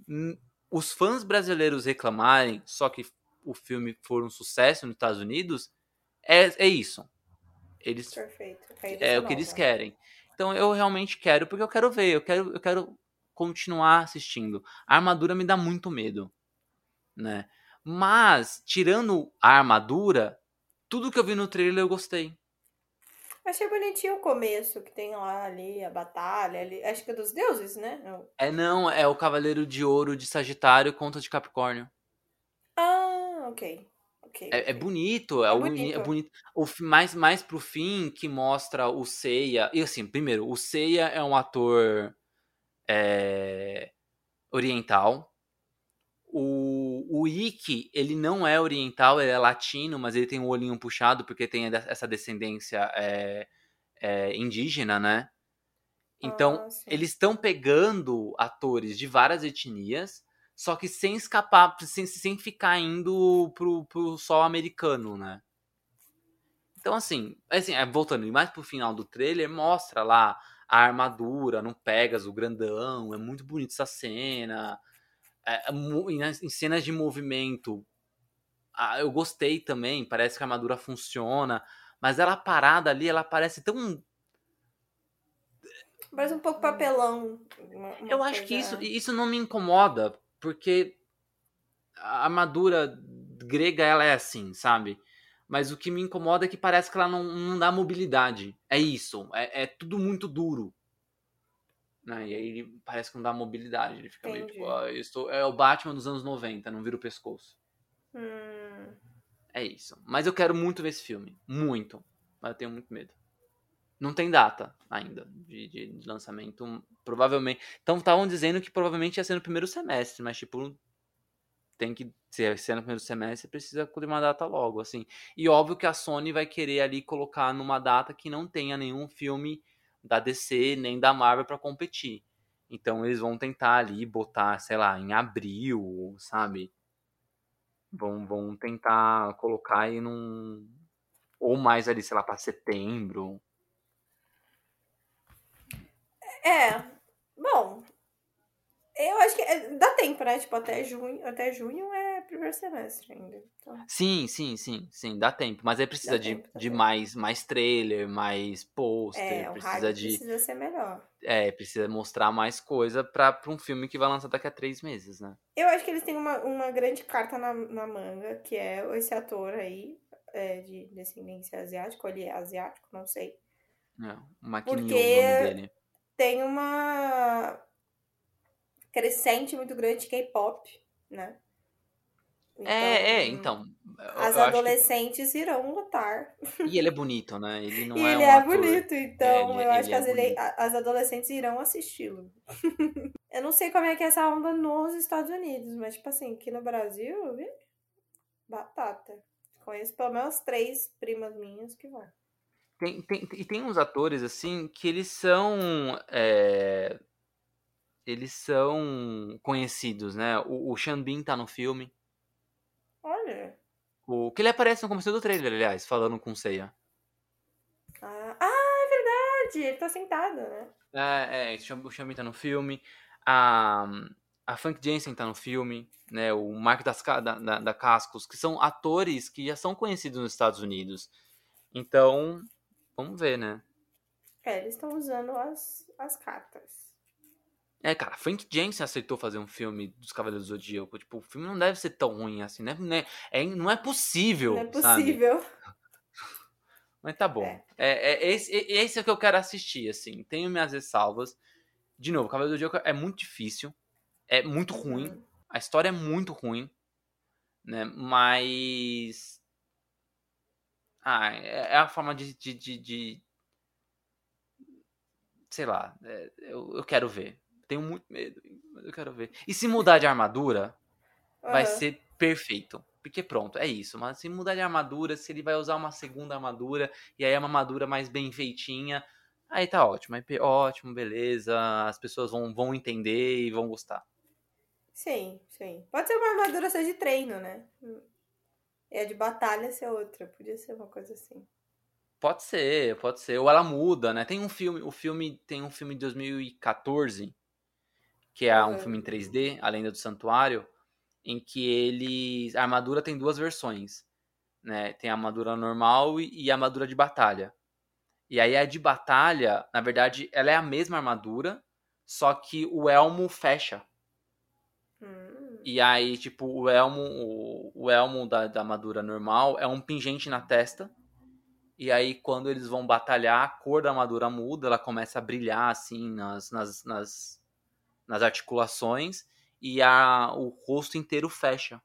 os fãs brasileiros reclamarem, só que o filme for um sucesso nos Estados Unidos, é, é isso. Eles Perfeito. É dessa o que eles querem. Então eu realmente quero, porque eu quero ver, eu quero, eu quero continuar assistindo. A armadura me dá muito medo, né? Mas, tirando a armadura, tudo que eu vi no trailer eu gostei. Achei bonitinho o começo, que tem lá ali a batalha, ali. Acho que é dos deuses, né? Não. É não, é o Cavaleiro de Ouro de Sagitário contra de Capricórnio. Ah, ok. Ok. É, é ok. bonito, é, É o- bonito. é bonito. O, mais, mais pro fim que mostra o Seiya. E assim, primeiro, o Seiya é um ator é, oriental. O, o, Ikki, ele não é oriental, ele é latino, mas ele tem o olhinho puxado porque tem essa descendência é, é, indígena, né? Então, Ah, eles estão pegando atores de várias etnias, só que sem escapar, sem, sem ficar indo pro, pro sol americano, né? Então, assim, assim, é, voltando mais pro final do trailer, mostra lá a armadura no Pegasus, o grandão, é muito bonita essa cena. É, é mu- em, cenas de movimento, eu gostei também, parece que a armadura funciona, mas ela parada ali, ela parece tão Parece um pouco papelão. Eu acho que isso, isso não me incomoda, porque a armadura grega ela é assim, sabe? Mas o que me incomoda é que parece que ela não, não dá mobilidade. É isso. É, é tudo muito duro. Né? E aí ele parece que não dá mobilidade. Ele fica meio Entendi. tipo, ah, estou... é o Batman dos anos 90, não vira o pescoço. Hum, É isso. Mas eu quero muito ver esse filme. Muito. Mas eu tenho muito medo. Não tem data ainda de, de- de lançamento. Provavelmente. Então estavam dizendo que provavelmente ia ser no primeiro semestre, mas tipo. Tem que ser, ser no primeiro semestre, precisa de uma data logo, assim. E óbvio que a Sony vai querer ali colocar numa data que não tenha nenhum filme da DC nem da Marvel pra competir. Então eles vão tentar ali botar, sei lá, em abril, sabe? Vão, vão tentar colocar aí num. Ou mais ali, sei lá, pra setembro. É. Bom. Eu acho que é- dá tempo, né? Tipo, até junho, até junho é primeiro semestre ainda. Então, Sim, sim, sim, sim, dá tempo. Mas aí precisa Dá de, tempo, de mais, mais trailer, mais pôster, é, precisa de. precisa ser melhor. É, precisa mostrar mais coisa pra, pra um filme que vai lançar daqui a três meses, né? Eu acho que eles têm uma, uma grande carta na, na manga, que é esse ator aí, é, de descendência asiática, ou ele é asiático, não sei. É, o McNeil, Porque- o nome dele. Tem uma crescente muito grande de K-pop, né? É, é, então. As acho que- adolescentes irão lutar. E ele é bonito, né? Ele não e é ele um é ator- bonito, então ele- eu acho ele que é as, ele- as adolescentes irão assisti-lo. eu não sei como é que é essa onda nos Estados Unidos, mas, tipo assim, aqui no Brasil, vi? batata. Conheço pelo menos três primas minhas que vão. Tem, tem, e tem uns atores, assim, que eles são. é, Eles são conhecidos, né? O, o Bean tá no filme. Olha. O, que ele aparece no começo do trailer, aliás, falando com Seiya. Ah, ah, é verdade! Ele tá sentado, né? É, é, o Sean o Bean tá no filme. A, a Funk Jensen tá no filme, né? O Mark das, da, da, da Cascos, que são atores que já são conhecidos nos Estados Unidos. Então, vamos ver, né? É, eles estão usando as, as cartas. É, cara, Frank Jensen aceitou fazer um filme dos Cavaleiros do Zodíaco. Tipo, o filme não deve ser tão ruim assim, né? Não é, é- não é possível, Não é sabe? possível. Mas tá bom. É. É, é- esse, é- esse é o que eu quero assistir, assim. Tenho minhas ressalvas. De novo, Cavaleiro do Zodíaco é muito difícil. É muito ruim. Uhum. A história é muito ruim. Né? Mas... Ah, é, é a forma de... de, de- de- Sei lá. é, eu, eu quero ver. Tenho muito medo, mas eu quero ver. E se mudar de armadura, vai Aham. ser perfeito. Porque pronto, é isso. Mas se mudar de armadura, se ele vai usar uma segunda armadura, e aí é uma armadura mais bem feitinha, aí tá ótimo. Aí, ótimo, beleza. As pessoas vão, vão entender e vão gostar. Sim, sim. Pode ser uma armadura só de treino, né? E a de batalha ser outra. Podia ser uma coisa assim. Pode ser, pode ser. Ou ela muda, né? Tem um filme, o filme tem um filme de 2014, que é um filme em 3D, A Lenda do Santuário, em que ele a armadura tem duas versões, né? Tem a armadura normal e e a armadura de batalha. E aí a de batalha, na verdade, ela é a mesma armadura, só que o elmo fecha. Hum. E aí, tipo, o elmo, o, o elmo da, da armadura normal é um pingente na testa. E aí, quando eles vão batalhar, a cor da armadura muda, ela começa a brilhar, assim, nas, nas, nas, nas articulações. E a, o rosto inteiro fecha.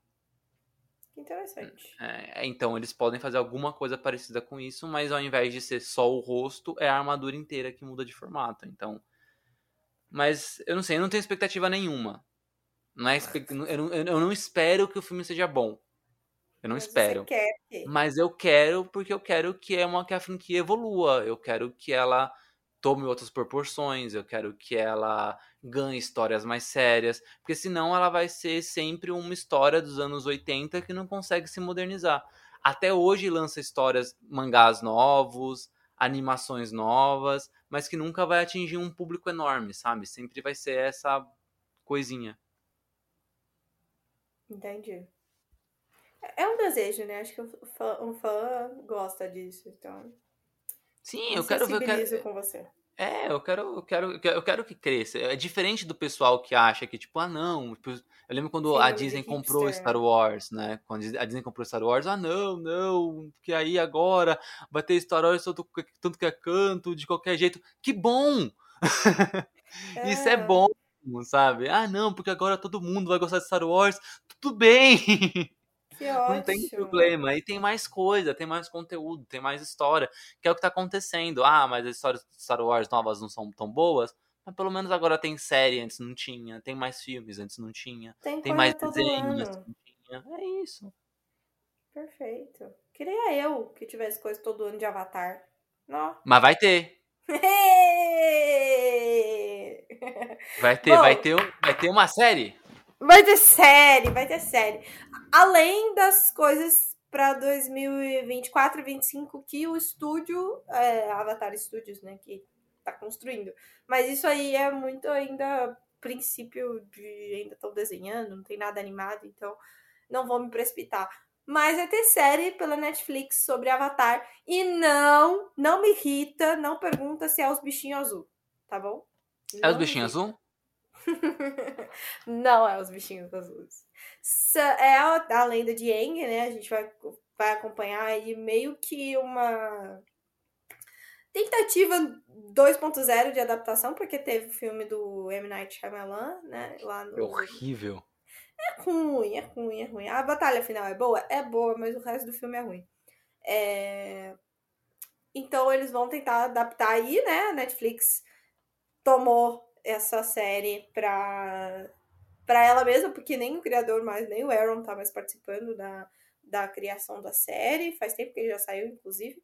Que interessante. É, então, eles podem fazer alguma coisa parecida com isso, mas ao invés de ser só o rosto, é a armadura inteira que muda de formato. Então. Mas eu não sei, eu não tenho expectativa nenhuma. Não é, eu, não, eu não espero que o filme seja bom. Eu não Mas espero. Mas eu quero porque eu quero que, é uma, que a franquia evolua. Eu quero que ela tome outras proporções. Eu quero que ela ganhe histórias mais sérias. Porque senão ela vai ser sempre uma história dos anos 80 que não consegue se modernizar. Até hoje lança histórias, mangás novos, animações novas, mas que nunca vai atingir um público enorme, sabe? Sempre vai ser essa coisinha. Entendi. É um desejo, né? Acho que um fã, um fã gosta disso, então. Sim, eu quero ver. Eu quero... com você. É, eu quero, eu quero, eu quero que cresça. É diferente do pessoal que acha que, tipo, ah, não. Tipo, eu lembro quando Sim, a Disney comprou Star Wars, né? Quando a Disney comprou Star Wars, ah, não, não, porque aí agora vai ter Star Wars tanto, tanto que é canto, de qualquer jeito. Que bom! É. Isso é bom, sabe? Ah, não, porque agora todo mundo vai gostar de Star Wars. Tudo bem! Que ótimo. Não tem problema. E tem mais coisa, tem mais conteúdo, tem mais história, que é o que tá acontecendo. Ah, mas as histórias de Star Wars novas não são tão boas. Mas pelo menos agora tem série, antes não tinha. Tem mais filmes, antes não tinha. Tem, tem mais desenhos, antes não tinha. É isso. Perfeito. Queria eu que tivesse coisa todo ano de Avatar. Não. Mas vai ter. vai ter, Bom, vai ter, vai ter uma série. Vai ter série, vai ter série. Além das coisas para 2024 e 2025 que o estúdio, é, Avatar Studios, né, que tá construindo. Mas isso aí é muito ainda princípio de ainda estão desenhando, não tem nada animado, então não vou me precipitar. Mas vai ter série pela Netflix sobre Avatar e não, não me irrita, não pergunta se é os bichinhos azul, tá bom? é os bichinhos azul? não é os bichinhos azuis. É a, a lenda de Aang, né? A gente vai, vai acompanhar aí meio que uma tentativa 2.0 de adaptação, porque teve o filme do M. Night Shyamalan, né? Lá no... É horrível. É ruim, é ruim, é ruim. A batalha final é boa? É boa, mas o resto do filme é ruim. É... Então eles vão tentar adaptar aí, né? A Netflix tomou essa série pra, pra ela mesma, porque nem o criador mais, nem o Aaron tá mais participando da, da criação da série. Faz tempo que ele já saiu, inclusive.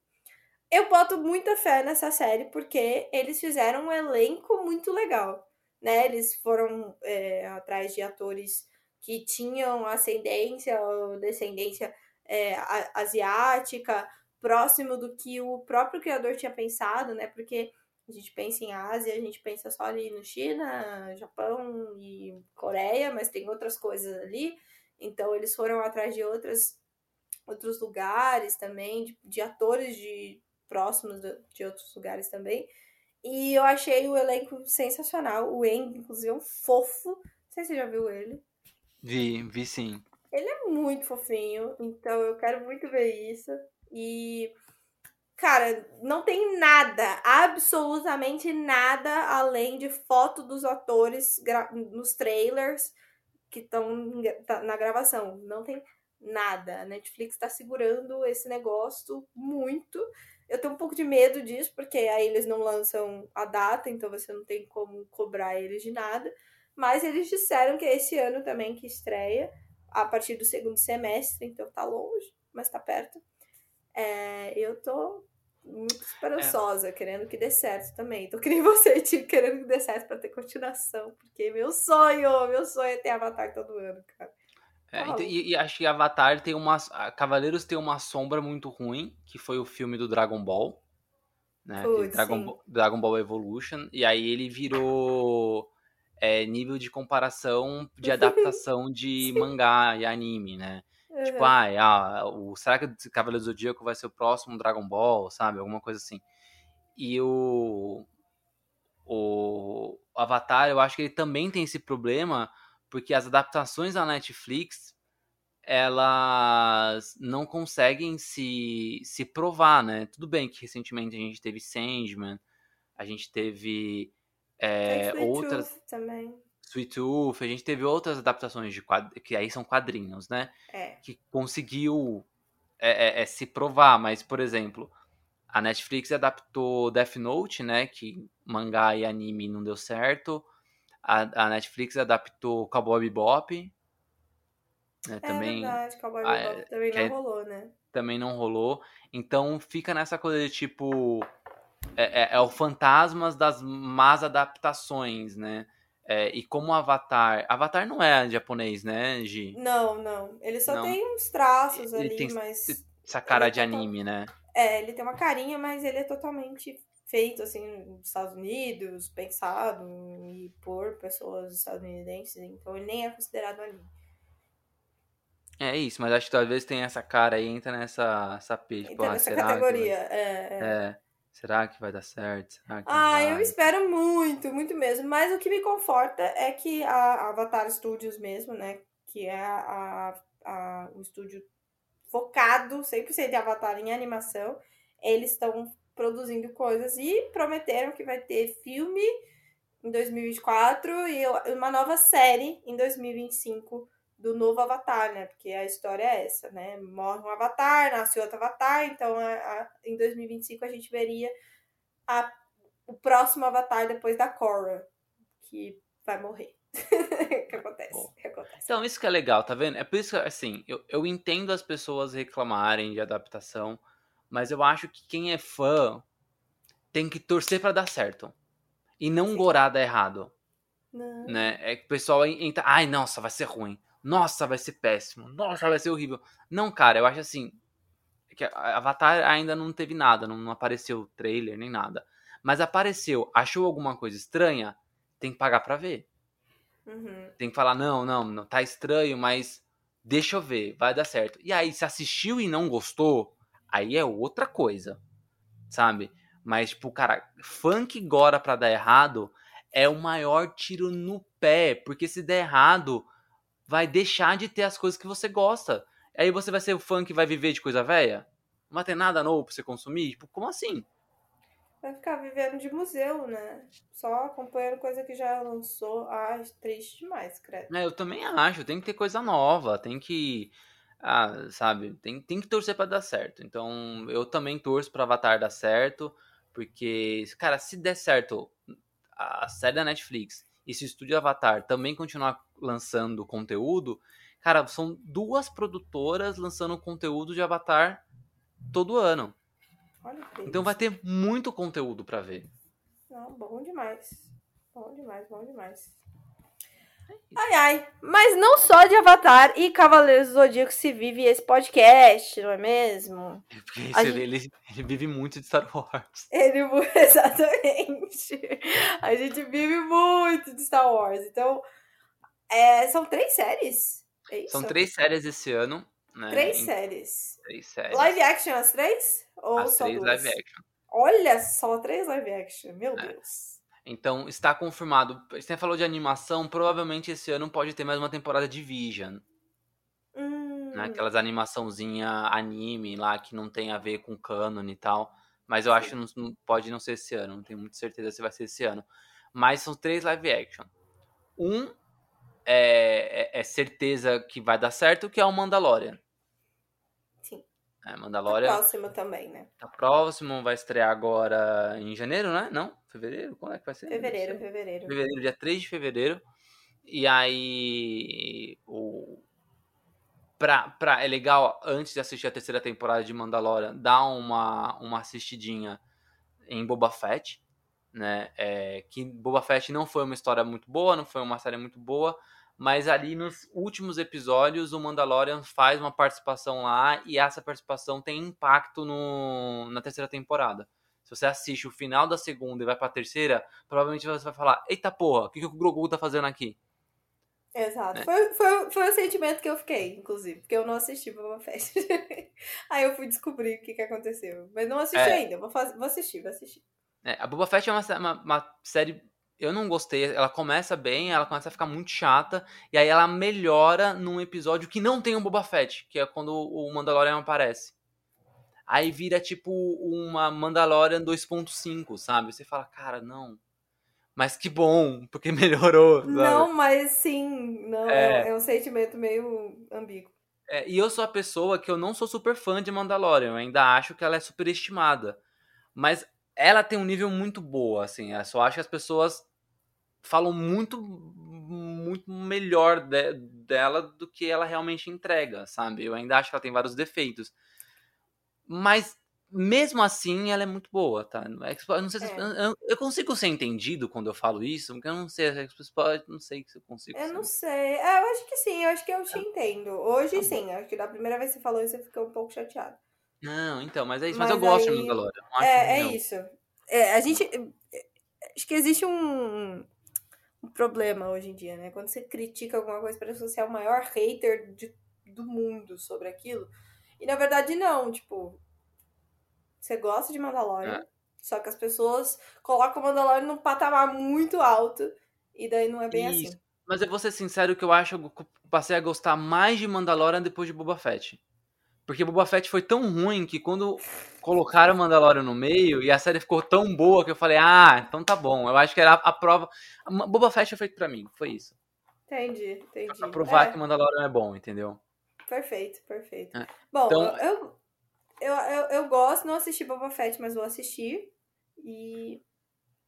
Eu boto muita fé nessa série porque eles fizeram um elenco muito legal. Né? Eles foram é, atrás de atores que tinham ascendência ou descendência é, asiática, próximo do que o próprio criador tinha pensado, né? Porque a gente pensa em Ásia, a gente pensa só ali no China, Japão e Coreia, mas tem outras coisas ali. Então eles foram atrás de outras, outros lugares também, de, de atores de próximos de, de, outros lugares também. E eu achei o elenco sensacional. O Eng, inclusive, é um fofo. Não sei se você já viu ele. Vi, vi sim. Ele é muito fofinho, então eu quero muito ver isso. E Cara, não tem nada, absolutamente nada além de foto dos atores nos trailers que estão tá, na gravação. Não tem nada. A Netflix está segurando esse negócio muito. Eu tenho um pouco de medo disso, porque aí eles não lançam a data, então você não tem como cobrar eles de nada. Mas eles disseram que é esse ano também que estreia, a partir do segundo semestre, então tá longe, mas tá perto. É, eu tô muito esperançosa, é. querendo que dê certo também. Tô querendo você, tipo, querendo que dê certo pra ter continuação, porque meu sonho, meu sonho é ter Avatar todo ano, cara. É, então, e, e, acho que Avatar tem uma. Cavaleiros tem uma sombra muito ruim, que foi o filme do Dragon Ball. Né? Putz, Dragon, Ball, Dragon Ball Evolution. E aí ele virou é, nível de comparação de adaptação de mangá e anime, né? Uhum. Tipo, ah, ah, o, será que o Cavaleiro do Zodíaco vai ser o próximo Dragon Ball, sabe? Alguma coisa assim. E o, o Avatar, eu acho que ele também tem esse problema, porque as adaptações da Netflix, elas não conseguem se, se provar, né? Tudo bem que recentemente a gente teve Sandman, a gente teve é, outras... Também. Sweet Tooth, a gente teve outras adaptações de que aí são quadrinhos, né? É. Que conseguiu é, é, é, se provar, mas, por exemplo, a Netflix adaptou Death Note, né? Que mangá e anime não deu certo. A, a Netflix adaptou Cowboy Bebop. Né, também, é verdade, Cowboy ah, Bebop também não é, rolou, né? Também não rolou. Então fica nessa coisa de tipo. É, é, é o fantasmas das más adaptações, né? É, e como Avatar. Avatar não é japonês, né, Gi? Não, não. Ele só não. tem uns traços ele ali, tem mas. Essa cara de anime, né? É, ele tem uma carinha, mas ele é totalmente feito assim nos Estados Unidos, pensado e por pessoas estadunidenses, então ele nem é considerado anime. É isso, mas acho que talvez tenha essa cara aí, entra nessa essa peixe. Entra nessa categoria, vai... é, é. é. Será que vai dar certo? ah, vai? eu espero muito, muito mesmo. Mas o que me conforta é que a Avatar Studios mesmo, né? Que é a, a, o estúdio focado 100% em Avatar em animação, eles estão produzindo coisas e prometeram que vai ter filme em 2024 e uma nova série em 2025 do novo Avatar, né? Porque a história é essa, né? Morre um Avatar, nasce outro Avatar, então a, a, em 2025 a gente veria a, o próximo Avatar depois da Korra, que vai morrer. que acontece, que acontece. Então, isso que é legal, tá vendo? É por isso que, assim, eu, eu entendo as pessoas reclamarem de adaptação, mas eu acho que quem é fã tem que torcer para dar certo. E não Sim. gorar dar errado. Não. Né? É que o pessoal entra. Ai, nossa, vai ser ruim. Nossa, vai ser péssimo. Nossa, vai ser horrível. Não, cara, eu acho assim. Que Avatar ainda não teve nada, não, não apareceu trailer nem nada. Mas apareceu, achou alguma coisa estranha, tem que pagar pra ver. Uhum. Tem que falar, não, não, não, tá estranho, mas deixa eu ver, vai dar certo. E aí, se assistiu e não gostou, aí é outra coisa, sabe? Mas, tipo, cara, funk gora pra dar errado é o maior tiro no pé, porque se der errado, vai deixar de ter as coisas que você gosta. Aí você vai ser o fã que vai viver de coisa velha? Não vai ter nada novo pra você consumir? Tipo, como assim? Vai ficar vivendo de museu, né? Só acompanhando coisa que já lançou. Ah, triste demais, credo. É, eu também acho. Tem que ter coisa nova. Tem que ah, sabe, tem, tem que torcer para dar certo. Então, eu também torço para Avatar dar certo, porque, cara, se der certo a série da Netflix e se o estúdio Avatar também continuar lançando conteúdo, cara, são duas produtoras lançando conteúdo de Avatar todo ano. então vai ter muito conteúdo para ver. Não, bom demais. Bom demais, bom demais. Ai, ai. Mas não só de Avatar e Cavaleiros do Zodíaco se vive esse podcast, não é mesmo? Porque gente... ele, ele vive muito de Star Wars. Ele, exatamente. A gente vive muito de Star Wars. Então, é, são três séries. É são três séries esse ano. Né? Três em... séries. Três séries. Live action as três? Ou as só três duas? live action. Olha só, três live action. Meu é. Deus. Então, está confirmado. Você falou de animação, provavelmente esse ano pode ter mais uma temporada de Vision. Hum. Né? Aquelas animaçãozinha anime lá que não tem a ver com canon e tal. Mas eu Sim. acho que não, pode não ser esse ano. Não tenho muita certeza se vai ser esse ano. Mas são três live action. Um é, é, é certeza que vai dar certo, que é o Mandalorian. É, Mandalorian. Tá próximo também, né? Tá próximo, vai estrear agora em janeiro, né? Não? Fevereiro? Quando é que vai ser? Fevereiro, fevereiro. Fevereiro, dia 3 de fevereiro. E aí. O... Pra, pra, é legal, antes de assistir a terceira temporada de Mandalorian, dar uma, uma assistidinha em Boba Fett. Né? É, que Boba Fett não foi uma história muito boa, não foi uma série muito boa mas ali nos últimos episódios o Mandalorian faz uma participação lá e essa participação tem impacto no, na terceira temporada. Se você assiste o final da segunda e vai pra terceira, provavelmente você vai falar: Eita porra, o que, que o Grogu tá fazendo aqui? Exato. É. Foi, foi, foi o sentimento que eu fiquei, inclusive, porque eu não assisti Boba Fett. Aí eu fui descobrir o que, que aconteceu. Mas não assisti é. ainda, vou, fazer, vou assistir, vou assistir. É, a Boba Fett é uma, uma, uma série eu não gostei. Ela começa bem, ela começa a ficar muito chata, e aí ela melhora num episódio que não tem o Boba Fett, que é quando o Mandalorian aparece. Aí vira tipo uma Mandalorian 2.5, sabe? Você fala, cara, não. Mas que bom, porque melhorou. Sabe? Não, mas sim, não, é, é um sentimento meio ambíguo. É, e eu sou a pessoa que eu não sou super fã de Mandalorian, eu ainda acho que ela é superestimada. Mas ela tem um nível muito boa, assim. Eu só acho que as pessoas falam muito muito melhor de, dela do que ela realmente entrega, sabe? Eu ainda acho que ela tem vários defeitos. Mas mesmo assim, ela é muito boa, tá? É eu, não sei se, é. eu, eu, consigo ser entendido quando eu falo isso, porque eu não sei, não sei se eu consigo. Eu ser. não sei. É, eu acho que sim, eu acho que eu te é. entendo. Hoje tá sim, acho que da primeira vez que você falou isso, você ficou um pouco chateado. Não, então, mas é isso. Mas, mas eu gosto aí... de Mandalorian. É, é isso. É, a gente. Acho que existe um, um problema hoje em dia, né? Quando você critica alguma coisa, parece que você é o maior hater de, do mundo sobre aquilo. E na verdade, não. Tipo, você gosta de Mandalorian, é. só que as pessoas colocam o Mandalorian num patamar muito alto. E daí não é bem Isso. assim. Mas eu vou ser sincero que eu acho que eu passei a gostar mais de Mandalorian depois de Boba Fett. Porque Boba Fett foi tão ruim que quando colocaram Mandalorian no meio e a série ficou tão boa que eu falei, ah, então tá bom. Eu acho que era a prova. Boba Fett foi feito pra mim, foi isso. Entendi, entendi. Pra provar é. que Mandalorian é bom, entendeu? Perfeito, perfeito. É. Bom, então, eu, eu, eu, eu gosto, não assisti Boba Fett, mas vou assistir. E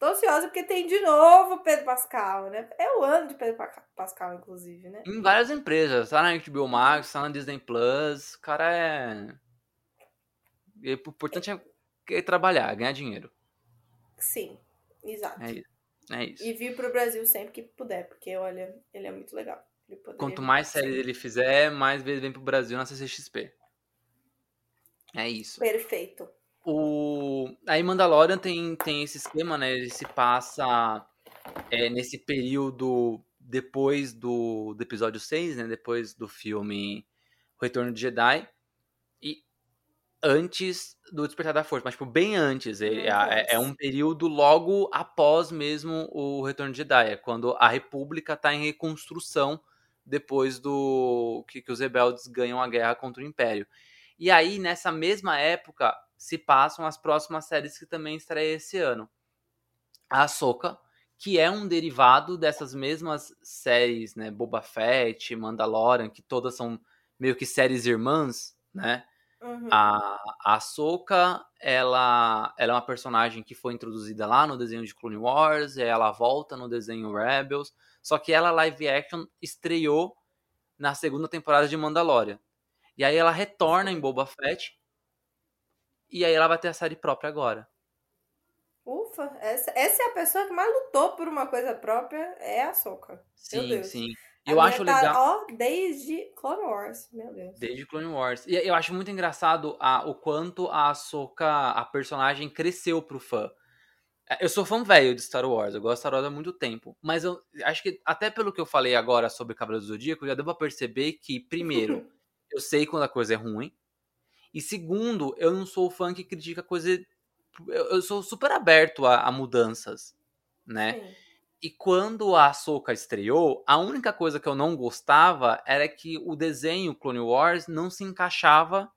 tô ansiosa porque tem de novo Pedro Pascal, né? É o ano de Pedro Pascal, inclusive, né? Em várias empresas. Tá na HBO Max, tá na Disney Plus. O cara é. O importante é, trabalhar, ganhar dinheiro. Sim, exato. É isso. É isso. E vir pro Brasil sempre que puder, porque olha, ele é muito legal. Quanto mais séries ele fizer, mais vezes vem pro Brasil na CCXP. É isso. Perfeito. O... Aí Mandalorian tem, tem esse esquema, né? Ele se passa é, nesse período depois do, do episódio 6, né? Depois do filme Retorno de Jedi. E antes do Despertar da Força, mas tipo, bem antes. É, é, é, um período logo após mesmo o Retorno de Jedi. É quando a República está em reconstrução depois do que, que os rebeldes ganham a guerra contra o Império. E aí, nessa mesma época, se passam as próximas séries que também estreia esse ano. A Ahsoka, que é um derivado dessas mesmas séries, né? Boba Fett, Mandalorian, que todas são meio que séries irmãs, né? Uhum. A, a Ahsoka, ela, ela é uma personagem que foi introduzida lá no desenho de Clone Wars, ela volta no desenho Rebels, só que ela live action estreou na segunda temporada de Mandalorian. E aí ela retorna em Boba Fett. E aí ela vai ter a série própria agora. Ufa, essa, essa é a pessoa que mais lutou por uma coisa própria, é a Soca. Sim, sim. Eu acho tá, legal. Ó, desde Clone Wars, meu Deus. Desde Clone Wars. E eu acho muito engraçado a, o quanto a Soca, a personagem, cresceu pro fã. Eu sou fã velho de Star Wars, eu gosto de Star Wars há muito tempo. Mas eu acho que, até pelo que eu falei agora sobre Cavaleiro do Zodíaco, eu já devo perceber que, primeiro, eu sei quando a coisa é ruim. E segundo, eu não sou fã que critica coisa. Eu, eu sou super aberto a, a mudanças, né? Sim. E quando a Ahsoka estreou, a única coisa que eu não gostava era que o desenho Clone Wars não se encaixava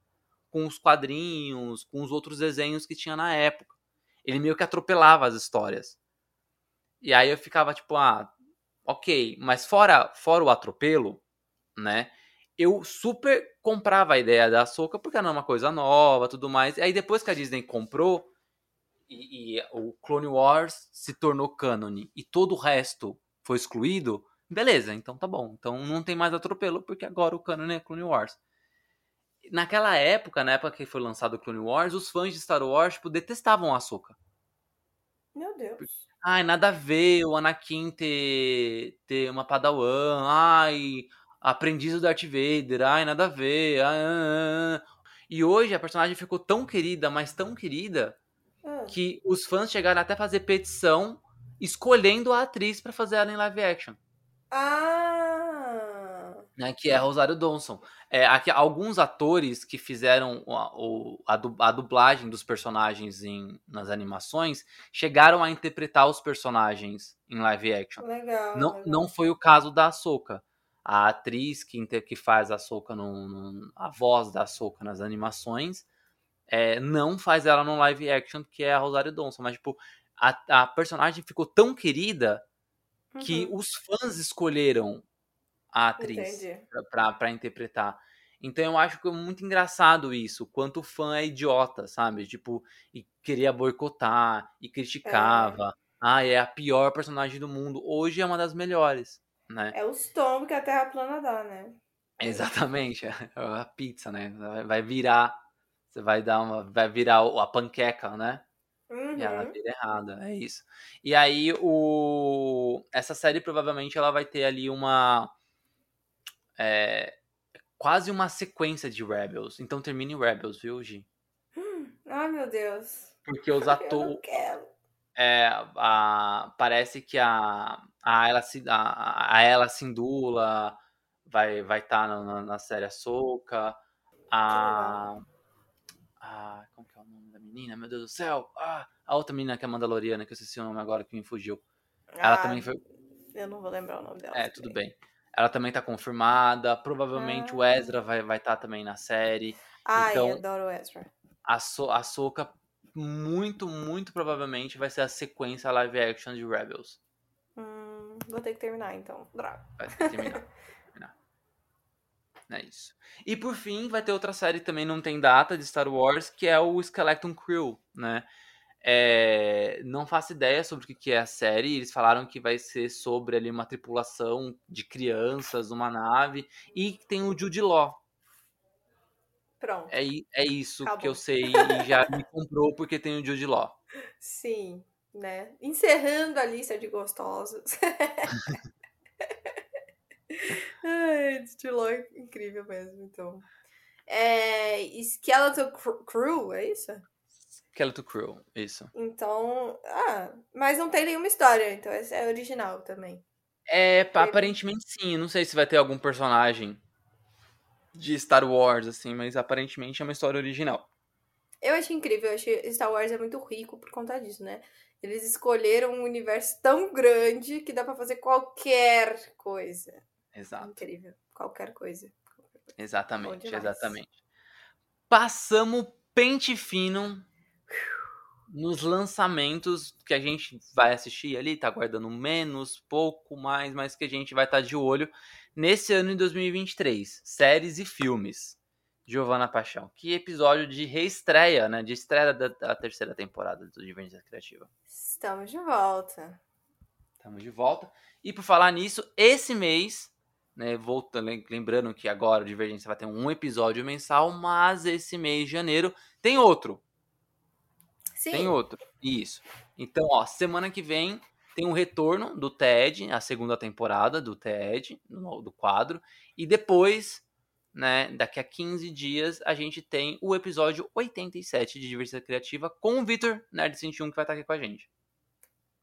com os quadrinhos, com os outros desenhos que tinha na época. Ele meio que atropelava as histórias. E aí eu ficava tipo, ah, ok, mas fora, fora o atropelo, né? Eu super comprava a ideia da Soca porque era uma coisa nova, tudo mais. E aí depois que a Disney comprou e, e, o Clone Wars se tornou cânone e todo o resto foi excluído, beleza, então tá bom. Então não tem mais atropelo porque agora o cânone é Clone Wars. Naquela época, na época que foi lançado o Clone Wars, os fãs de Star Wars tipo, detestavam a Soca. Meu Deus. Ai, nada a ver o Anakin ter, ter uma padawan. Ai, aprendiz do Darth Vader, ai, nada a ver. Ah, ah, ah. E hoje a personagem ficou tão querida, mas tão querida, hum. que os fãs chegaram até a fazer petição escolhendo a atriz para fazer ela em live action. Ah! Né, que é Rosário Dawson. É, aqui, alguns atores que fizeram a, a, a, dublagem dos personagens em, nas animações chegaram a interpretar os personagens em live action. Legal, não, legal. não foi o caso da Ahsoka a atriz que, que faz a Soca no, no, a voz da Soca nas animações é, não faz ela no live action que é a Rosário Dawson, mas tipo a, a personagem ficou tão querida que uhum. os fãs escolheram a atriz para interpretar. Então eu acho que é muito engraçado isso, quanto o fã é idiota, sabe? Tipo, e queria boicotar, e criticava. ah, é a pior personagem do mundo. Hoje é uma das melhores, né? É o Storm que a Terra plana dá, né? Exatamente, é a pizza, né? Vai virar, você vai dar uma, vai virar a panqueca, né? Uhum. E ela vira errada, é isso. E aí o essa série provavelmente ela vai ter ali uma é, quase uma sequência de Rebels. Então termine Rebels, viu, Gi? Ai, meu Deus. Porque os atores é, a, parece que a a ela a, a ela Sindula vai vai estar tá na, na série Ahsoka. A a como que é o nome da menina? Meu Deus do céu. Ah, a outra menina que é Mandaloriana, que eu esqueci o nome agora que me fugiu. Ela Ah, também foi Eu não vou lembrar o nome dela. É, tudo bem. Ela também tá confirmada. Provavelmente o Ah. Ezra vai estar vai tá também na série. Ai, Então- adoro o Ezra. A, so a Soca, muito, muito provavelmente vai ser a sequência live action de Rebels. Vou ter que terminar, então. Droga. Vai terminar. terminar. É isso. E por fim, vai ter outra série que também não tem data de Star Wars, que é o Skeleton Crew, né? É, não faço ideia sobre o que que é a série. Eles falaram que vai ser sobre ali uma tripulação de crianças numa nave e que tem o Jude Law. Pronto. É, é isso que Acabou. eu sei e já me comprou porque tem o Jude Law. Sim, né? Encerrando a lista de gostosos. Ai, Stiló é incrível mesmo, então. É, Skeleton Cr- Crew, é isso? Skeleton Crew, isso. Então, ah, mas não tem nenhuma história, então essa é original também. É, aparentemente sim. Não sei se vai ter algum personagem de Star Wars, assim, mas aparentemente é uma história original. Eu achei incrível, eu achei Star Wars é muito rico por conta disso, né? Eles escolheram um universo tão grande que dá pra fazer qualquer coisa. Exato. Incrível, qualquer coisa. Exatamente, exatamente. Passamos pente fino nos lançamentos que a gente vai assistir ali, tá guardando menos, pouco mais, mas que a gente vai estar de olho nesse ano de 2023. Séries e filmes. Giovana Paixão, que episódio de reestreia, né? De estreia da, da terceira temporada do Divergência Criativa. Estamos de volta. Estamos de volta. E por falar nisso, esse mês, né, voltando, lem- lembrando que agora o Divergência vai ter um episódio mensal, mas esse mês de janeiro tem outro. Sim. Tem outro. Isso. Então, ó, semana que vem tem um retorno do TED, a segunda temporada do TED, no- do quadro, e depois, né, daqui a 15 dias, a gente tem o episódio 87 de Divergência Criativa com o Vitor Nerd 101 que vai estar aqui com a gente.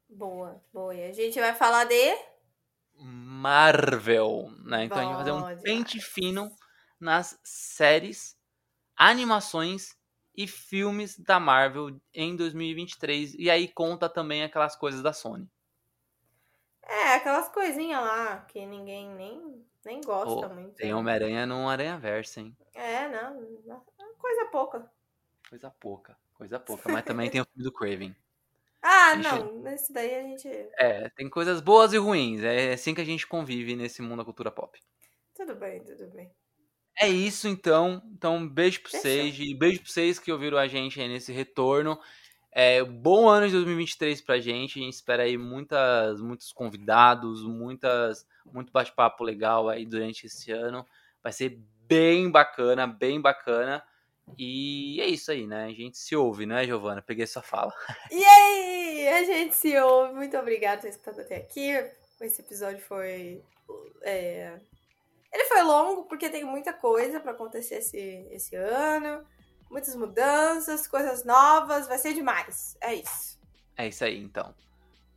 Boa, boa. E a gente vai falar de. Marvel, né? Então a gente vai fazer um demais. pente fino nas séries, animações e filmes da Marvel em 2023. E aí conta também aquelas coisas da Sony. É, aquelas coisinhas lá que ninguém nem, nem gosta Pô, muito. Tem? Homem-Aranha no Aranha Verso, hein? É, não. Coisa pouca. Coisa pouca, coisa pouca. Mas também tem o filme do Craven. Ah, Gente. não. Nesse daí a gente. É, tem coisas boas e ruins. É assim que a gente convive nesse mundo da cultura pop. Tudo bem, tudo bem. É isso então. Então, um beijo pra Fechou. vocês. E beijo pra vocês que ouviram a gente aí nesse retorno. É, bom ano de 2023 pra gente. A gente espera aí muitas, muitos convidados, muitas, muito bate-papo legal aí durante esse ano. Vai ser bem bacana, bem bacana. E é isso aí, né? A gente se ouve, né, Giovana? Peguei sua fala. E aí, a gente se ouve. Muito obrigada por ter escutado até aqui. Esse episódio foi. é, Ele foi longo porque tem muita coisa pra acontecer esse, esse ano. Muitas mudanças, coisas novas. Vai ser demais. É isso. É isso aí, então.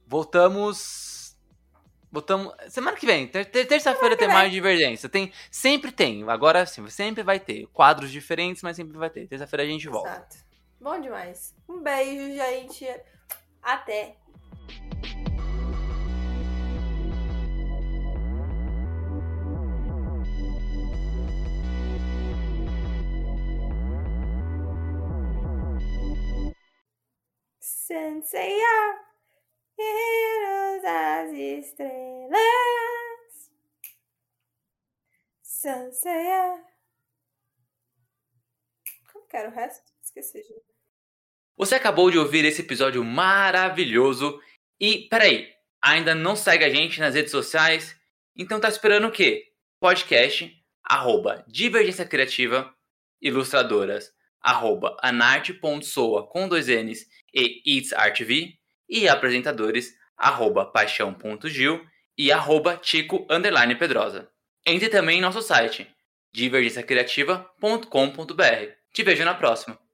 Voltamos. Voltamos. Semana que vem. ter- ter- Terça-feira tem mais divergência. Tem, sempre tem. Agora sim, sempre vai ter. Quadros diferentes, mas sempre vai ter. Terça-feira a gente volta. Exato. Bom demais. Um beijo, gente. Até. Senseiya, guerreiros das estrelas. Senseiya. Como que era o resto? Esqueci, gente. Você acabou de ouvir esse episódio maravilhoso E, peraí, ainda não segue a gente nas redes sociais? Então tá esperando o quê? Podcast, arroba Divergência Criativa, ilustradoras, arroba anarte.soa com dois N's e itsartv e apresentadores, arroba paixão.gil e arroba tico underline pedrosa. Entre também em nosso site, divergenciacriativa.com.br. Te vejo na próxima.